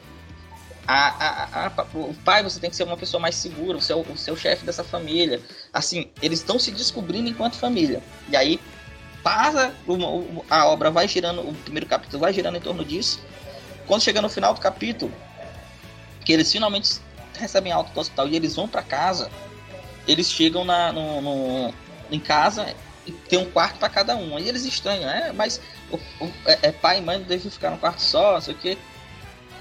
A, a, a, o pai você tem que ser uma pessoa mais segura, o seu, o seu chefe dessa família. Assim, eles estão se descobrindo enquanto família. E aí passa, a obra vai girando, o primeiro capítulo vai girando em torno disso. Quando chega no final do capítulo, que eles finalmente recebem alta do hospital e eles vão para casa, eles chegam na, no, no, em casa e tem um quarto para cada um. Aí eles estranham, é, mas o, o, é, é, pai e mãe devem ficar no quarto só, não sei o quê.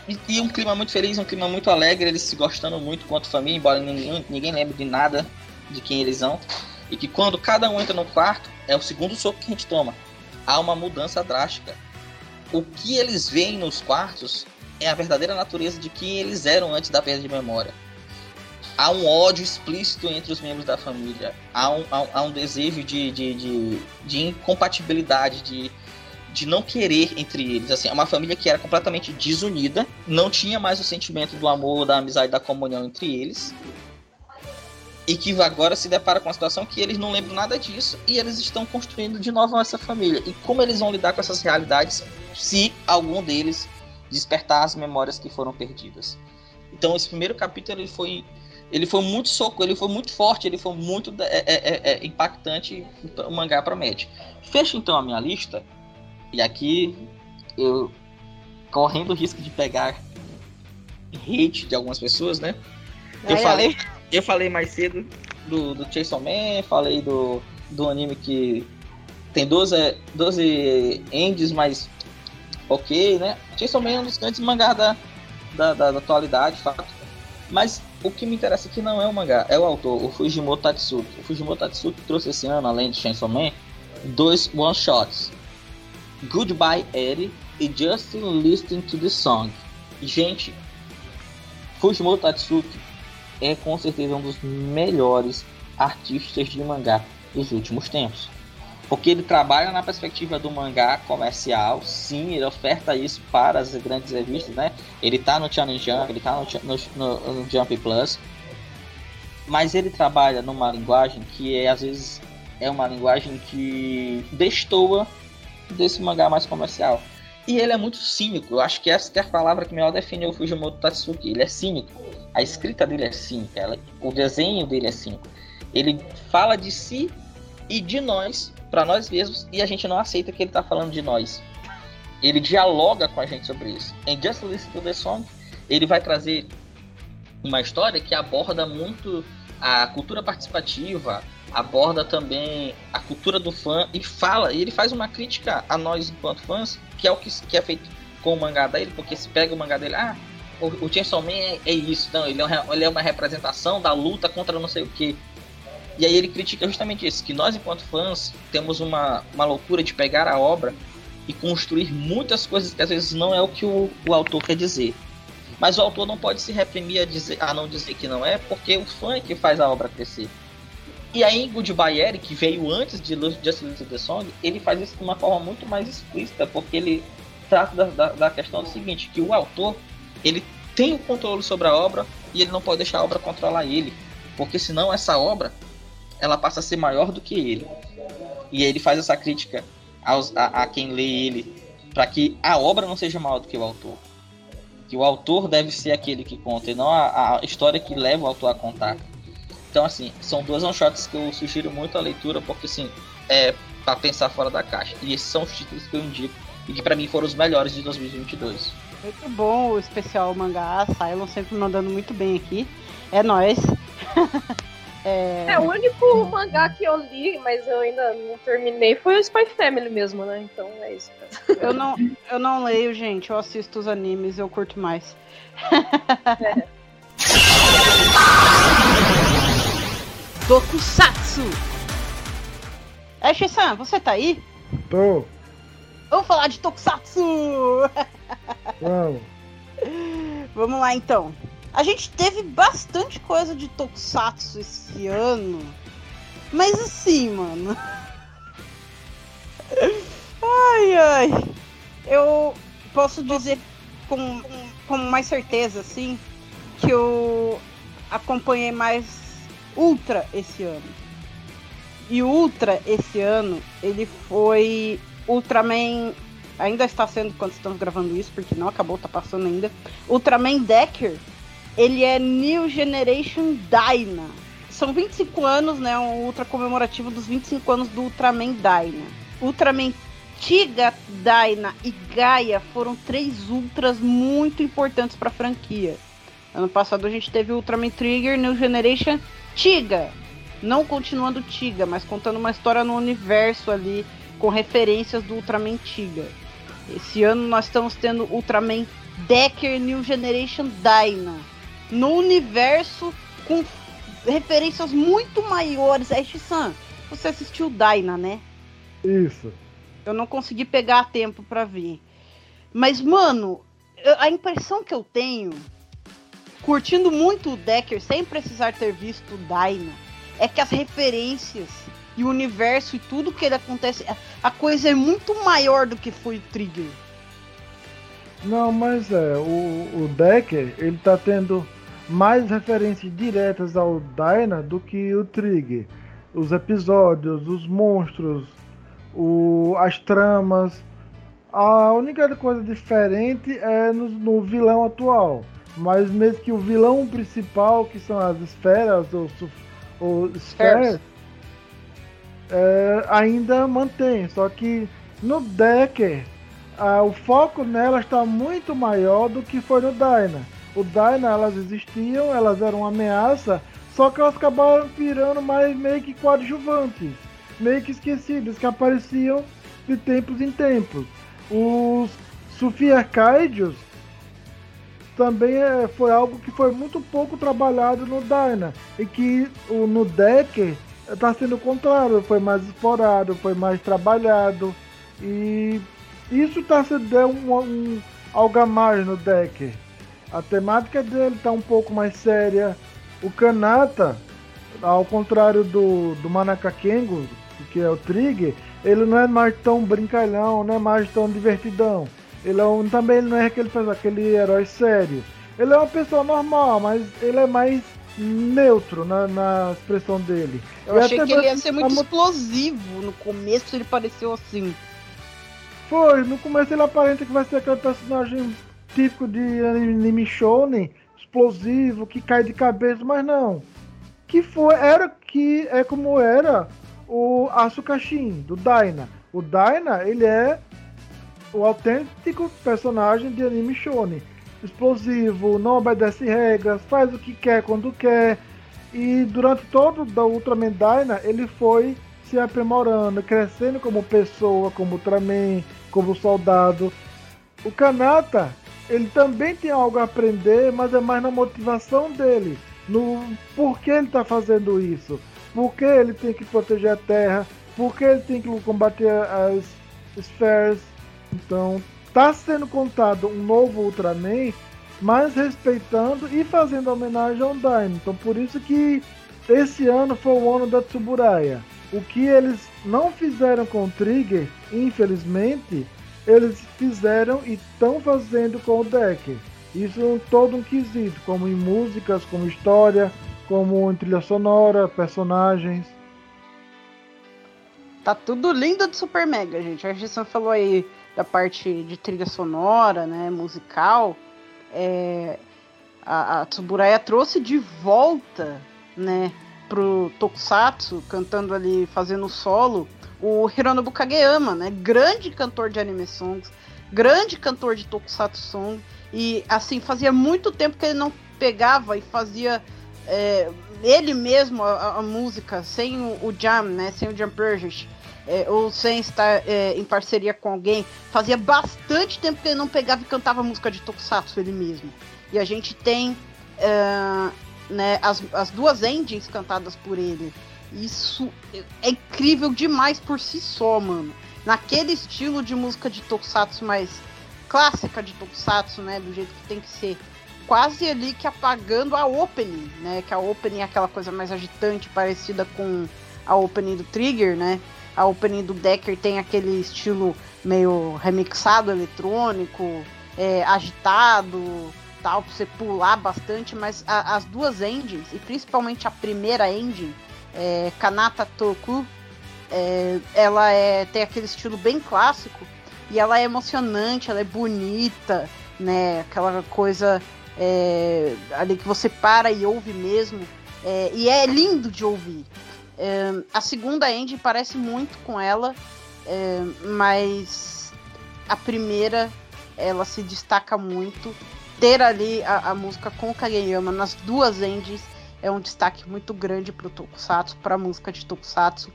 E, e, um clima muito feliz, um clima muito alegre, eles se gostando muito quanto família, embora ninguém, ninguém lembre de nada de quem eles são. E que quando cada um entra no quarto, é o segundo soco que a gente toma. Há uma mudança drástica. O que eles veem nos quartos é a verdadeira natureza de quem eles eram antes da perda de memória há um ódio explícito entre os membros da família. Há um, há, há um desejo de, de, de, de, incompatibilidade, de, de não querer entre eles. Assim, é uma família que era completamente desunida, não tinha mais o sentimento do amor, da amizade, da comunhão entre eles. E que agora se depara com a situação que eles não lembram nada disso e eles estão construindo de novo essa família. E como eles vão lidar com essas realidades se algum deles despertar as memórias que foram perdidas? Então esse primeiro capítulo ele foi ele foi muito soco, ele foi muito forte, ele foi muito é, é, é, é impactante. O mangá promete. Fecha então a minha lista. E aqui eu correndo o risco de pegar hate de algumas pessoas, né? Eu ai, falei, ai. Eu falei mais cedo do, do Chainsaw Man, falei do, do anime que tem 12, 12 ends, mas ok, né? Chainsaw Man é um dos grandes mangás da, da, da, da atualidade, fato. Mas o que me interessa aqui não é o mangá, é o autor, o Fujimoto Tatsuki. O Fujimoto Tatsuki trouxe esse ano, além de Chainsaw Man, dois one-shots. Goodbye Eddie e Just Listening to the Song. Gente, Fujimoto Tatsuki é com certeza um dos melhores artistas de mangá dos últimos tempos. Porque ele trabalha na perspectiva do mangá comercial, sim, ele oferta isso para as grandes revistas, né? Ele tá no Channel Jump, ele tá no, no, no Jump Plus, mas ele trabalha numa linguagem que é, às vezes é uma linguagem que destoa desse mangá mais comercial. E ele é muito cínico, eu acho que essa é a palavra que melhor define o Fujimoto Tatsuki. Ele é cínico, a escrita dele é cínica, ela, o desenho dele é cínico. Ele fala de si e de nós para nós mesmos e a gente não aceita que ele tá falando de nós. Ele dialoga com a gente sobre isso. Em Just Listen to the Song, ele vai trazer uma história que aborda muito a cultura participativa, aborda também a cultura do fã e fala, e ele faz uma crítica a nós enquanto fãs, que é o que, que é feito com o mangá dele, porque se pega o mangá dele, ah, o, Chainsaw Man é, é isso, não, ele é, uma, ele é uma representação da luta contra não sei o que. E aí ele critica justamente isso, que nós enquanto fãs temos uma, uma loucura de pegar a obra e construir muitas coisas que às vezes não é o que o, o autor quer dizer. Mas o autor não pode se reprimir a, dizer, a não dizer que não é, porque o fã é que faz a obra crescer. E aí Goodbye Eric, que veio antes de Just Listen to the Song, ele faz isso de uma forma muito mais explícita, porque ele trata da, da, da, questão do seguinte, que o autor, ele tem o controle sobre a obra e ele não pode deixar a obra controlar ele, porque senão essa obra, ela passa a ser maior do que ele. E ele faz essa crítica aos, a, a quem lê ele, para que a obra não seja maior do que o autor que o autor deve ser aquele que conta e não a, a história que leva o autor a contar. Então, assim, são duas one-shots que eu sugiro muito a leitura, porque, assim, é para pensar fora da caixa. E esses são os títulos que eu indico e que para mim foram os melhores de 2022. Muito bom o especial mangá, Cylon sempre mandando muito bem aqui. É nós. [LAUGHS] é... é... o único mangá que eu li, mas eu ainda não terminei, foi o Spy Family mesmo, né? Então é isso. eu não, eu não leio, gente. Eu assisto os animes, eu curto mais. é. Tokusatsu. É, Shisan, você tá aí? Tô. Vamos falar de Tokusatsu! Vamos. [LAUGHS] Vamos lá então. A gente teve bastante coisa de Tokusatsu esse ano. Mas assim, mano. [LAUGHS] Ai, ai. Eu posso dizer com, com mais certeza, assim, que eu acompanhei mais Ultra esse ano. E Ultra esse ano, ele foi Ultraman. Ainda está sendo quando estamos gravando isso, porque não acabou, tá passando ainda. Ultraman Decker, ele é New Generation Dyna. São 25 anos, né? Um ultra comemorativo dos 25 anos do Ultraman Dyna. Ultraman Tiga, Dyna e Gaia foram três ultras muito importantes para a franquia. Ano passado a gente teve Ultraman Trigger, New Generation, Tiga. Não continuando Tiga, mas contando uma história no universo ali com referências do Ultraman Tiga. Esse ano nós estamos tendo Ultraman Decker New Generation Dyna. No universo com referências muito maiores. É, Shisan, você assistiu Dyna, né? Isso. Eu não consegui pegar a tempo para ver. Mas, mano, a impressão que eu tenho, curtindo muito o Decker sem precisar ter visto o Dyna, é que as referências e o universo e tudo que ele acontece, a coisa é muito maior do que foi o Trigger. Não, mas é, o, o Decker, ele tá tendo mais referências diretas ao Dyna do que o Trigger. Os episódios, os monstros, o, as tramas. A única coisa diferente é no, no, vilão atual. Mas mesmo que o vilão principal, que são as esferas, ou, ou esferas, é, ainda mantém. Só que no Decker, o foco nela está muito maior do que foi no Dyna. O Dyna, elas existiam, elas eram uma ameaça, só que elas acabaram virando mais meio que coadjuvantes meio que esquecidas, que apareciam de tempos em tempos. Os Sufia Kaidios também é, foi algo que foi muito pouco trabalhado no Dyna e que o, no Decker está sendo o contrário, foi mais explorado, foi mais trabalhado e isso está sendo um, um, algo a mais no Decker. A temática dele está um pouco mais séria. O Kanata, ao contrário do, do Manaka Kengo, que é o Trigger, ele não é mais tão brincalhão, não é mais tão divertidão. Ele é um, também não é aquele, aquele herói sério. Ele é uma pessoa normal, mas ele é mais neutro na, na expressão dele. Eu e achei que ele ia ser muito explosivo. No começo ele pareceu assim. Foi, no começo ele aparenta que vai ser aquele personagem típico de anime shonen, explosivo, que cai de cabeça, mas não. que foi era que é como era o Asukashin do Daina. O Daina, ele é o autêntico personagem de anime shonen. Explosivo, não obedece regras, faz o que quer quando quer. E durante todo o Ultraman Daina, ele foi se aprimorando, crescendo como pessoa, como Ultraman, como soldado. O Kanata, ele também tem algo a aprender, mas é mais na motivação dele, no porquê ele está fazendo isso, por que ele tem que proteger a Terra, por que ele tem que combater as Spheres. Então, está sendo contado um novo Ultraman, mas respeitando e fazendo homenagem ao Daime. Então, por isso que esse ano foi o ano da Tsuburaya. O que eles não fizeram com o Trigger, infelizmente, eles fizeram e estão fazendo com o Decker. Isso é todo um quesito, como em músicas, como história, como em trilha sonora, personagens. Tá tudo lindo de Super Mega, gente. A Gerson falou aí da parte de trilha sonora, né, musical. É, a, a Tsuburaya trouxe de volta, né, pro Tokusatsu, cantando ali, fazendo solo, o Hironobu Kageyama, né? Grande cantor de anime songs, grande cantor de tokusatsu song. E assim, fazia muito tempo que ele não pegava e fazia é, ele mesmo a, a, música, sem o, o, Jam, né? Sem o Jam Project. É, ou sem estar é, em parceria com alguém. Fazia bastante tempo que ele não pegava e cantava música de tokusatsu ele mesmo. E a gente tem é, né, as, as duas endings cantadas por ele. Isso é incrível demais por si só, mano. Naquele estilo de música de tokusatsu mais clássica de tokusatsu, né? Do jeito que tem que ser. Quase ali que apagando a opening, né? Que a opening é aquela coisa mais agitante, parecida com a opening do Trigger, né? A opening do Decker tem aquele estilo meio remixado eletrônico, é, agitado, tal, pra você pular bastante, mas a, as duas engines, e principalmente a primeira engine, é, Kanata Toku, é, ela é, tem aquele estilo bem clássico e ela é emocionante, ela é bonita, né? Aquela coisa é, ali que você para e ouve mesmo. É, e é lindo de ouvir. É, a segunda end parece muito com ela, é, mas a primeira ela se destaca muito. Ter ali a, a música com Kageyama nas duas ends é um destaque muito grande para o Tokusatsu, para a música de Tokusatsu,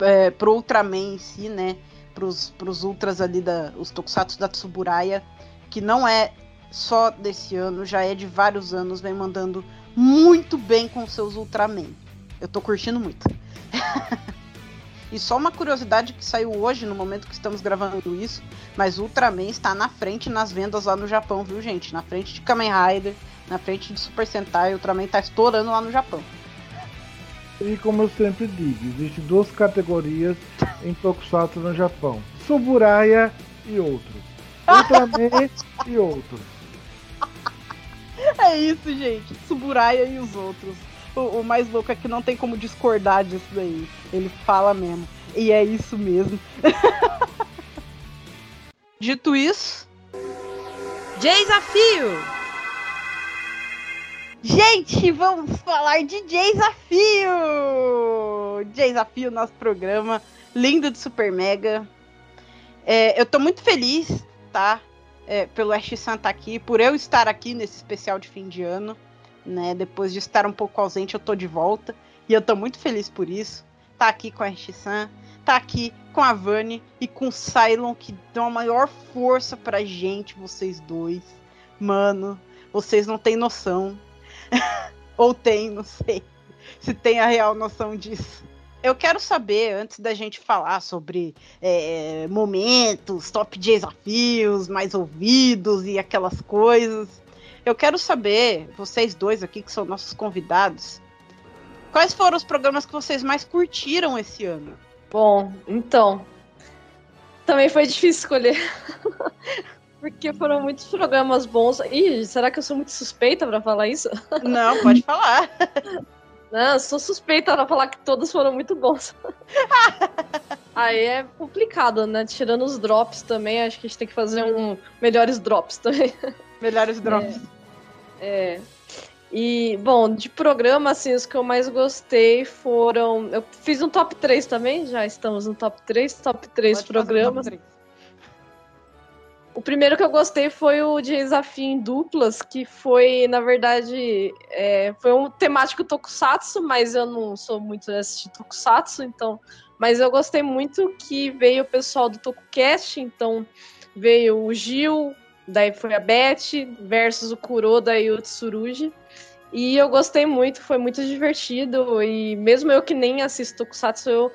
é, para o Ultraman em si, né? Para os Ultras ali, da, os Tokusatsu da Tsuburaya, que não é só desse ano, já é de vários anos, vem mandando muito bem com seus Ultraman. Eu tô curtindo muito. [LAUGHS] e só uma curiosidade que saiu hoje, no momento que estamos gravando isso, mas Ultraman está na frente nas vendas lá no Japão, viu, gente? Na frente de Kamen Rider, na frente de Super Sentai, Ultraman tá estourando lá no Japão. E como eu sempre digo, existem duas categorias em Tokusatsu no Japão: Suburaya e outros. Ultraman [LAUGHS] e outros. É isso, gente. Suburaya e os outros. O, o, mais louco é que não tem como discordar disso daí. Ele fala mesmo. E é isso mesmo. [LAUGHS] Dito isso, desafio! Gente, vamos falar de Desafio! Desafio, nosso programa lindo de Super Mega. É, eu tô muito feliz, tá? É, pelo Ash San tá aqui, por eu estar aqui nesse especial de fim de ano, né? Depois de estar um pouco ausente, eu tô de volta. E eu tô muito feliz por isso. Tá aqui com a Ash San, tá aqui com a Vani e com o Cylon, que dão a maior força pra gente, vocês dois. Mano, vocês não têm noção [LAUGHS] Ou tem, não sei. Se tem a real noção disso. Eu quero saber, antes da gente falar sobre é, momentos, top desafios, mais ouvidos e aquelas coisas, eu quero saber, vocês dois aqui que são nossos convidados, quais foram os programas que vocês mais curtiram esse ano? Bom, então. Também foi difícil escolher. [LAUGHS] Porque foram muitos programas bons. Ih, será que eu sou muito suspeita para falar isso? [LAUGHS] Não, pode falar. Não, sou suspeita pra falar que todos foram muito bons. [LAUGHS] Aí é complicado, né? Tirando os drops também, acho que a gente tem que fazer um melhores drops também. Melhores drops. É. é. E, bom, de programa, assim, os que eu mais gostei foram. Eu fiz um top 3 também, já estamos no top 3, top 3 Pode um programas. top. O primeiro que eu gostei foi o de desafio em duplas, que foi, na verdade, é, foi um temático tokusatsu, mas eu não sou muito de assistir tokusatsu, então. Mas eu gostei muito que veio o pessoal do TokuCast, então veio o Gil, daí foi a Beth, versus o Kuroda e o Tsurugi. E eu gostei muito, foi muito divertido, e mesmo eu que nem assisto tokusatsu, eu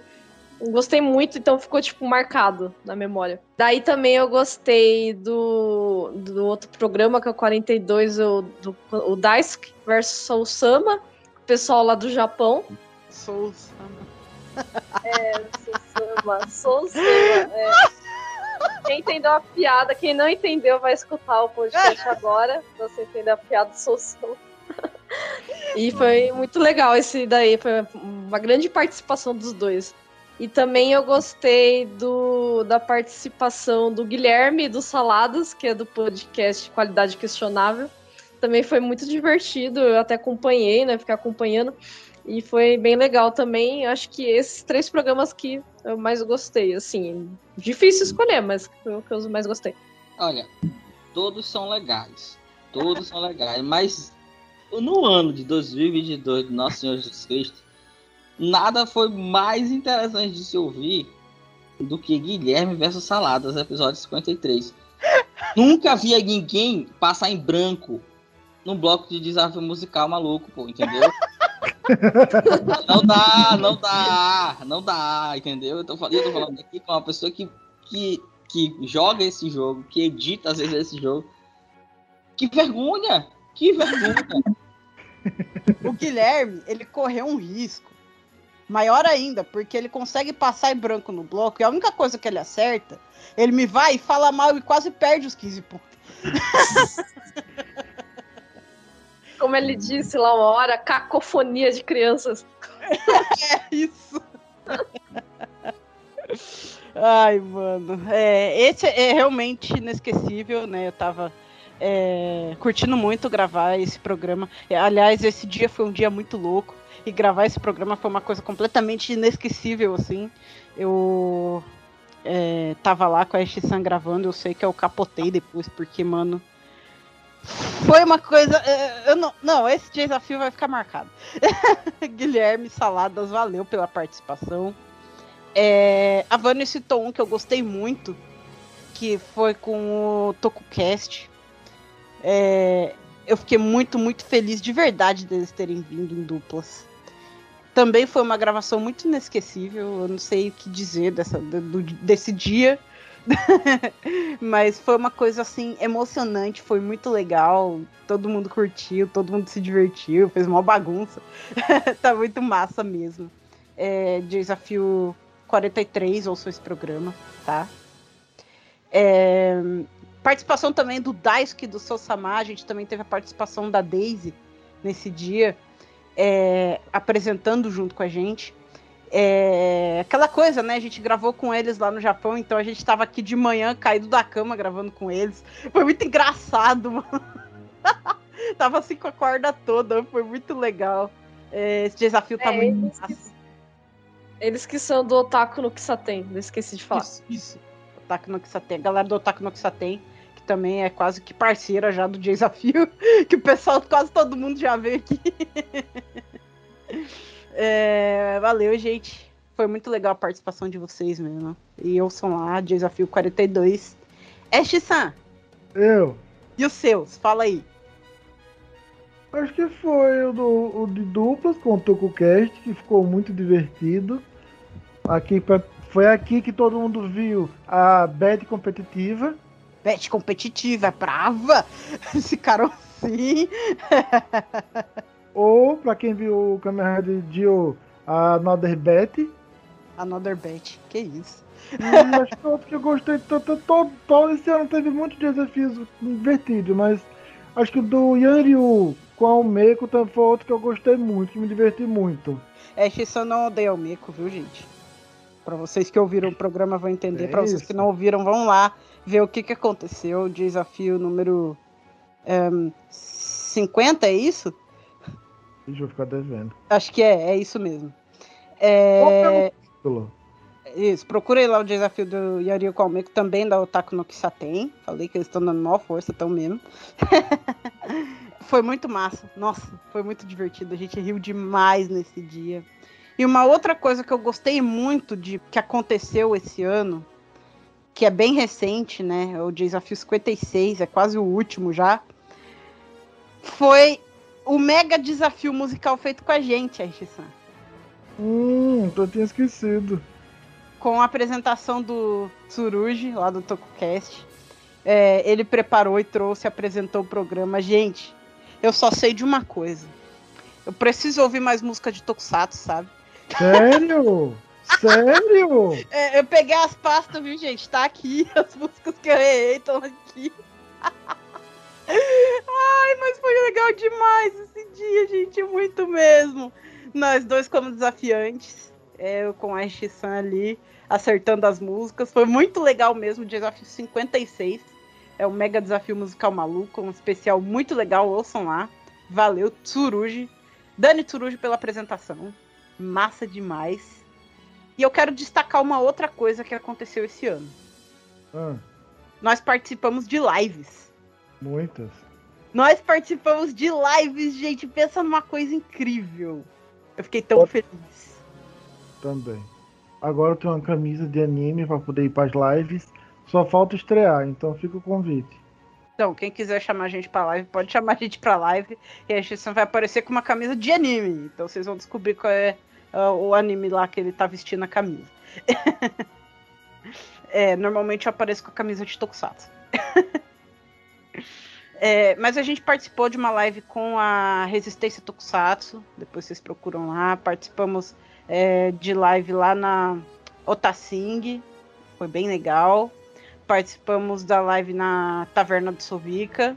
Gostei muito, então ficou, tipo, marcado na memória. Daí também eu gostei do, do outro programa, que é o 42, o, do, o Daisuke versus Soul Sama, o pessoal lá do Japão. Sou Sama. É, Soul Sama, Soul Sama, é. Quem entendeu a piada, quem não entendeu vai escutar o podcast [LAUGHS] agora, você entender a piada Soul Sama. E foi muito legal esse daí, foi uma grande participação dos dois. E também eu gostei do, da participação do Guilherme do Saladas, que é do podcast Qualidade Questionável. Também foi muito divertido, eu até acompanhei, né? Ficar acompanhando. E foi bem legal também. Acho que esses três programas que eu mais gostei, assim. Difícil escolher, mas foi o que eu mais gostei. Olha, todos são legais. Todos são legais. Mas no ano de 2022 do Nosso Senhor Jesus Cristo, nada foi mais interessante de se ouvir do que Guilherme versus Saladas, episódio 53. Nunca via ninguém passar em branco num bloco de desafio musical maluco, pô, entendeu? [LAUGHS] não dá, não dá, não dá, entendeu? Eu tô, falando- eu tô falando aqui com uma pessoa que, que, que joga esse jogo, que edita às vezes esse jogo. Que vergonha! Que vergonha! [LAUGHS] O Guilherme, ele correu um risco. Maior ainda, porque ele consegue passar em branco no bloco e a única coisa que ele acerta, ele me vai e fala mal e quase perde os 15 pontos. [LAUGHS] Como ele disse lá uma hora, cacofonia de crianças. É isso. Ai, mano. É, esse é realmente inesquecível, né? Eu tava é, curtindo muito gravar esse programa. É, Aliás, esse dia foi um dia muito louco. E gravar esse programa foi uma coisa completamente inesquecível, assim. Eu é, tava lá com a X-San gravando, eu sei que eu capotei depois, porque, mano. Foi uma coisa. é, Eu não, não, esse desafio vai ficar marcado. [LAUGHS] Guilherme Saladas, valeu pela participação. É, a Vânia citou um que eu gostei muito, que foi com o TokuCast. É, eu fiquei muito, muito feliz de verdade deles terem vindo em duplas. Também foi uma gravação muito inesquecível, eu não sei o que dizer dessa, do- desse dia. [LAUGHS] Mas foi uma coisa assim emocionante, foi muito legal. Todo mundo curtiu, todo mundo se divertiu, fez uma bagunça. [LAUGHS] tá muito massa mesmo. É, desafio 43, ouçam esse programa, tá? É, participação também do Daisuke do seu Samar, a gente também teve a participação da Daisy nesse dia, é, apresentando junto com a gente. É, aquela coisa, né? A gente gravou com eles lá no Japão, então a gente tava aqui de manhã, caído da cama, gravando com eles. Foi muito engraçado, [LAUGHS] mano. tava assim com a corda toda, foi muito legal. É, esse desafio tá É, muito eles que- massa. Eles que são do Otaku no Kisaten, não esqueci de falar. Isso, isso. Otaku no Kisaten. A galera do Otaku no Kisaten, que também é quase que parceira já do [LAUGHS] desafio, que o pessoal, quase todo mundo já veio aqui. [LAUGHS] É, valeu, gente. Foi muito legal a participação de vocês mesmo. E eu sou lá, desafio 42. Ash-san, Eu. e os seus? Fala aí. Acho que foi o, do, o de duplas com o TokuCast, que ficou muito divertido. Aqui pra- foi aqui que todo mundo viu a Bet competitiva. Bet competitiva, é brava. [LAUGHS] Esse cara assim. [LAUGHS] Ou, pra quem viu o Kamen Rider Dio, a Another Bet. Another bet. Que isso? Hum, acho que outro que eu gostei. Todo, todo, esse ano teve muitos desafios divertidos, mas acho que o do Yanryu com a Almeco também foi outro que eu gostei muito, que me diverti muito. Ash-san não odeia o Meco, viu, gente? Pra vocês que ouviram o programa vão entender. É Pra vocês isso. que não ouviram, vão lá ver o que, que aconteceu. Desafio número ehm, 50, é isso? Ixi, vou ficar devendo. Acho que é, é isso mesmo. É, Pelo- isso, procurei lá o desafio do Yari Kalmeco, também da Otaku no Kisaten. Falei que eles estão dando maior força, estão mesmo. [LAUGHS] foi muito massa. Nossa, foi muito divertido. A gente riu demais nesse dia. E uma outra coisa que eu gostei muito de que aconteceu esse ano, que é bem recente, né? É o desafio 56, é quase o último já. Foi o mega desafio musical feito com a gente, Aishi-san. Hum, eu tinha esquecido. com a apresentação do Tsurugi, lá do TokuCast. É, ele preparou e trouxe, apresentou o programa. Gente, eu só sei de uma coisa. Eu preciso ouvir mais música de Tokusatsu, sabe? Sério? [LAUGHS] Sério? É, eu peguei as pastas, viu, gente? Tá aqui, [LAUGHS] as músicas que eu errei estão aqui. [LAUGHS] Ai, mas foi legal demais esse dia, gente, muito mesmo. Nós dois como desafiantes, eu com a Ashe-san ali, acertando as músicas. Foi muito legal mesmo, desafio 56. É um mega desafio musical maluco, um especial muito legal, ouçam lá. Valeu, Tsurugi. Dani Tsurugi pela apresentação. Massa demais. E eu quero destacar uma outra coisa que aconteceu esse ano. Ah, Nós participamos de lives. Muitas. Nós participamos de lives, gente. Pensa numa coisa incrível. Eu fiquei tão feliz. Também. Agora eu tenho uma camisa de anime pra poder ir pras lives. Só falta estrear, então fica o convite. Então, quem quiser chamar a gente pra live, pode chamar a gente pra live. E a gente vai aparecer com uma camisa de anime. Então vocês vão descobrir qual é ah, o anime lá que ele tá vestindo a camisa. [LAUGHS] É, normalmente eu apareço com a camisa de Tokusatsu. [LAUGHS] É, mas a gente participou de uma live com a Resistência Tokusatsu. Depois vocês procuram lá. Participamos é, de live lá na Otasing. Foi bem legal. Participamos da live na Taverna do Sovica.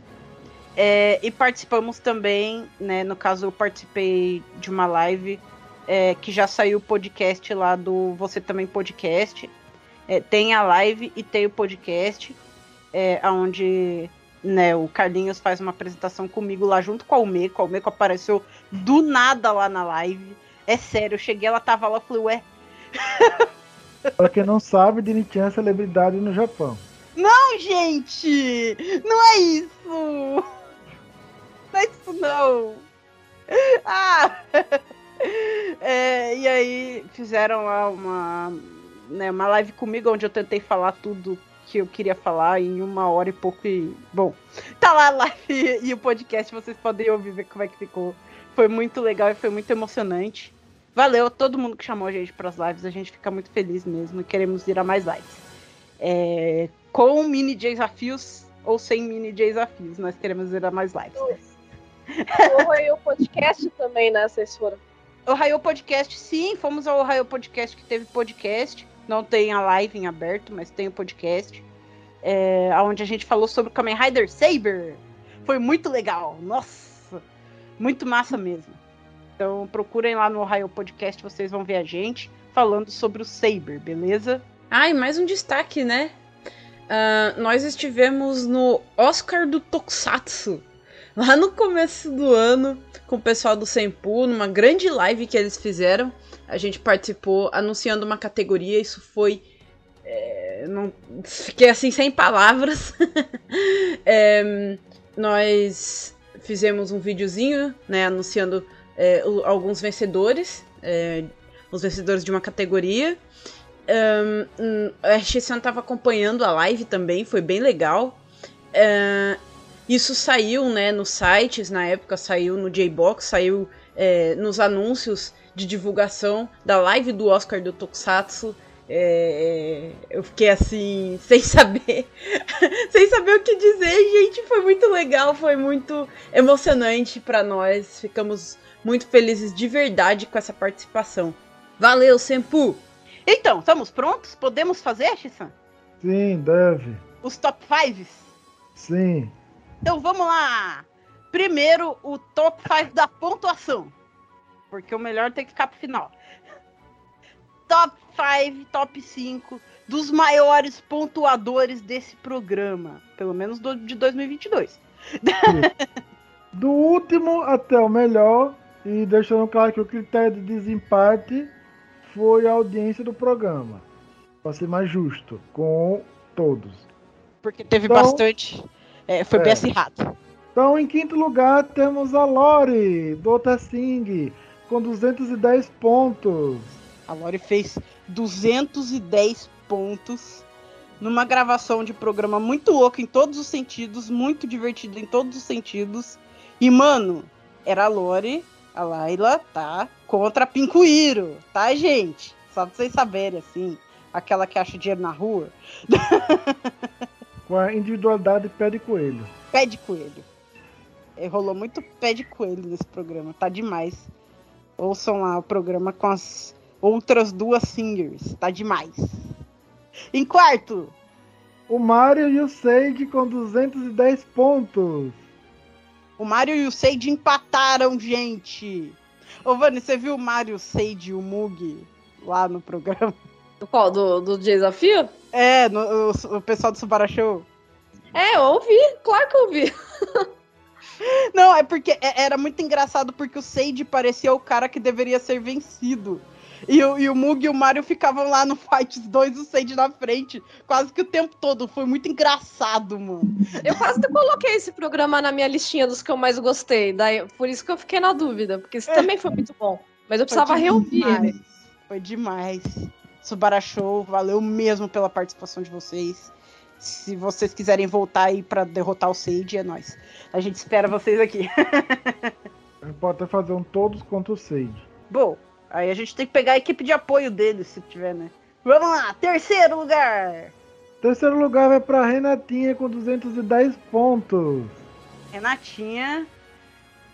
É, e participamos também, né? No caso, eu participei de uma live é, que já saiu o podcast lá do Você Também Podcast. É, tem a live e tem o podcast, é, onde né, o Carlinhos faz uma apresentação comigo lá junto com a Almeco. A Almeco apareceu do nada lá na live. É sério, eu cheguei, ela tava lá, eu falei, ué, [LAUGHS] Pra quem não sabe, Dini-chan é celebridade no Japão. não, gente! Não é isso! Não é isso, não! Ah! [LAUGHS] É, e aí fizeram lá uma, né, uma live comigo onde eu tentei falar tudo que eu queria falar em uma hora e pouco e. Bom, tá lá a live [LAUGHS] e o podcast, vocês podem ouvir ver como é que ficou. Foi muito legal e foi muito emocionante. Valeu a todo mundo que chamou a gente para as lives, a gente fica muito feliz mesmo e queremos ir a mais lives. É, com mini desafios ou sem mini desafios, nós queremos ir a mais lives. O o podcast também, né? Vocês foram. [LAUGHS] Ohio Podcast, sim, fomos ao Ohio Podcast que teve podcast. Não tem a live em aberto, mas tem o podcast. É, onde a gente falou sobre o Kamen Rider Saber. Foi muito legal. Nossa, muito massa mesmo. Então procurem lá no Ohio Podcast, vocês vão ver a gente falando sobre o Saber, beleza? Ah, e mais um destaque, né? Ah, nós estivemos no Oscar do Tokusatsu. Lá no começo do ano, com o pessoal do Senpu, numa grande live que eles fizeram. A gente participou anunciando uma categoria, isso foi. é, não, fiquei assim sem palavras. [LAUGHS] É, nós fizemos um videozinho, né, anunciando é, alguns vencedores, é, os vencedores de uma categoria. Um, hum, a Shisan estava acompanhando a live também, foi bem legal. É, isso saiu né, nos sites, na época saiu no J-Box, saiu é, nos anúncios de divulgação da live do Oscar do Tokusatsu. É, eu fiquei assim, [LAUGHS] sem saber, [LAUGHS] sem saber o que dizer, gente. Foi muito legal, foi muito emocionante para nós. Ficamos muito felizes de verdade com essa participação. Valeu, Senpu! Então, estamos prontos? Podemos fazer, Shisan? Sim, deve. Os top 5? Sim. Então vamos lá! Primeiro, o top 5 da pontuação. Porque o melhor tem que ficar pro final. Top 5, top 5 dos maiores pontuadores desse programa. Pelo menos do, de 2022. Do último até o melhor, E deixando claro que o critério de desempate foi a audiência do programa. Para ser mais justo com todos. Porque teve Então- bastante. é, foi bem É. acirrado. Então, em quinto lugar, temos a Lori, do Otessing, com 210 pontos. A Lori fez 210 pontos numa gravação de programa muito louco em todos os sentidos, muito divertido em todos os sentidos. E, mano, era a Lori, a Laila, tá? Contra a Pincuíro, tá, gente? Só pra vocês saberem, assim. Aquela que acha dinheiro na rua. [LAUGHS] Com a individualidade pé de coelho. Pé de coelho. É, rolou muito pé de coelho nesse programa, tá demais. Ouçam lá o programa com as outras duas singers, tá demais. Em quarto, O Mario e o Sage com 210 pontos. o Mario e o Seide empataram, gente. Ô, Vani, você viu o Mario, o Seide e o Mug lá no programa? Do qual? Do, do desafio? É, no, o, o pessoal do Subara Show. É, eu ouvi, claro que eu ouvi. Não, é porque é- era muito engraçado porque o Sage parecia o cara que deveria ser vencido. E o, e o Mug e o Mario ficavam lá no fight, os dois, o Sage na frente, quase que o tempo todo. Foi muito engraçado, mano. Eu quase que coloquei esse programa na minha listinha dos que eu mais gostei. Daí, por isso que eu fiquei na dúvida, porque esse também foi muito bom. Mas eu precisava reouvir demais. ele. Foi demais. Subara Show, valeu mesmo pela participação de vocês. Se vocês quiserem voltar aí pra derrotar o Sage, é nóis. A gente espera vocês aqui. A gente pode até fazer um todos contra o Sage. Bom, aí a gente tem que pegar a equipe de apoio deles, se tiver, né? Vamos lá, terceiro lugar. Terceiro lugar vai pra Renatinha com 210 pontos. Renatinha,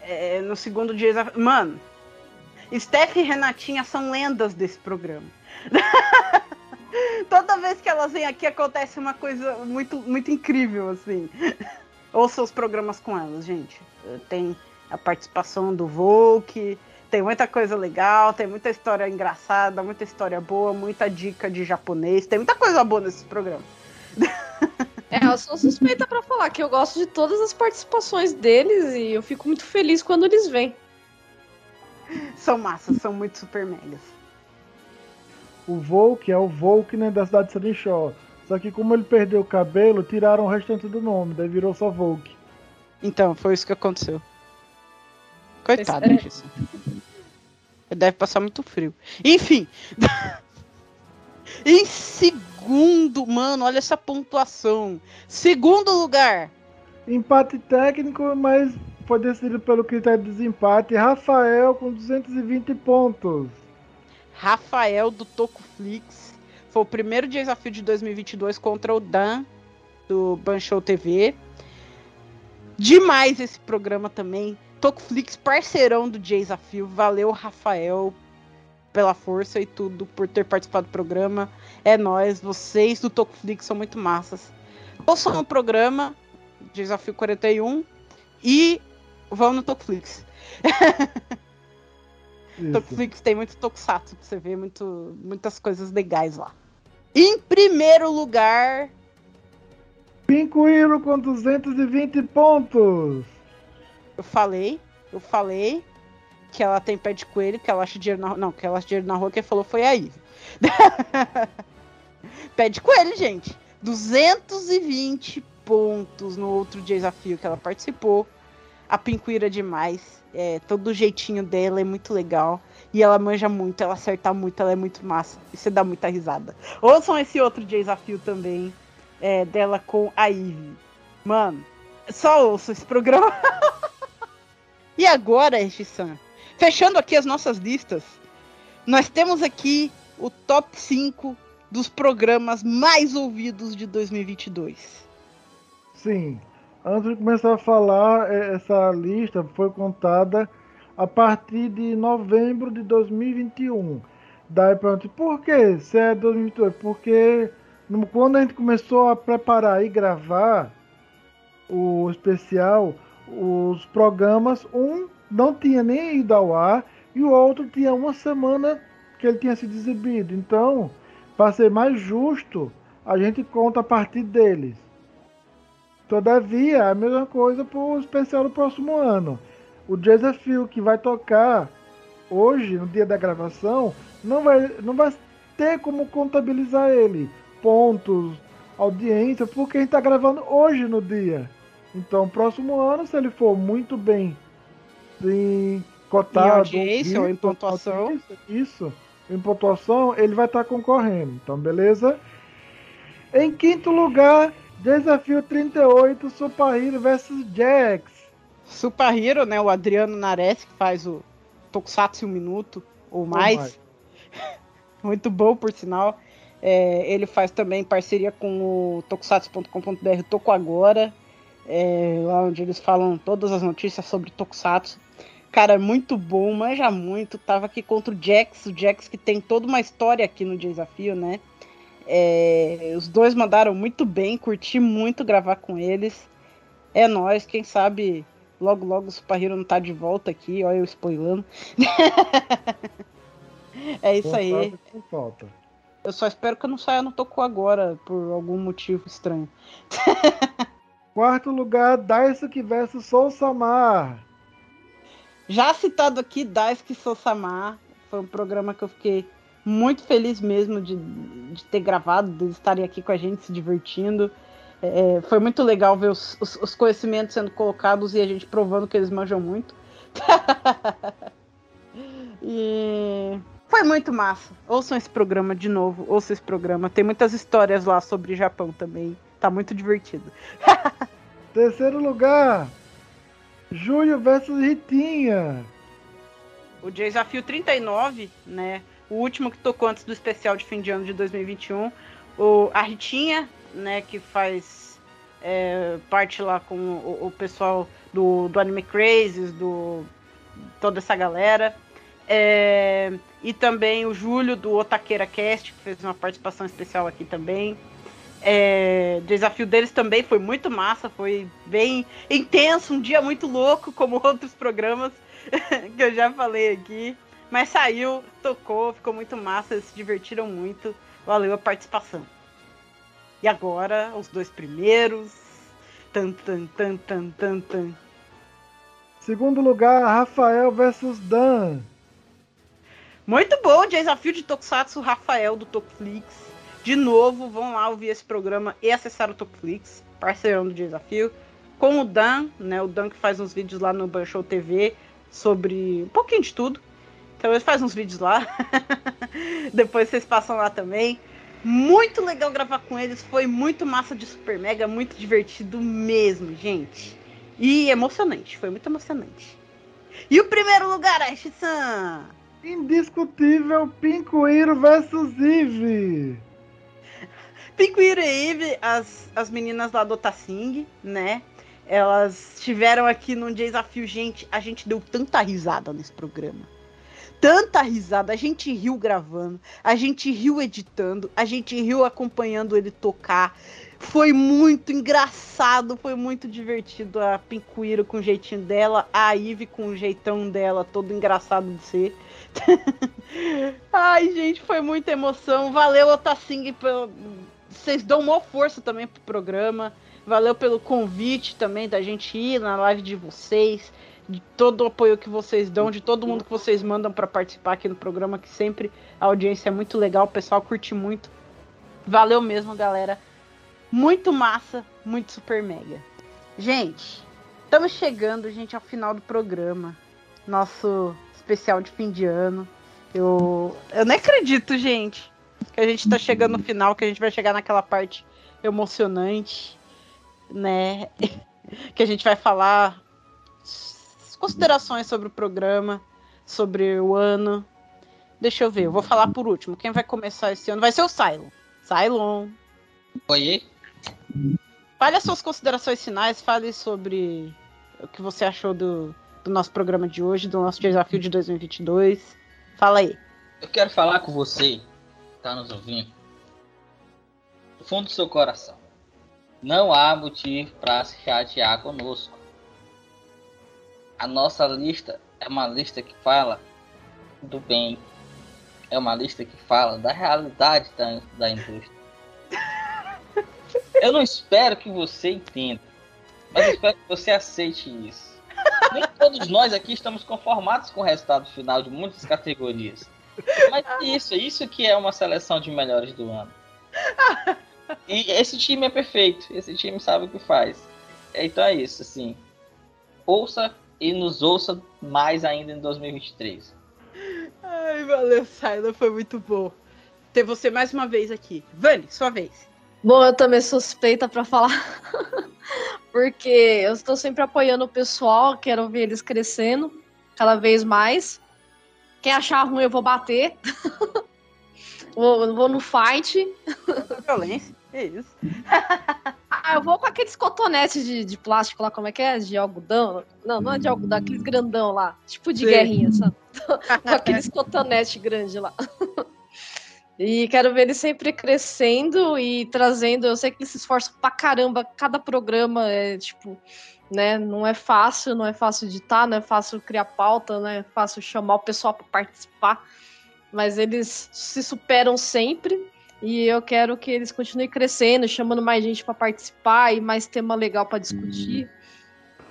é, no segundo dia. Mano, Steph e Renatinha são lendas desse programa. [LAUGHS] Toda vez que elas vêm aqui acontece uma coisa muito, muito incrível, assim. Ouça os programas com elas, gente. Tem a participação do Volk, tem muita coisa legal, tem muita história engraçada, muita história boa, muita dica de japonês, tem muita coisa boa nesse programa. É, eu sou suspeita pra falar que eu gosto de todas as participações deles e eu fico muito feliz quando eles vêm. São massas, são muito super megas. O Volk é o Volk né, da cidade de Sanichó. Só que como ele perdeu o cabelo, tiraram o restante do nome, daí virou só Volk. Então, foi isso que aconteceu. Coitado É. disso. Deve passar muito frio. Enfim. [LAUGHS] em segundo, mano, olha essa pontuação. Segundo lugar, Empate técnico, mas foi decidido pelo critério de desempate. Rafael com 220 pontos. Rafael do Tocoflix. Foi o primeiro desafio de 2022 contra o Dan do Banshou TV. Demais esse programa também. Tocoflix, parceirão do desafio. Valeu, Rafael, pela força e tudo, por ter participado do programa. É nós, vocês do Tocoflix são muito massas. Ouçam o programa, Desafio 41, e vão no Tocoflix. [LAUGHS] Tokuflix tem muito tokusatsu pra você ver, muito, muitas coisas legais lá. Em primeiro lugar, Pincoiro com 220 pontos. eu falei, eu falei que ela tem pé de coelho, que ela acha dinheiro na rua. Não, que ela acha dinheiro na rua, quem falou foi a Ivy. [LAUGHS] pé de coelho, gente. 220 pontos no outro desafio que ela participou. A Pincuíra é demais. É, todo o jeitinho dela é muito legal. E ela manja muito, ela acerta muito, ela é muito massa. E você dá muita risada. Ouçam esse outro desafio também. é, dela com a Ivy. Mano, só ouço esse programa. [LAUGHS] e agora, Rissan, fechando aqui as nossas listas, nós temos aqui o top 5 dos programas mais ouvidos de 2022. Sim. Antes de começar a falar, eh, essa lista foi contada a partir de novembro de 2021. Daí pronto, por que se é 2022? Porque quando a gente começou a preparar e gravar o especial, os programas, um não tinha nem ido ao ar e o outro tinha uma semana que ele tinha sido exibido. Então, para ser mais justo, a gente conta a partir deles. Todavia, a mesma coisa para o especial do próximo ano. o desafio que vai tocar hoje, no dia da gravação, não vai, não vai ter como contabilizar ele. Pontos, audiência, porque a gente tá gravando hoje no dia. Então, próximo ano, se ele for muito bem em cotado, Em audiência ou em pontuação. audiência, Isso, em pontuação, ele vai estar concorrendo. Então, beleza? Em quinto lugar, desafio 38, Super Hero vs Jax. Super Hero, né? O Adriano Nares, que faz o Tokusatsu um minuto ou mais. mais. [LAUGHS] Muito bom, por sinal. É, ele faz também parceria com o tokusatsu.com.br Toco Agora, é, lá onde eles falam todas as notícias sobre Tokusatsu. Cara, muito bom, manja muito. Tava aqui contra o Jax, o Jax que tem toda uma história aqui no desafio, né? É, os dois mandaram muito bem, curti muito gravar com eles. É nóis, quem sabe logo logo o Super Hero não tá de volta aqui, olha eu spoilando. [LAUGHS] é isso aí. Falta. Eu só espero que eu não saia no Toku agora, por algum motivo estranho. [LAUGHS] Quarto lugar, Daisuke vs Soul Samar. Já citado aqui, Daisuke Sosamar, foi um programa que eu fiquei muito feliz mesmo de, de ter gravado, de estarem aqui com a gente, se divertindo. É, foi muito legal ver os, os, os conhecimentos sendo colocados e a gente provando que eles manjam muito. [LAUGHS] e foi muito massa. Ouçam esse programa de novo, ouçam esse programa. Tem muitas histórias lá sobre Japão também. Tá muito divertido. [LAUGHS] Terceiro lugar, Júlio versus Ritinha. O desafio 39, né? O último que tocou antes do especial de fim de ano de 2021. O, a Ritinha, né? Que faz é, parte lá com o, o pessoal do, do Anime Crazes, do toda essa galera. É, e também o Júlio do Otaqueira Cast, que fez uma participação especial aqui também. É, o desafio deles também foi muito massa, foi bem intenso, um dia muito louco, como [LAUGHS] outros programas [LAUGHS] que eu já falei aqui. Mas saiu, tocou, ficou muito massa, eles se divertiram muito. Valeu a participação. E agora, os dois primeiros. Tan, tan, tan, tan, tan, tan. Segundo lugar, Rafael versus Dan. Muito bom, desafio de Tokusatsu Rafael do Tokuflix. De novo, vão lá ouvir esse programa e acessar o Tokuflix, parceirão do desafio. Com o Dan, né? O Dan que faz uns vídeos lá no Banshou TV sobre um pouquinho de tudo. Então ele faz uns vídeos lá. [LAUGHS] Depois vocês passam lá também. Muito legal gravar com eles. Foi muito massa de Super Mega, muito divertido mesmo, gente. E emocionante, foi muito emocionante. E o primeiro lugar, Ash-san? Indiscutível Pincoeiro versus Eve. Pinguiro e Eve, as, as meninas lá do Otasing, né? Elas estiveram aqui num desafio, gente. A gente deu tanta risada nesse programa. Tanta risada. A gente riu gravando, a gente riu editando, a gente riu acompanhando ele tocar. Foi muito engraçado, foi muito divertido. A Pincuíro com o jeitinho dela, a Ivy com o jeitão dela, todo engraçado de ser. [LAUGHS] Ai, gente, foi muita emoção. Valeu, Otasing, pelo... vocês dão maior força também pro programa. Valeu pelo convite também da gente ir na live de vocês, de todo o apoio que vocês dão, de todo mundo que vocês mandam para participar aqui no programa, que sempre a audiência é muito legal, o pessoal curte muito. Valeu mesmo, galera. Muito massa, muito super mega. Gente, estamos chegando, gente, ao final do programa. Nosso especial de fim de ano. Eu, eu nem acredito, gente, que a gente tá chegando no final, que a gente vai chegar naquela parte emocionante, né? [LAUGHS] que a gente vai falar considerações sobre o programa, sobre o ano. Deixa eu ver, eu vou falar por último. Quem vai começar esse ano vai ser o Cylon. Cylon. Oi? Fale as suas considerações finais, fale sobre o que você achou do, do nosso programa de hoje, do nosso desafio de 2022. Fala aí. Eu quero falar com você, tá nos ouvindo, do fundo do seu coração. Não há motivo para se chatear conosco. A nossa lista é uma lista que fala do bem. É uma lista que fala da realidade da, da indústria. Eu não espero que você entenda, mas espero que você aceite isso. Nem todos nós aqui estamos conformados com o resultado final de muitas categorias. Mas é isso, é isso que é uma seleção de melhores do ano. E esse time é perfeito, esse time sabe o que faz. Então é isso, assim. Ouça e nos ouça mais ainda em 2023. Ai, valeu, Saila, foi muito bom ter você mais uma vez aqui. Vani, sua vez. Bom, eu também suspeita para falar, [LAUGHS] porque eu estou sempre apoiando o pessoal, quero ver eles crescendo cada vez mais. Quem achar ruim, eu vou bater. [LAUGHS] vou, vou no fight. Violência, é isso. [LAUGHS] ah, eu vou com aqueles cotonetes de, de plástico lá, como é que é? De algodão? Não, não é de algodão, aqueles grandão lá. Tipo de Sim. guerrinha, sabe? [LAUGHS] com aqueles cotonetes grandes lá. [LAUGHS] E quero ver ele sempre crescendo e trazendo. Eu sei que ele se esforça pra caramba. Cada programa é tipo, né? Não é fácil, não é fácil editar, não é fácil criar pauta, não é fácil chamar o pessoal para participar. Mas eles se superam sempre. E eu quero que eles continuem crescendo, chamando mais gente para participar e mais tema legal para discutir.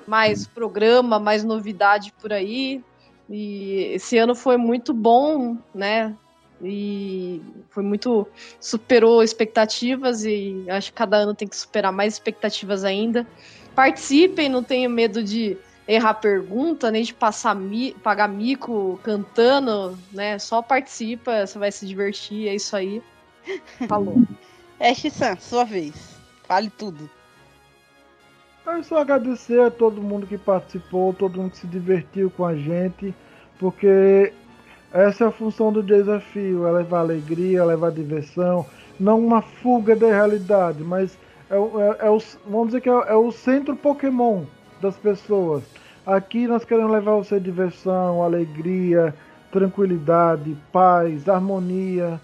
Mais programa, mais novidade por aí. E esse ano foi muito bom, né? e foi muito superou expectativas e acho que cada ano tem que superar mais expectativas ainda. Participem, não tenham medo de errar pergunta, nem de passar mi, pagar mico cantando, né? Só participa, você vai se divertir, é isso aí. Falou. Ash-san, sua vez. Fale tudo. Eu só agradecer a todo mundo que participou, todo mundo que se divertiu com a gente, porque essa é a função do desafio, é levar alegria, é levar diversão, não uma fuga da realidade, mas é, é, é o, vamos dizer que é, é, o centro Pokémon das pessoas. Aqui nós queremos levar você diversão, alegria, tranquilidade, paz, harmonia,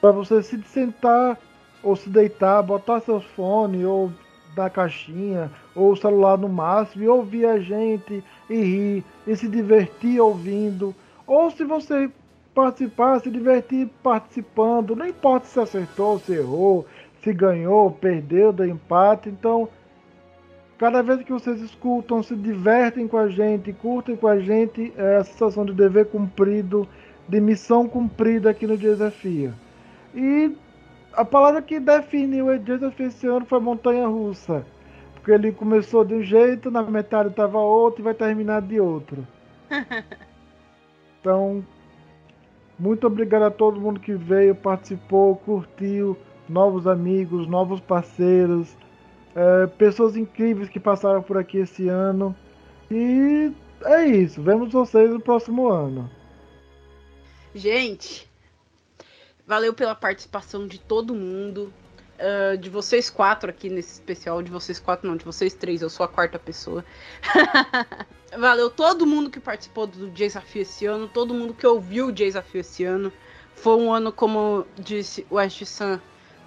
para você se sentar ou se deitar, botar seus fones ou na caixinha ou o celular no máximo e ouvir a gente e rir e se divertir ouvindo ou se você participar, se divertir participando, não importa se acertou, se errou, se ganhou, perdeu, deu empate. Então, cada vez que vocês escutam, se divertem com a gente, curtem com a gente, é a sensação de dever cumprido, de missão cumprida aqui no Desafio. E a palavra que definiu o Desafio esse ano foi montanha russa. Porque ele começou de um jeito, na metade estava outro e vai terminar de outro. [LAUGHS] Então, muito obrigado a todo mundo que veio, participou, curtiu, novos amigos, novos parceiros, é, pessoas incríveis que passaram por aqui esse ano. E é isso. Vemos vocês no próximo ano. Gente, valeu pela participação de todo mundo. Uh, de vocês quatro aqui nesse especial, de vocês quatro não, de vocês três, eu sou a quarta pessoa. [LAUGHS] Valeu todo mundo que participou do Desafio esse ano, todo mundo que ouviu o Desafio esse ano. Foi um ano, como disse o West Sun,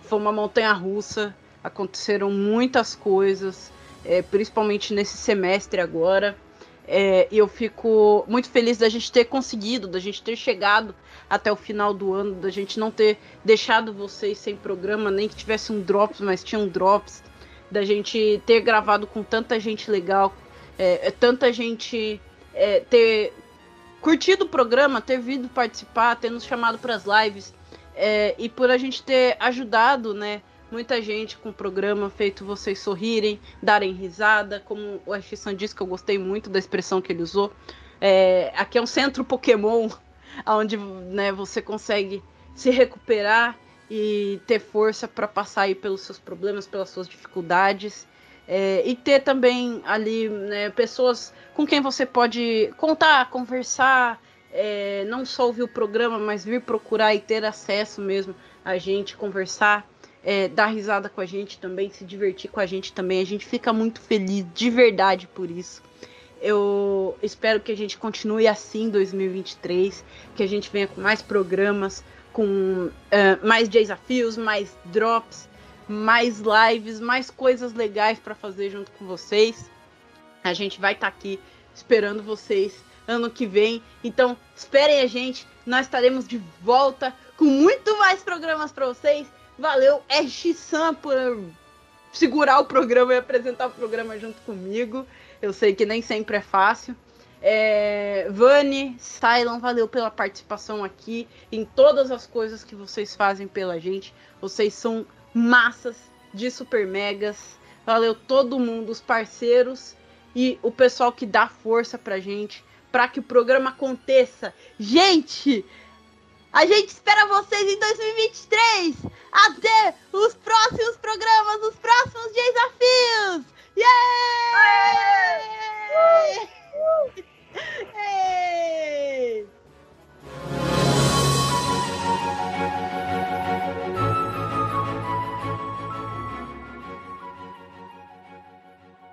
foi uma montanha russa. Aconteceram muitas coisas, é, principalmente nesse semestre agora. É, e eu fico muito feliz da gente ter conseguido, da gente ter chegado até o final do ano, da gente não ter deixado vocês sem programa, nem que tivesse um drops, mas tinha um drops, da gente ter gravado com tanta gente legal, é, é, tanta gente é, ter curtido o programa, ter vindo participar, ter nos chamado para as lives é, e por a gente ter ajudado, né? Muita gente com o programa, feito vocês sorrirem, darem risada, como o Ashissan disse que eu gostei muito da expressão que ele usou. É, aqui é um centro Pokémon onde né, você consegue se recuperar e ter força para passar aí pelos seus problemas, pelas suas dificuldades. É, e ter também ali né, pessoas com quem você pode contar, conversar, é, não só ouvir o programa, mas vir procurar e ter acesso mesmo a gente, conversar, é, dar risada com a gente também, se divertir com a gente também. A gente fica muito feliz de verdade por isso. Eu espero que a gente continue assim em 2023, que a gente venha com mais programas, com uh, mais desafios, mais drops, mais lives, mais coisas legais para fazer junto com vocês. A gente vai estar tá aqui esperando vocês ano que vem. Então, esperem a gente, nós estaremos de volta com muito mais programas para vocês. Valeu, Ash Sam, por segurar o programa e apresentar o programa junto comigo. Eu sei que nem sempre é fácil. É, Vani, Cylon, valeu pela participação aqui em todas as coisas que vocês fazem pela gente. Vocês são massas de super megas. Valeu todo mundo, os parceiros e o pessoal que dá força pra gente, para que o programa aconteça. Gente, a gente espera vocês em 2023. Até os próximos programas, os próximos desafios. Yay! Yay! Woo! Woo! [LAUGHS] Hey!